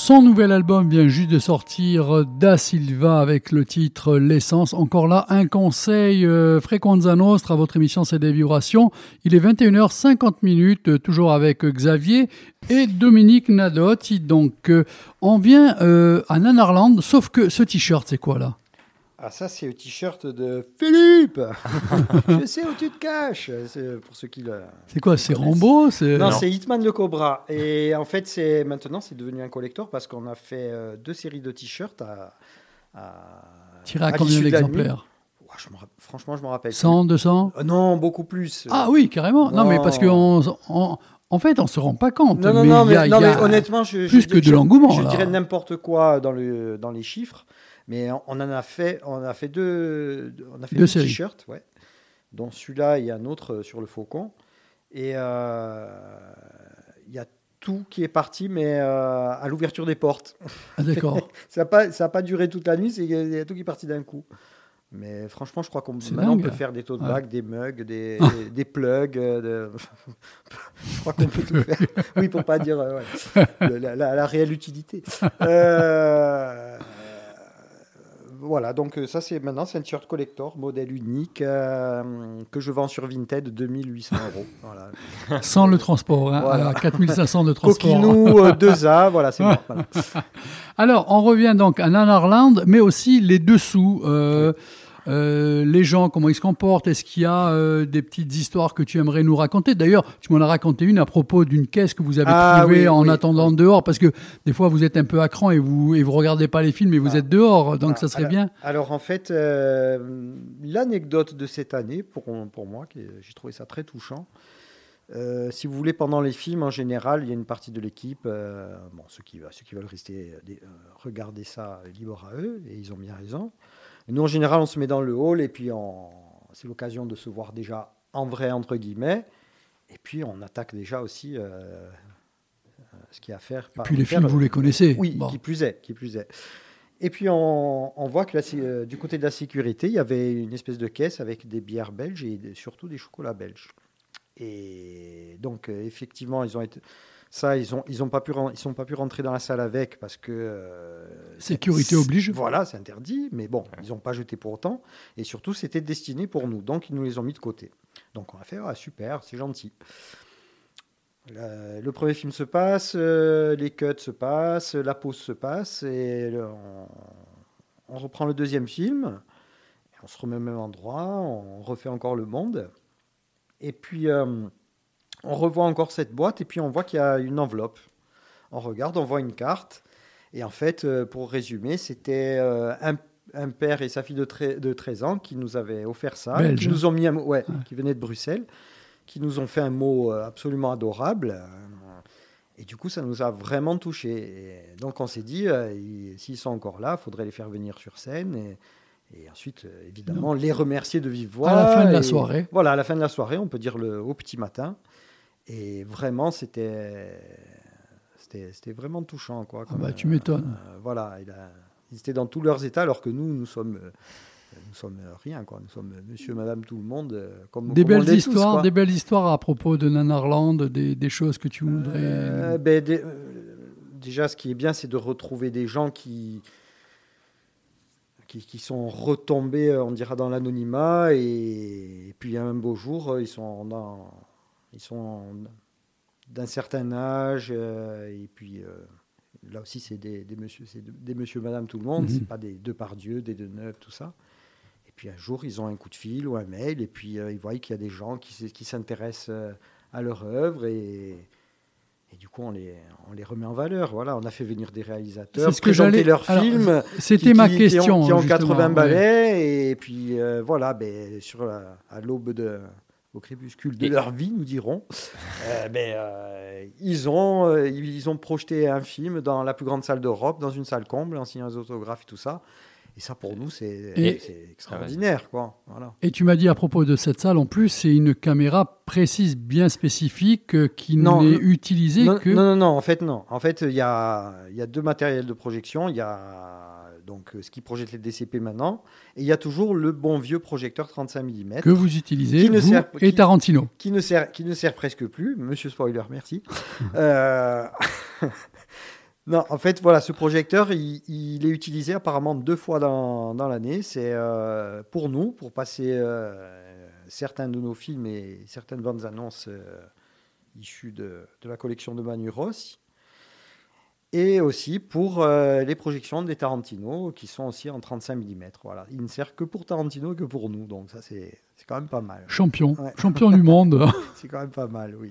Son nouvel album vient juste de sortir, Da Silva, avec le titre L'essence. Encore là, un conseil, euh, Frequenza Nostra, votre émission c'est des vibrations. Il est 21h50 minutes, euh, toujours avec euh, Xavier et Dominique Nadotti. Donc, euh, on vient euh, à Nanarland, sauf que ce t-shirt, c'est quoi là? Ah, ça, c'est le t-shirt de Philippe Je sais où tu te caches C'est pour ceux qui le. C'est quoi C'est Rambo c'est... Non, c'est Hitman le Cobra. Et en fait, c'est maintenant, c'est devenu un collector parce qu'on a fait euh, deux séries de t-shirts à. à Tiré à combien d'exemplaires Ouah, je Franchement, je me rappelle. 100, plus. 200 Euh, Non, beaucoup plus. Ah oui, carrément. Non, mais parce Non. qu'on on- en fait, on se rend pas compte. Non, non, mais non, il y a- mais, non, il y a mais honnêtement, je, plus je- que de l'engouement. Je dirais n'importe quoi dans, le, dans les chiffres, mais on en a fait, on a fait deux, on a fait Deux t-shirts, ouais, dont celui-là et un autre euh, sur le faucon. Et euh, il y a tout qui est parti, mais euh, à l'ouverture des portes. Ah, d'accord. ça n'a pas, ça a pas duré toute la nuit, c'est- il y a tout qui est parti d'un coup. Mais franchement, je crois qu'on maintenant on peut faire des tote Ouais. bags, des mugs, des, des, des plugs. de- je crois qu'on peut tout faire. Oui, pour pas dire euh, ouais, la, la- la réelle utilité. Euh, voilà, donc euh, ça c'est maintenant c'est un t-shirt collector, modèle unique euh, que je vends sur Vinted 2800 euros. Voilà. Sans le transport, hein, Voilà. à 4500 de transport. Coquinou, euh, 2A, voilà, c'est bon. voilà. Alors, on revient donc à Nanarland, mais aussi les dessous. euh, euh, les gens, comment ils se comportent Est-ce qu'il y a euh, des petites histoires que tu aimerais nous raconter? D'ailleurs, tu m'en as raconté une à propos d'une caisse que vous avez Ah, trouvée oui, en oui, attendant dehors, parce que des fois vous êtes un peu à cran et vous et vous regardez pas les films et vous êtes dehors, donc Ah, ça serait alors, bien. Alors en fait, euh, l'anecdote de cette année, pour, pour moi, j'ai trouvé ça très touchant. euh, si vous voulez, pendant les films, en général, il y a une partie de l'équipe, euh, bon, ceux qui, ceux qui veulent rester, euh, regarder ça, libre à eux, et ils ont bien raison. Nous, en général, on se met dans le hall, et puis on- c'est l'occasion de se voir déjà en vrai, entre guillemets, et puis on attaque déjà aussi euh, euh, ce qu'il y a à faire. Et puis les films, vous les connaissez. Oui, Bon. qui plus est, qui plus est. Et puis on, on voit que la euh, du côté de la sécurité, il y avait une espèce de caisse avec des bières belges et surtout des chocolats belges. Et donc effectivement, ils ont été ça, ils ont ils ont pas pu ils sont pas pu rentrer dans la salle avec parce que euh, Sécurité oblige. Voilà, c'est interdit, mais bon, ils n'ont pas jeté pour autant. Et surtout, c'était destiné pour nous, donc ils nous les ont mis de côté. Donc on a fait ah, super, c'est gentil. Le, le premier film se passe, euh, les cuts se passent, la pause se passe, et le- on, on reprend le deuxième film, on se remet au même endroit, on refait encore le monde, et puis euh, on revoit encore cette boîte, et puis on voit qu'il y a une enveloppe. On regarde, on voit une carte, et en fait, euh, pour résumer, c'était euh, un, un père et sa fille de, de 13 ans qui nous avaient offert ça, Belge. qui nous ont mis un, ouais, qui venait de Bruxelles, qui nous ont fait un mot euh, absolument adorable. Et du coup, ça nous a vraiment touchés. Et donc, on s'est dit, euh, ils- s'ils sont encore là, il faudrait les faire venir sur scène. Et, et ensuite, euh, évidemment, les remercier de vive voix. À la fin de la soirée. Voilà, à la fin de la soirée, on peut dire le, au petit matin. Et vraiment, c'était c'était c'était vraiment touchant. Quoi, Ah bah, tu m'étonnes. euh, voilà, il a- ils étaient dans tous leurs états, alors que nous, nous sommes, euh, nous sommes euh, rien. Quoi. Nous sommes monsieur, madame, tout le monde. euh, Comme, Des comme belles tous, histoires, des belles histoires à propos de Nanarland, des, des choses que tu voudrais. Euh, ben, dé- euh, déjà, ce qui est bien, c'est de retrouver des gens qui, qui, qui sont retombés, euh, on dira, dans l'anonymat. Et, et puis, un beau jour, euh, ils sont, dans, ils sont d'un certain âge. euh, et puis, euh, là aussi, c'est des, des monsieur, c'est de- des monsieur, madame, tout le monde. Mhm. C'est pas des deux par Dieu, des deux neufs, tout ça. Et puis, un jour, ils ont un coup de fil ou un mail. Et puis, euh, ils voient qu'il y a des gens qui, s'intéressent euh, à leur œuvre. Et. Et du coup, on les, on les remet en valeur. Voilà, on a fait venir des réalisateurs, C'est ce que présenter j'allais- leurs alors, films. c'était qui- ma qui- question, Qui ont, justement, 80 ouais. ballets. Et puis, euh, voilà, ben, sur la- à l'aube de. Au crépuscule de Et- leur vie, nous dirons. euh, ben, euh, ils, ont, euh, ils ont projeté un film dans la plus grande salle d'Europe, dans une salle comble, en signant des autographes et tout ça. Et ça, pour nous, c'est Et- extraordinaire. Quoi. Voilà. Et tu m'as dit à propos de cette salle, en plus, c'est une caméra précise, bien spécifique, qui n'est utilisée non, que. Non, non, non, en fait, non. En fait, il y a, il y a deux matériels de projection. Il y a donc euh, ce qui projette les DCP maintenant, et il y a toujours le bon vieux projecteur 35 mm. Que vous utilisez, vous et Tarantino. Qui ne, sert, qui ne sert presque plus. Monsieur Spoiler, merci. Euh, Non, en fait, voilà, ce projecteur, il, il est utilisé apparemment deux fois dans, dans l'année. C'est euh, pour nous, pour passer euh, certains de nos films et certaines bandes annonces euh, issues de, de la collection de Manu Rossi. Et aussi pour euh, les projections des Tarantino, qui sont aussi en 35 mm. Voilà. Il ne sert que pour Tarantino et que pour nous. Donc ça, c'est c'est quand même pas mal. Champion, Ouais. champion du monde. c'est quand même pas mal, oui.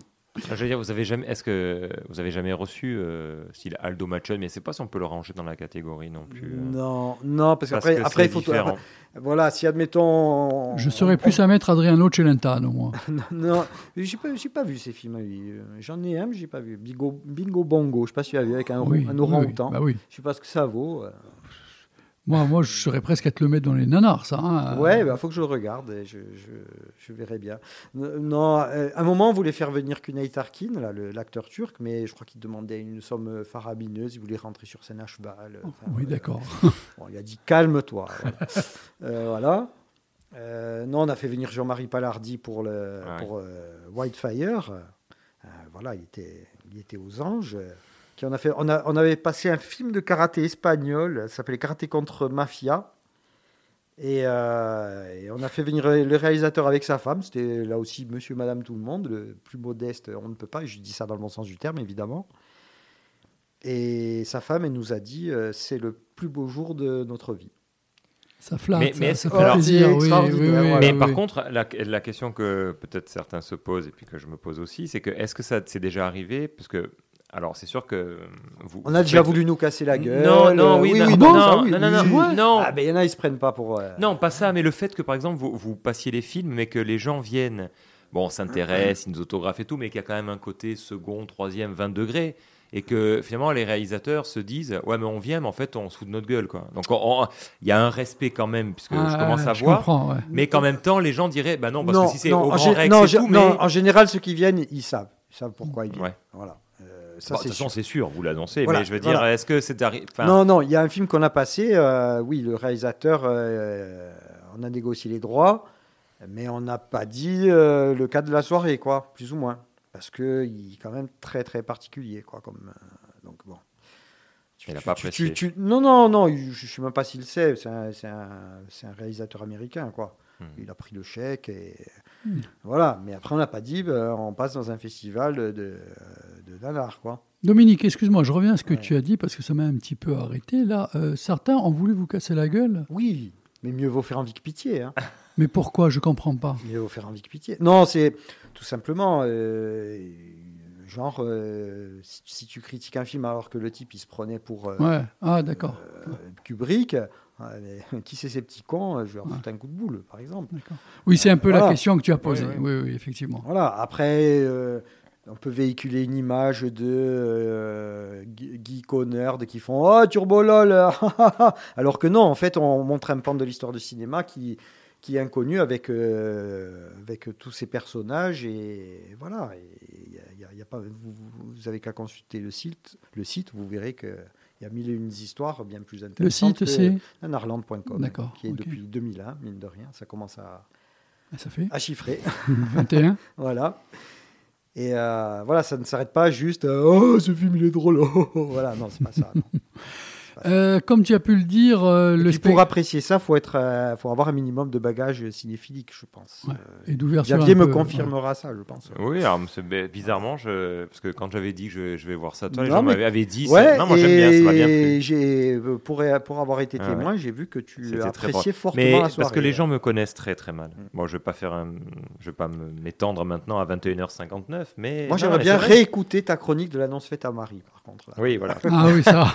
Ah, Je veux dire, vous avez jamais, est-ce que vous avez jamais reçu euh, style Aldo Machon, mais c'est pas si on peut le ranger dans la catégorie non plus. euh. Non, non, parce Parce qu'après, que après, c'est il faut. différent. après, voilà, si admettons. Je serais plus à mettre Adriano Celentano, moi. non, non, j'ai pas, j'ai pas vu ces films. lui. Euh, J'en ai un, mais j'ai pas vu. Bingo, Bingo Bongo, je sais pas si tu as vu avec un, Oui, un oui, orang-outan. oui, bah oui. Je sais pas ce que ça vaut. euh. Moi, moi, je serais presque à te le mettre dans les nanars, ça. hein. Ouais, il faut que je le regarde et je, je, je verrai bien. Non, euh, à un moment, on voulait faire venir Cüneyt Arkin, là, le- l'acteur turc, mais je crois qu'il demandait une somme farabineuse. Il voulait rentrer sur scène à cheval. Enfin, Oui, euh, d'accord. Bon, il a dit calme-toi. Voilà. Euh, voilà. Euh, non, on a fait venir Jean-Marie Palardi pour, le, ouais. pour euh, Whitefire. Euh, voilà, il était, il était aux anges. Qui a fait, on, a, on avait passé un film de karaté espagnol, ça s'appelait Karaté contre Mafia. Et, euh, et on a fait venir le réalisateur avec sa femme. C'était là aussi monsieur, madame, tout le monde. Le plus modeste, on ne peut pas. Et je dis ça dans le bon sens du terme, évidemment. Et sa femme, elle nous a dit euh, c'est le plus beau jour de notre vie. Ça flatte, Mais, ça, mais, ça est-ce- fait alors- plaisir. Oui, oui, oui, mais oui, par contre, la, la question que peut-être certains se posent et puis que je me pose aussi, c'est que est-ce que ça c'est déjà arrivé? Parce que alors c'est sûr que vous. On a déjà voulu nous casser la gueule. Non, non, euh, oui, non, oui, non, non, oui, non, non, oui, non, oui. non. Ah, ben il y en a, ils se prennent pas pour. euh, Non, pas ça, mais le fait que par exemple vous, vous passiez les films, mais que les gens viennent, bon, on s'intéresse, ils nous autographent et tout, mais qu'il y a quand même un côté second, troisième, 20 degrés. Et que finalement les réalisateurs se disent ouais mais on vient mais en fait on se fout de notre gueule quoi donc on- on- il y a un respect quand même puisque Ah, je commence à je voir comprends, ouais. mais qu'en même temps les gens diraient bah non parce que si c'est au Grand Rex non, et tout non, mais en général, ceux qui viennent, ils savent. Ils savent pourquoi ils viennent. Ouais. Voilà. Ça, de c'est toute façon sûr. c'est sûr vous l'annoncez Voilà, mais je veux dire voilà. est-ce que c'est arrivé enfin, Non, non, il y a un film qu'on a passé. euh, oui, le réalisateur, euh, on a négocié les droits, mais on n'a pas dit euh, le cadre de la soirée, quoi, plus ou moins. Parce qu'il est quand même très, très particulier, quoi. Comme, donc, bon. Tu- Il tu- pas tu- non, non, non, il- je ne sais même pas s'il sait. C'est un, c'est un- c'est un réalisateur américain, quoi. Hmm. Il a pris le chèque et Voilà. Mais après, on n'a pas dit, ben, on passe dans un festival de, de, de nanar, quoi. Dominique, excuse-moi, je reviens à ce que tu as dit parce que ça m'a un petit peu arrêté. Là, Euh, certains ont voulu vous casser la gueule. Oui, mais mieux vaut faire envie que pitié. Hein. Mais pourquoi? Je comprends pas. Mieux vaut faire envie que pitié. Non, c'est tout simplement euh, genre euh, si, si tu critiques un film alors que le type il se prenait pour Ouais. Ah, d'accord. Kubrick, mais qui c'est ces petits cons Je vais leur foutre un coup de boule, par exemple. Oui, c'est un peu la question que tu as posée. Oui, Oui, effectivement. Voilà. Après, euh, on peut véhiculer une image de euh, Connor de qui font Oh, Turbo LOL Alors que non, en fait, on montre un pan de l'histoire du cinéma qui, qui est inconnu avec, euh, avec tous ces personnages. Et voilà. Et y a- il y a- il y a pas, vous, vous- vous avez qu'à consulter le site, le site, vous verrez qu'il y a mille et une histoires bien plus intéressantes. site, c'est nanarland.com, D'accord, qui est depuis 2001, mine de rien. Ça commence à, Ah, Ça fait à chiffrer. 21. voilà. Et euh, voilà, ça ne s'arrête pas juste euh, Oh, ce film, il est drôle. oh, oh. Voilà, non, c'est pas ça. non. Euh, comme tu as pu le dire, euh, le Puis spectacle. pour apprécier ça, il faut, être, euh, faut avoir un minimum de bagages cinéphiliques, je pense. Ouais. Euh, Et d'ouverture Xavier un me peu, confirmera ça, je pense. Oui, alors bizarrement, je... parce que quand j'avais dit que je, je vais voir ça, toi, les Non, gens mais- m'avaient avaient dit. Ouais, non, moi j'aime bien, ça m'a bien et plu. j'ai, pour, pour avoir été Ah ouais. témoin, j'ai vu que tu appréciais bon. fortement Mais la parce soirée. que les gens me connaissent très très mal. Moi, je vais pas faire un, je vais pas me- m'étendre maintenant à 21h59, mais Moi, j'aimerais bien réécouter ta chronique de l'annonce faite à Marie, contre. là. Oui, voilà. Ah oui, ça.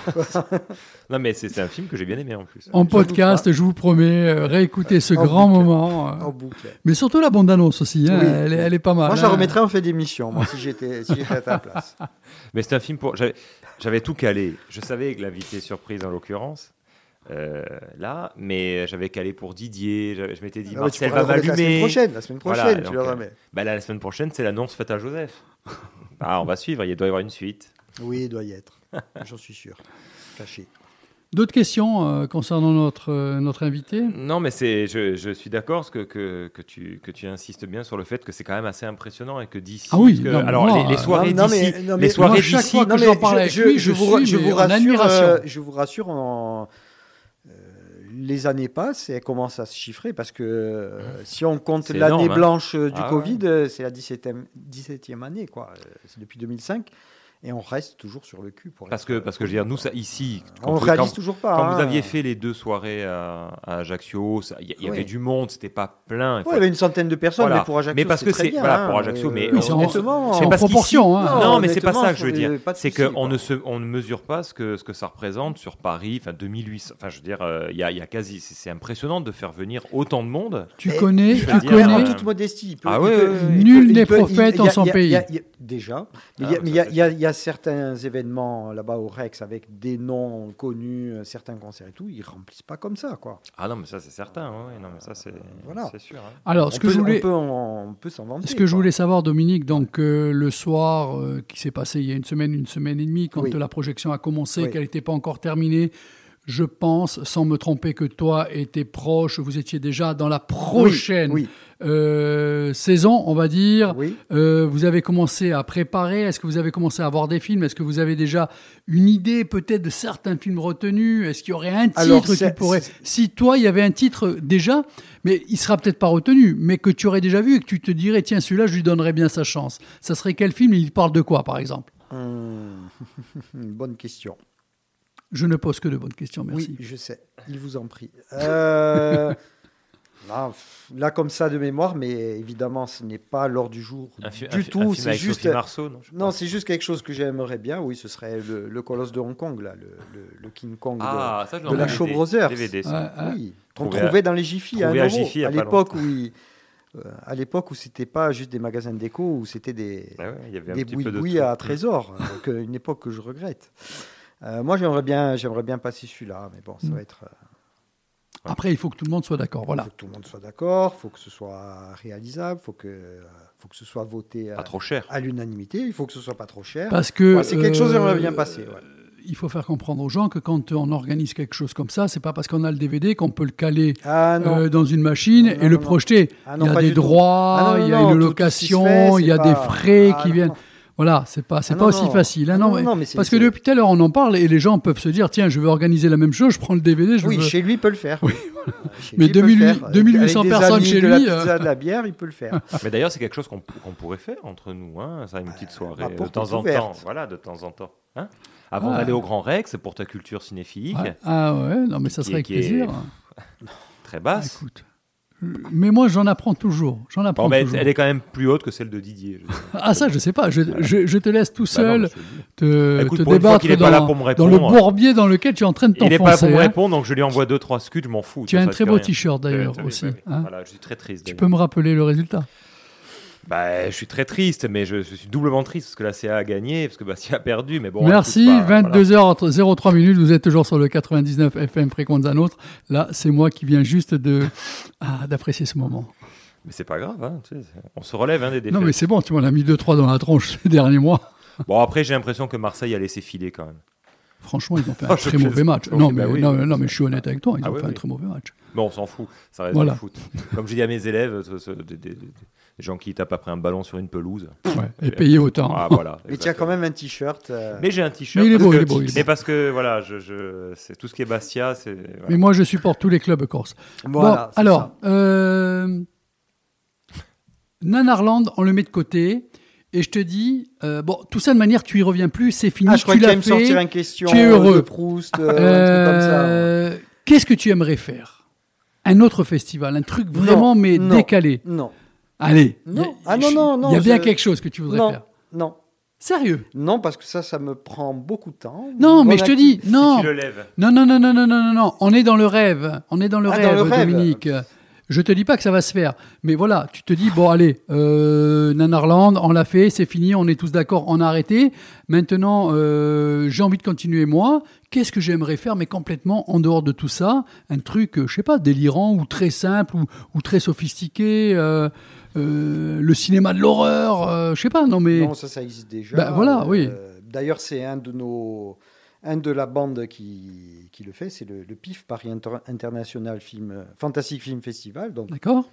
non, mais c'est c'est un film que j'ai bien aimé en plus. En podcast, je vous promets, euh, réécouter ce En grand boucle. moment. euh. En boucle. Mais surtout la bande-annonce aussi, hein, Oui. elle, est, elle est pas mal. Moi, je la hein. remettrais en fait d'émission, moi, si j'étais, si j'étais à ta place. Mais c'est un film pour. J'avais, j'avais tout calé. Je savais que l'invité surprise en l'occurrence. euh, là, mais j'avais calé pour Didier. Je m'étais dit, Ah ouais, Marcel va le remettre la m'allumer. semaine prochaine, la semaine prochaine, tu le donc, euh, remets. bah là, la semaine prochaine, c'est l'annonce faite à Joseph. ah, on va suivre. Il doit y avoir une suite. Oui, il doit y être. J'en suis sûr. Caché. D'autres questions euh, concernant notre, euh, notre invité? Non, mais c'est, je, je suis d'accord que, que, que, tu, que tu insistes bien sur le fait que c'est quand même assez impressionnant et que d'ici. Ah oui, que- non, alors moi, les, les soirées Non, d'ici, mais- non, les soirées chaque fois que Non, j'en mais parle avec je, lui, je je vous, suis, je vous en rassure, euh, je vous rassure, en- euh, les années passent et elles commencent à se chiffrer parce que euh, si on compte C'est l'année énorme, hein. blanche du Ah. Covid, c'est la 17e, 17e année, quoi. C'est depuis 2005 et on reste toujours sur le cul. Pour Parce être- que, parce que je veux dire, nous, ça, ici, On vous- réalise toujours pas, Quand hein. vous aviez fait les deux soirées à, à Ajaccio, il y, Oui. avait du monde, c'était pas plein. Ouais, il y avait une centaine de personnes, Voilà. mais pour Ajaccio, Mais parce c'est que c'est bien, voilà hein. pour Ajaccio, mais Oui, c'est en- honnêtement, c'est en parce qu'ici- proportion, hein. Non, mais c'est pas ça que je veux dire. euh, C'est qu'on ne se, on ne mesure pas ce que ce que ça représente sur Paris, enfin 2800. Enfin, je veux dire, euh, il y, a, il y a quasi, c'est impressionnant de faire venir autant de monde. Tu connais, tu connais. en euh, toute modestie. Ah Nul n'est prophète en son pays. Déjà. Mais il y a- Certains événements là-bas au Rex avec des noms connus, euh, certains concerts et tout, ils remplissent pas comme ça, quoi. Ah non, mais ça c'est certain. ouais, non, mais ça c'est Voilà. c'est sûr. hein. Alors, ce on que peut, je voulais. on peut, en- on peut s'en vanter. Ce que je voulais savoir, Dominique, donc euh, le soir euh, qui s'est passé il y a une semaine, une semaine et demie, quand Oui. la projection a commencé, Oui. qu'elle n'était pas encore terminée, je pense, sans me tromper, que toi et tes proches, vous étiez déjà dans la prochaine oui. Euh, saison, on va dire. Oui. Euh, vous avez commencé à préparer. Est-ce que vous avez commencé à voir des films? Est-ce que vous avez déjà une idée peut-être de certains films retenus? Est-ce qu'il y aurait un titre Alors, qui pourrait si toi, il y avait un titre déjà, mais il sera peut-être pas retenu, mais que tu aurais déjà vu et que tu te dirais, tiens, celui-là, je lui donnerais bien sa chance. Ça serait quel film? Il parle de quoi, par exemple? Hum, bonne question. Je ne pose que de bonnes questions, merci. Oui, je sais. Il vous en prie. Euh, là, pff, là, comme ça de mémoire, mais évidemment, ce n'est pas l'ordre du jour Un du un tout. C'est juste. Sophie Marceau, non, non, c'est juste quelque chose que j'aimerais bien. Oui, ce serait le, le colosse de Hong Kong, là, le, le- le King Kong Ah, de, ça, je l'ai de en la DVD, Show Brothers. DVD, ça. Oui, qu'on Trouvé à- trouvait dans les Jiffy à à l'époque où il- euh, à l'époque où c'était pas juste des magasins de déco, où c'était des, Ah ouais, il y avait un des petit boui-boui à trésor. euh, que- une époque que je regrette. Euh, moi, j'aimerais bien, j'aimerais bien passer celui-là, mais bon, ça Mm. va être. euh, Après, il faut que tout le monde soit d'accord. Voilà. faut que tout le monde soit d'accord, faut que ce soit réalisable, faut que, faut que ce soit voté à, Pas trop cher. à l'unanimité, il faut que ce soit pas trop cher. Parce que Ouais, c'est quelque chose que j'aimerais bien euh, passer. ouais. Il faut faire comprendre aux gens que quand on organise quelque chose comme ça, c'est pas parce qu'on a le DVD qu'on peut le caler Ah euh, dans une machine Non, et non, le non. projeter. Ah non, il y a des droits, Ah non, il y a non, une qui location, fait, il y a des frais Ah qui non. viennent. Voilà, c'est pas c'est Ah pas non, aussi non. facile. hein, Ah non, non, mais- non, mais c'est- parce que depuis tout à l'heure on en parle et les gens peuvent se dire tiens je veux organiser la même chose, je prends le DVD, je Oui, veux- chez lui, il peut le faire. Oui, Euh, chez Mais lui, il peut le 2800 faire. 2800 Avec des personnes amis, chez de la lui, euh. pizza, de la bière, il peut le faire. Mais d'ailleurs, c'est quelque chose qu'on pourrait faire entre nous, hein, ça, une petite soirée la de porte temps en ouverte. temps. Voilà, de temps en temps. Hein Avant Ah. d'aller au Grand Rex, pour ta culture cinéphilique, Ouais. Ah ouais, non mais ça serait avec est plaisir. très basse. Écoute, mais moi j'en apprends toujours, j'en apprends Bon, toujours. elle est quand même plus haute que celle de Didier. Ah ça je sais pas, je, je, je te laisse tout Bah non, seul te Écoute, fois débattre dans, le bourbier dans lequel tu es en train de Il n'est t'enfoncer. pas là pour me hein. répondre, donc je lui envoie deux trois scuds, je m'en fous. Tu as un très beau t-shirt, d'ailleurs, Oui, oui, aussi, hein. Voilà, je suis très triste. Tu d'ailleurs. peux me rappeler le résultat? Bah, je suis très triste, mais je, je suis doublement triste parce que la CA a gagné, parce que Bastia a perdu. Mais bon, Merci, écoute, bah, voilà. 22h03 minutes, vous êtes toujours sur le 99 FM Fréquence un autre. Là, c'est moi qui viens juste de ah, d'apprécier ce moment. Mais c'est pas grave, hein, tu sais, c'est- on se relève hein, des défaites. Non, mais c'est bon, tu m'en as mis 2-3 dans la tronche ces derniers mois. Bon, après, j'ai l'impression que Marseille a laissé filer quand même. Franchement, ils ont fait un je très mauvais match. Non, mais, non, mais- mais je suis honnête avec toi, ils Ah ont fait un très mauvais match. Bon, on s'en fout, ça reste du foot. Comme je dis à mes élèves, des, gens qui tapent après un ballon sur une pelouse. et payés autant. Ah, voilà. Mais tu as quand même un t-shirt. euh, Mais j'ai un t-shirt. Mais il est parce beau, que- il est beau, il est Mais parce que, voilà, je, je- c'est tout ce qui est Bastia, c'est. voilà. Mais moi, je supporte tous les clubs corses. Voilà, bon, alors, euh, Nanarland, on le met de côté. Et je te dis, euh, bon, tout ça de manière, tu y reviens plus, c'est fini. Ah, je crois tu qu'il l'as fait, sortir une question Tu es de heureux. Proust, euh, un truc comme ça. Euh, Qu'est-ce que tu aimerais faire? Un autre festival, un truc vraiment, Non, mais non, décalé. Non. Allez. Non. y a- Ah non, non, non. Il y a bien je- quelque chose que tu voudrais non, faire. Non. Sérieux? Non, parce que ça, ça me prend beaucoup de temps. Non, Bon mais je te dis, non. tu le lèves. Non, non, non, non, non, non, non, non. On est dans le rêve. On est dans le, Ah, rêve, dans le rêve. Dominique. Je te dis pas que ça va se faire, mais voilà, tu te dis bon, allez, euh, Nanarland, on l'a fait, c'est fini, on est tous d'accord, on a arrêté. Maintenant, euh, j'ai envie de continuer moi. Qu'est-ce que j'aimerais faire, mais complètement en dehors de tout ça, un truc, euh, je sais pas, délirant ou très simple ou, ou très sophistiqué. euh, le cinéma de l'horreur, euh, je sais pas, non mais. Non, ça, ça existe déjà. Bah, voilà, Euh, oui. D'ailleurs, c'est un de nos, un de la bande qui, qui le fait, c'est le, le PIF Paris Inter- International Film Fantastic Film Festival. D'accord.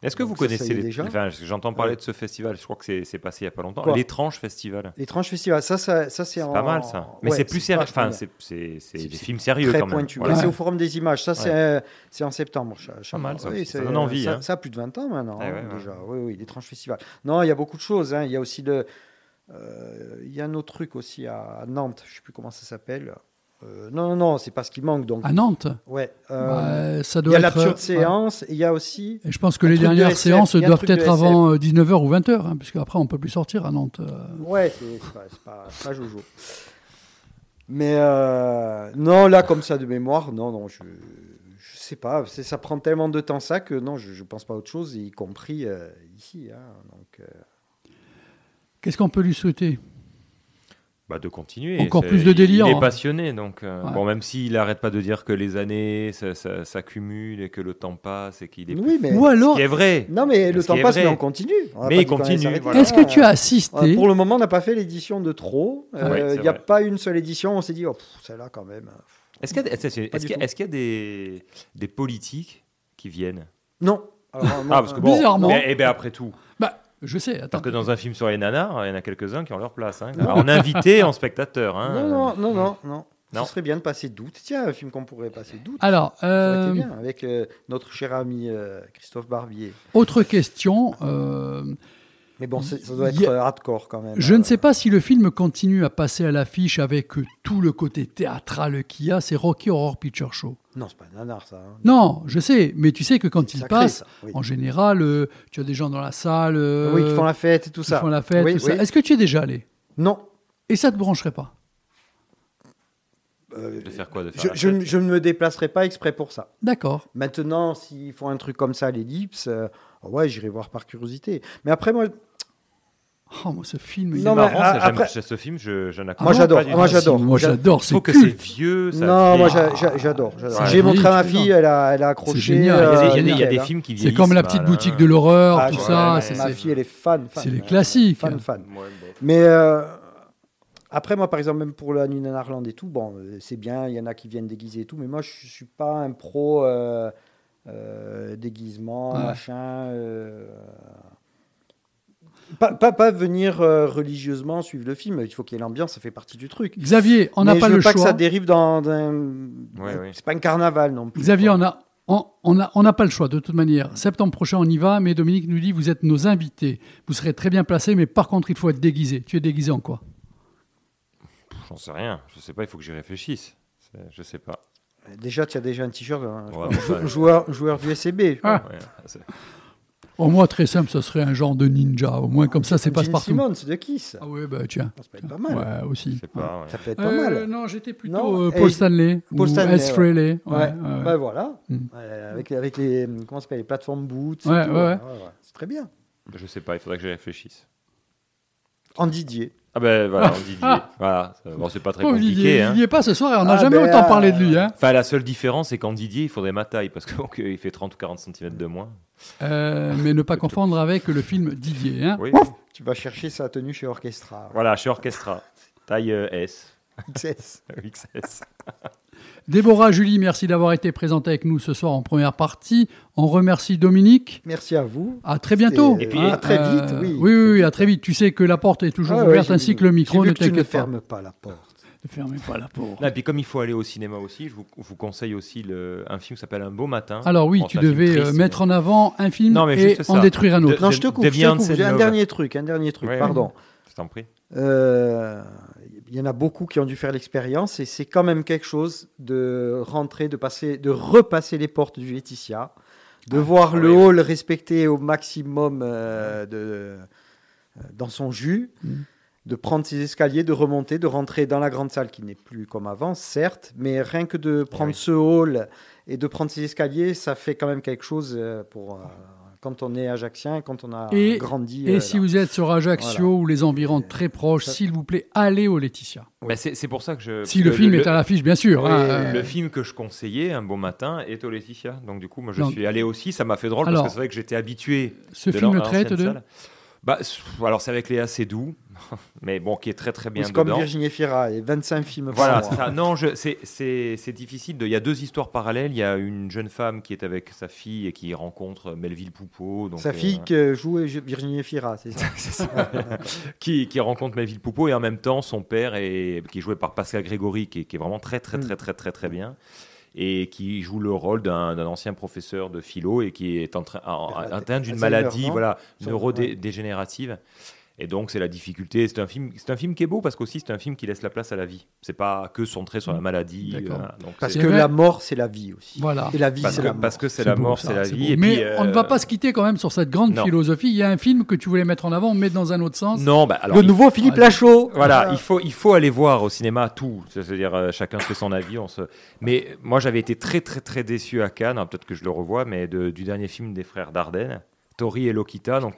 Est-ce que Donc vous ça, connaissez les... déjà. Enfin, j'entends parler Ouais. de ce festival, je crois que c'est passé il y a pas longtemps. L'étrange festival. L'étrange festival, ça, ça, ça c'est en... pas mal ça. Mais Ouais, c'est plus sérieux. Enfin, c'est des films sérieux très quand même. pointu. Voilà. C'est au Forum des images. Ça, c'est Ouais. euh, c'est en septembre. Pas mal, ça Oui. Ça donne envie, Ça, hein. ça a plus de 20 ans maintenant, hein, déjà. Oui, oui, l'étrange festival. Non, il y a beaucoup de choses. hein. Il y a aussi le. euh, Il y a un autre truc aussi à Nantes. Je ne sais plus comment ça s'appelle. Euh, non, non, non, c'est pas ce qui manque. Donc. À Nantes Ouais. euh, Bah, ça il doit y a l'absurde euh, séance et il y a aussi. Et je pense que les de dernières SF. séances Il doivent être avant euh, 19h ou 20h, hein, puisque après on peut plus sortir à Nantes. euh. Ouais, c'est c'est pas, c'est pas, c'est pas Jojo. Mais euh, non, là, comme ça de mémoire, non, non, je, je sais pas. c'est- Ça prend tellement de temps ça que non, je, je pense pas à autre chose, y compris euh, ici. hein. donc, euh, Qu'est-ce qu'on peut lui souhaiter? Bah, de continuer. Encore plus de délire, Il hein. est passionné, donc euh, Ouais. bon, même s'il n'arrête pas de dire que les années s'accumulent et que le temps passe et qu'il est. Oui, plus- mais- Ou alors- Ce qui est vrai. Non, mais le temps passe, mais on continue. On Mais il continue. voilà. Est-ce que tu as assisté Pour le moment, on n'a pas fait l'édition de trop. Euh, Il n'y a vrai. pas une seule édition. On s'est dit, oh, celle-là quand même. Est-ce qu'il y a, y y des, des politiques qui viennent? Non. Alors, Ah, parce que bon. Bizarrement. mais- Eh bien, après tout. Bah, je sais, attends. Parce que dans un film sur les nanars, il y en a quelques-uns qui ont leur place. Hein. En invité, en spectateur. Hein. Non, non, non, non, non. Non. Ce serait bien de passer d'août. Tiens, un film qu'on pourrait passer d'août. Alors, Ça aurait été euh, bien, avec euh, notre cher ami euh, Christophe Barbier. autre question. Euh, Mais bon, ça doit être a- euh, hardcore quand même. je ne sais pas si le film continue à passer à l'affiche avec euh, tout le côté théâtral qu'il y a. C'est Rocky Horror Picture Show. Non, c'est pas un nanar, ça. hein. Non, je sais, mais tu sais que quand il sacré, passe, oui. en général, euh, tu as des gens dans la salle. euh, Oui, qui font la fête et tout qui ça. font la fête, Oui, tout ça. oui. Est-ce que tu es déjà allé? Non. Et ça te brancherait pas? Euh, De faire quoi de faire je, ne me déplacerai pas exprès pour ça. D'accord. Maintenant, s'ils font un truc comme ça à l'ellipse, euh, ouais, j'irai voir par curiosité. Mais après, moi, Oh, moi, ce film. il C'est Non, est- mais, marrant, ah, ça, après- ce film, je, je n'accroche Moi, j'adore, moi, j'adore. Moi, j'adore. C'est que c'est vieux. Ça non, moi, j'a- j'adore. J'ai montré à ma fille, elle a, elle a accroché. C'est génial. Il y a des- il y a euh, des, il y a des hein. films qui C'est vieillissent comme la petite hein. boutique de l'horreur, Ah, tout ouais, ça. ouais, c'est- ma c'est- fille, elle est fan. fan c'est les classiques. Fan, fan. Ouais, bon. Mais euh, après, moi, par exemple, même pour la Nuit Nanarland et tout, bon, euh, c'est bien, il y en a qui viennent déguiser et tout, mais moi, je suis pas un pro euh, euh, déguisement, machin. Pas, pas, pas venir euh, religieusement suivre le film, il faut qu'il y ait l'ambiance, ça fait partie du truc. Xavier, on n'a pas je le veux pas que choix. ça dérive dans. dans- Ouais, ouais. C'est pas un carnaval non plus. Xavier, quoi. on a, on, on a, on n'a pas le choix de toute manière. Septembre prochain, on y va, mais Dominique nous dit vous êtes nos invités. Vous serez très bien placés, mais par contre, il faut être déguisé. Tu es déguisé en quoi? J'en sais rien. Je sais pas, il faut que j'y réfléchisse. Je sais pas. Déjà, tu as déjà un t-shirt, hein, Ouais, joueur, joueur du SCB. Ah. Au moins, très simple, ce serait un genre de ninja. Au moins, comme ça, c'est passe Gene partout. Simmons de Kiss. Ah ouais, bah tiens. Ça peut être pas mal. Ouais, aussi. c'est pas. ouais. Ça peut être pas Euh, mal. non, j'étais plutôt Non, euh, Paul Stanley. Paul ou Stanley, S. ouais. Frehley. Ouais, bah voilà. Mm. Euh, avec, avec les, comment ça s'appelle, les plateformes boots. Ouais, ouais, ouais. C'est très bien. Je sais pas, il faudrait que j'y réfléchisse. En Didier. Ah ben voilà, Ah. en Didier. Ah. Voilà, bon, c'est pas très Pauvre compliqué. Didier, hein. il n'y est pas ce soir et on n'a Ah, jamais ben, autant euh, parlé de lui. Hein. Enfin, la seule différence, c'est qu'en Didier, il faudrait ma taille, parce qu'il fait 30 ou 40 cm de moins. Euh, mais ne pas confondre avec le film Didier. Hein. Oui. Tu vas chercher sa tenue chez Orchestra. Voilà, chez Orchestra. Taille euh, S. XS. XS. Déborah, Julie, merci d'avoir été présente avec nous ce soir en première partie. On remercie Dominique. Merci à vous. À très bientôt. Et puis, à très vite, oui. Oui, oui, oui, à très vite. Tu sais que la porte est toujours Ah ouverte ainsi vu- que le micro. vu Ne que tu ne pas. fermes pas la porte. Ne fermez pas la porte. Et puis comme il faut aller au cinéma aussi, je vous, vous conseille aussi le, un film qui s'appelle Un beau matin. Alors oui, Bon, tu devais euh, triste, mettre en avant un film Non, mais et en ça. détruire un De- autre. Non, je te coupe, je te coupe. Un dernier truc, un dernier truc, Ouais, pardon. Je t'en prie. Euh, Il y en a beaucoup qui ont dû faire l'expérience et c'est quand même quelque chose de rentrer, de passer, de repasser les portes du Laetitia, de voir le hall respecté au maximum euh, de, euh, dans son jus, de prendre ses escaliers, de remonter, de rentrer dans la grande salle qui n'est plus comme avant, certes, mais rien que de prendre ce hall et de prendre ses escaliers, ça fait quand même quelque chose euh, pour euh, quand on est ajaxien, quand on a Et, grandi. et euh, si là. vous êtes sur Ajaccio Voilà. ou les environs très proches, s'il vous plaît, allez au Laetitia. Bah, c'est pour ça que je. Si le film est à l'affiche, bien sûr, Oui, hein, euh. Le film que je conseillais, Un beau matin, est au Laetitia. Donc du coup, moi je Donc- suis allé aussi. Ça m'a fait drôle Alors, parce que c'est vrai que j'étais habitué. ce de film traite de salle. Bah, alors c'est avec Léa Seydoux, mais bon, qui est très très bien C'est comme. Virginie Fira et 25 films Voilà, par ça. Non, c'est- difficile. de- Il y a deux histoires parallèles. Il y a une jeune femme qui est avec sa fille et qui rencontre Melville Poupeau. Donc, Sa euh, fille que jouait Virginie Fira, c'est ça qui, qui rencontre Melville Poupeau et en même temps son père est, qui est joué par Pascal Grégory qui est, qui est vraiment très très Mm. très très très très bien et qui joue le rôle d'un ancien professeur de philo et qui est en train, Alzheimer, atteint d'une maladie voilà neurodégénérative et donc c'est la difficulté c'est un film c'est un film qui est beau parce qu'aussi c'est un film qui laisse la place à la vie c'est pas que centré sur la maladie. Donc, Parce que la mort, c'est la vie aussi. Voilà. Et la vie, parce c'est que, la mort. parce que c'est C'est la beau, mort ça, c'est la vie et Mais puis, on ne euh, va pas se quitter quand même sur cette grande non. philosophie. Il y a un film que tu voulais mettre en avant, mais dans un autre sens. Non, bah, alors, Le il- nouveau Philippe Lachaud. Voilà, il faut, il faut aller voir au cinéma tout. C'est-à-dire, euh, chacun fait son avis. On se... Mais moi, j'avais été très, très, très déçu à Cannes. Alors, Peut-être que je le revois, mais de- du dernier film des frères Dardenne, Tori et Lokita, donc,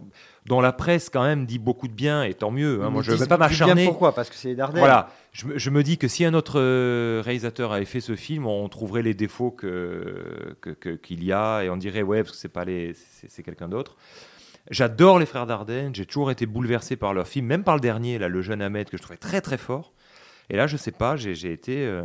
dont la presse, quand même, dit beaucoup de bien, et tant mieux. hein. Moi, je ne vais pas m'acharner. Pourquoi? Parce que c'est les Dardennes. Voilà, je, me- je me dis que si un autre euh, réalisateur avait fait ce film, on trouverait les défauts que, que- que- qu'il y a et on dirait ouais parce que c'est pas les, c'est, c'est quelqu'un d'autre. J'adore les frères Dardenne, j'ai toujours été bouleversé par leur film, même par le dernier là, le jeune Ahmed que je trouvais très très fort. Et là, je sais pas, j'ai, j'ai été, euh,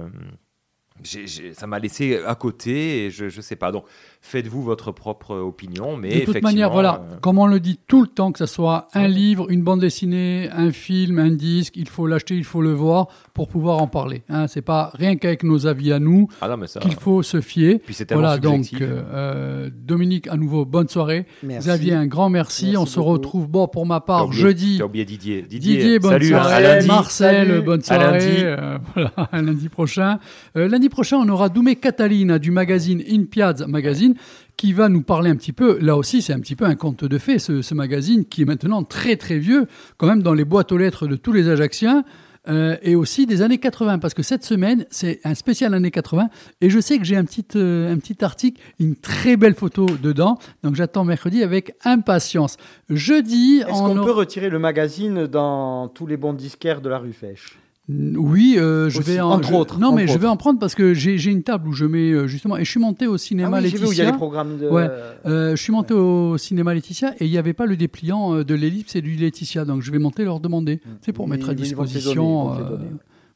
j'ai- j'ai- ça m'a laissé à côté et je, je sais pas. Donc, faites-vous votre propre opinion, mais de toute effectivement, manière, voilà, euh, comme on le dit tout le temps, que ce soit un livre, une bande dessinée, un film, un disque, il faut l'acheter, il faut le voir pour pouvoir en parler. Hein, c'est pas rien qu'avec nos avis à nous Ah non, mais ça- qu'il faut se fier. Puis c'est tellement voilà, donc subjectif. euh, euh, Dominique, à nouveau, bonne soirée. Merci. Xavier, un grand merci. Merci on se retrouve, bon, pour ma part, oublié- jeudi. T'as oublié Didier. Didier, Didier, bonne salut, hein, soirée. à lundi. Marcel, Salut. bonne À soirée. lundi. Euh, voilà, à lundi prochain. Euh, lundi prochain, on aura Doumé Catalina du magazine In Piazza Magazine qui va nous parler un petit peu. Là aussi, c'est un petit peu un conte de fées, ce, ce magazine qui est maintenant très très vieux, quand même dans les boîtes aux lettres de tous les Ajacciens. euh, et aussi des années 80, parce que cette semaine, c'est un spécial années 80, et je sais que j'ai un petit, euh, un petit article, une très belle photo dedans, donc j'attends mercredi avec impatience. Jeudi, Est-ce on qu'on aura- peut retirer le magazine dans tous les bons disquaires de la rue Fèche? Oui, euh, je Aussi, vais en, entre je- autres, Non, mais je vais en prendre parce que j'ai une table où je mets euh, justement. Et je suis monté au cinéma Ah oui, vu où il y a Laetitia. les programmes de- Ouais, euh, je suis monté au cinéma Laetitia et il n'y avait pas le dépliant de l'ellipse et du Laetitia, donc je vais monter leur demander. C'est pour Oui, mettre à disposition. donner, euh,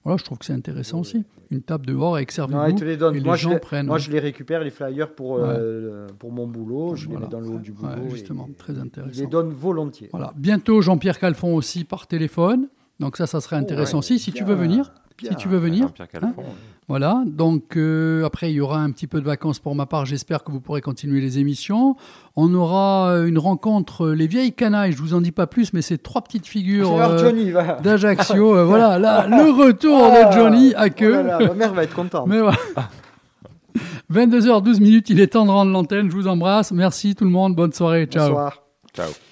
voilà, je trouve que c'est intéressant aussi. Une table dehors avec servi Non, ils te les donnent. et Moi, les je gens les, prennent. moi, ouais. je les récupère, les flyers, pour, pour mon boulot. Je Voilà. les mets dans le haut du boulot. Et justement, très intéressant. les donnent volontiers. Voilà. Bientôt Jean-Pierre Calfon aussi par téléphone. Donc ça, ça serait intéressant ouais, aussi si tu veux venir. bien. Si tu veux venir. Hein. Voilà. Donc euh, après, il y aura un petit peu de vacances pour ma part. J'espère que vous pourrez continuer les émissions. On aura euh, une rencontre euh, les vieilles canailles. Je vous en dis pas plus, mais c'est trois petites figures euh, d'Ajaccio. Euh, voilà, là, le retour Ah, de Johnny à queue. oh là là, ma mère va être contente. Mais voilà. 22h12 minutes, il est temps de rendre l'antenne. Je vous embrasse. Merci tout le monde. Bonne soirée. Ciao. Bonsoir. Ciao.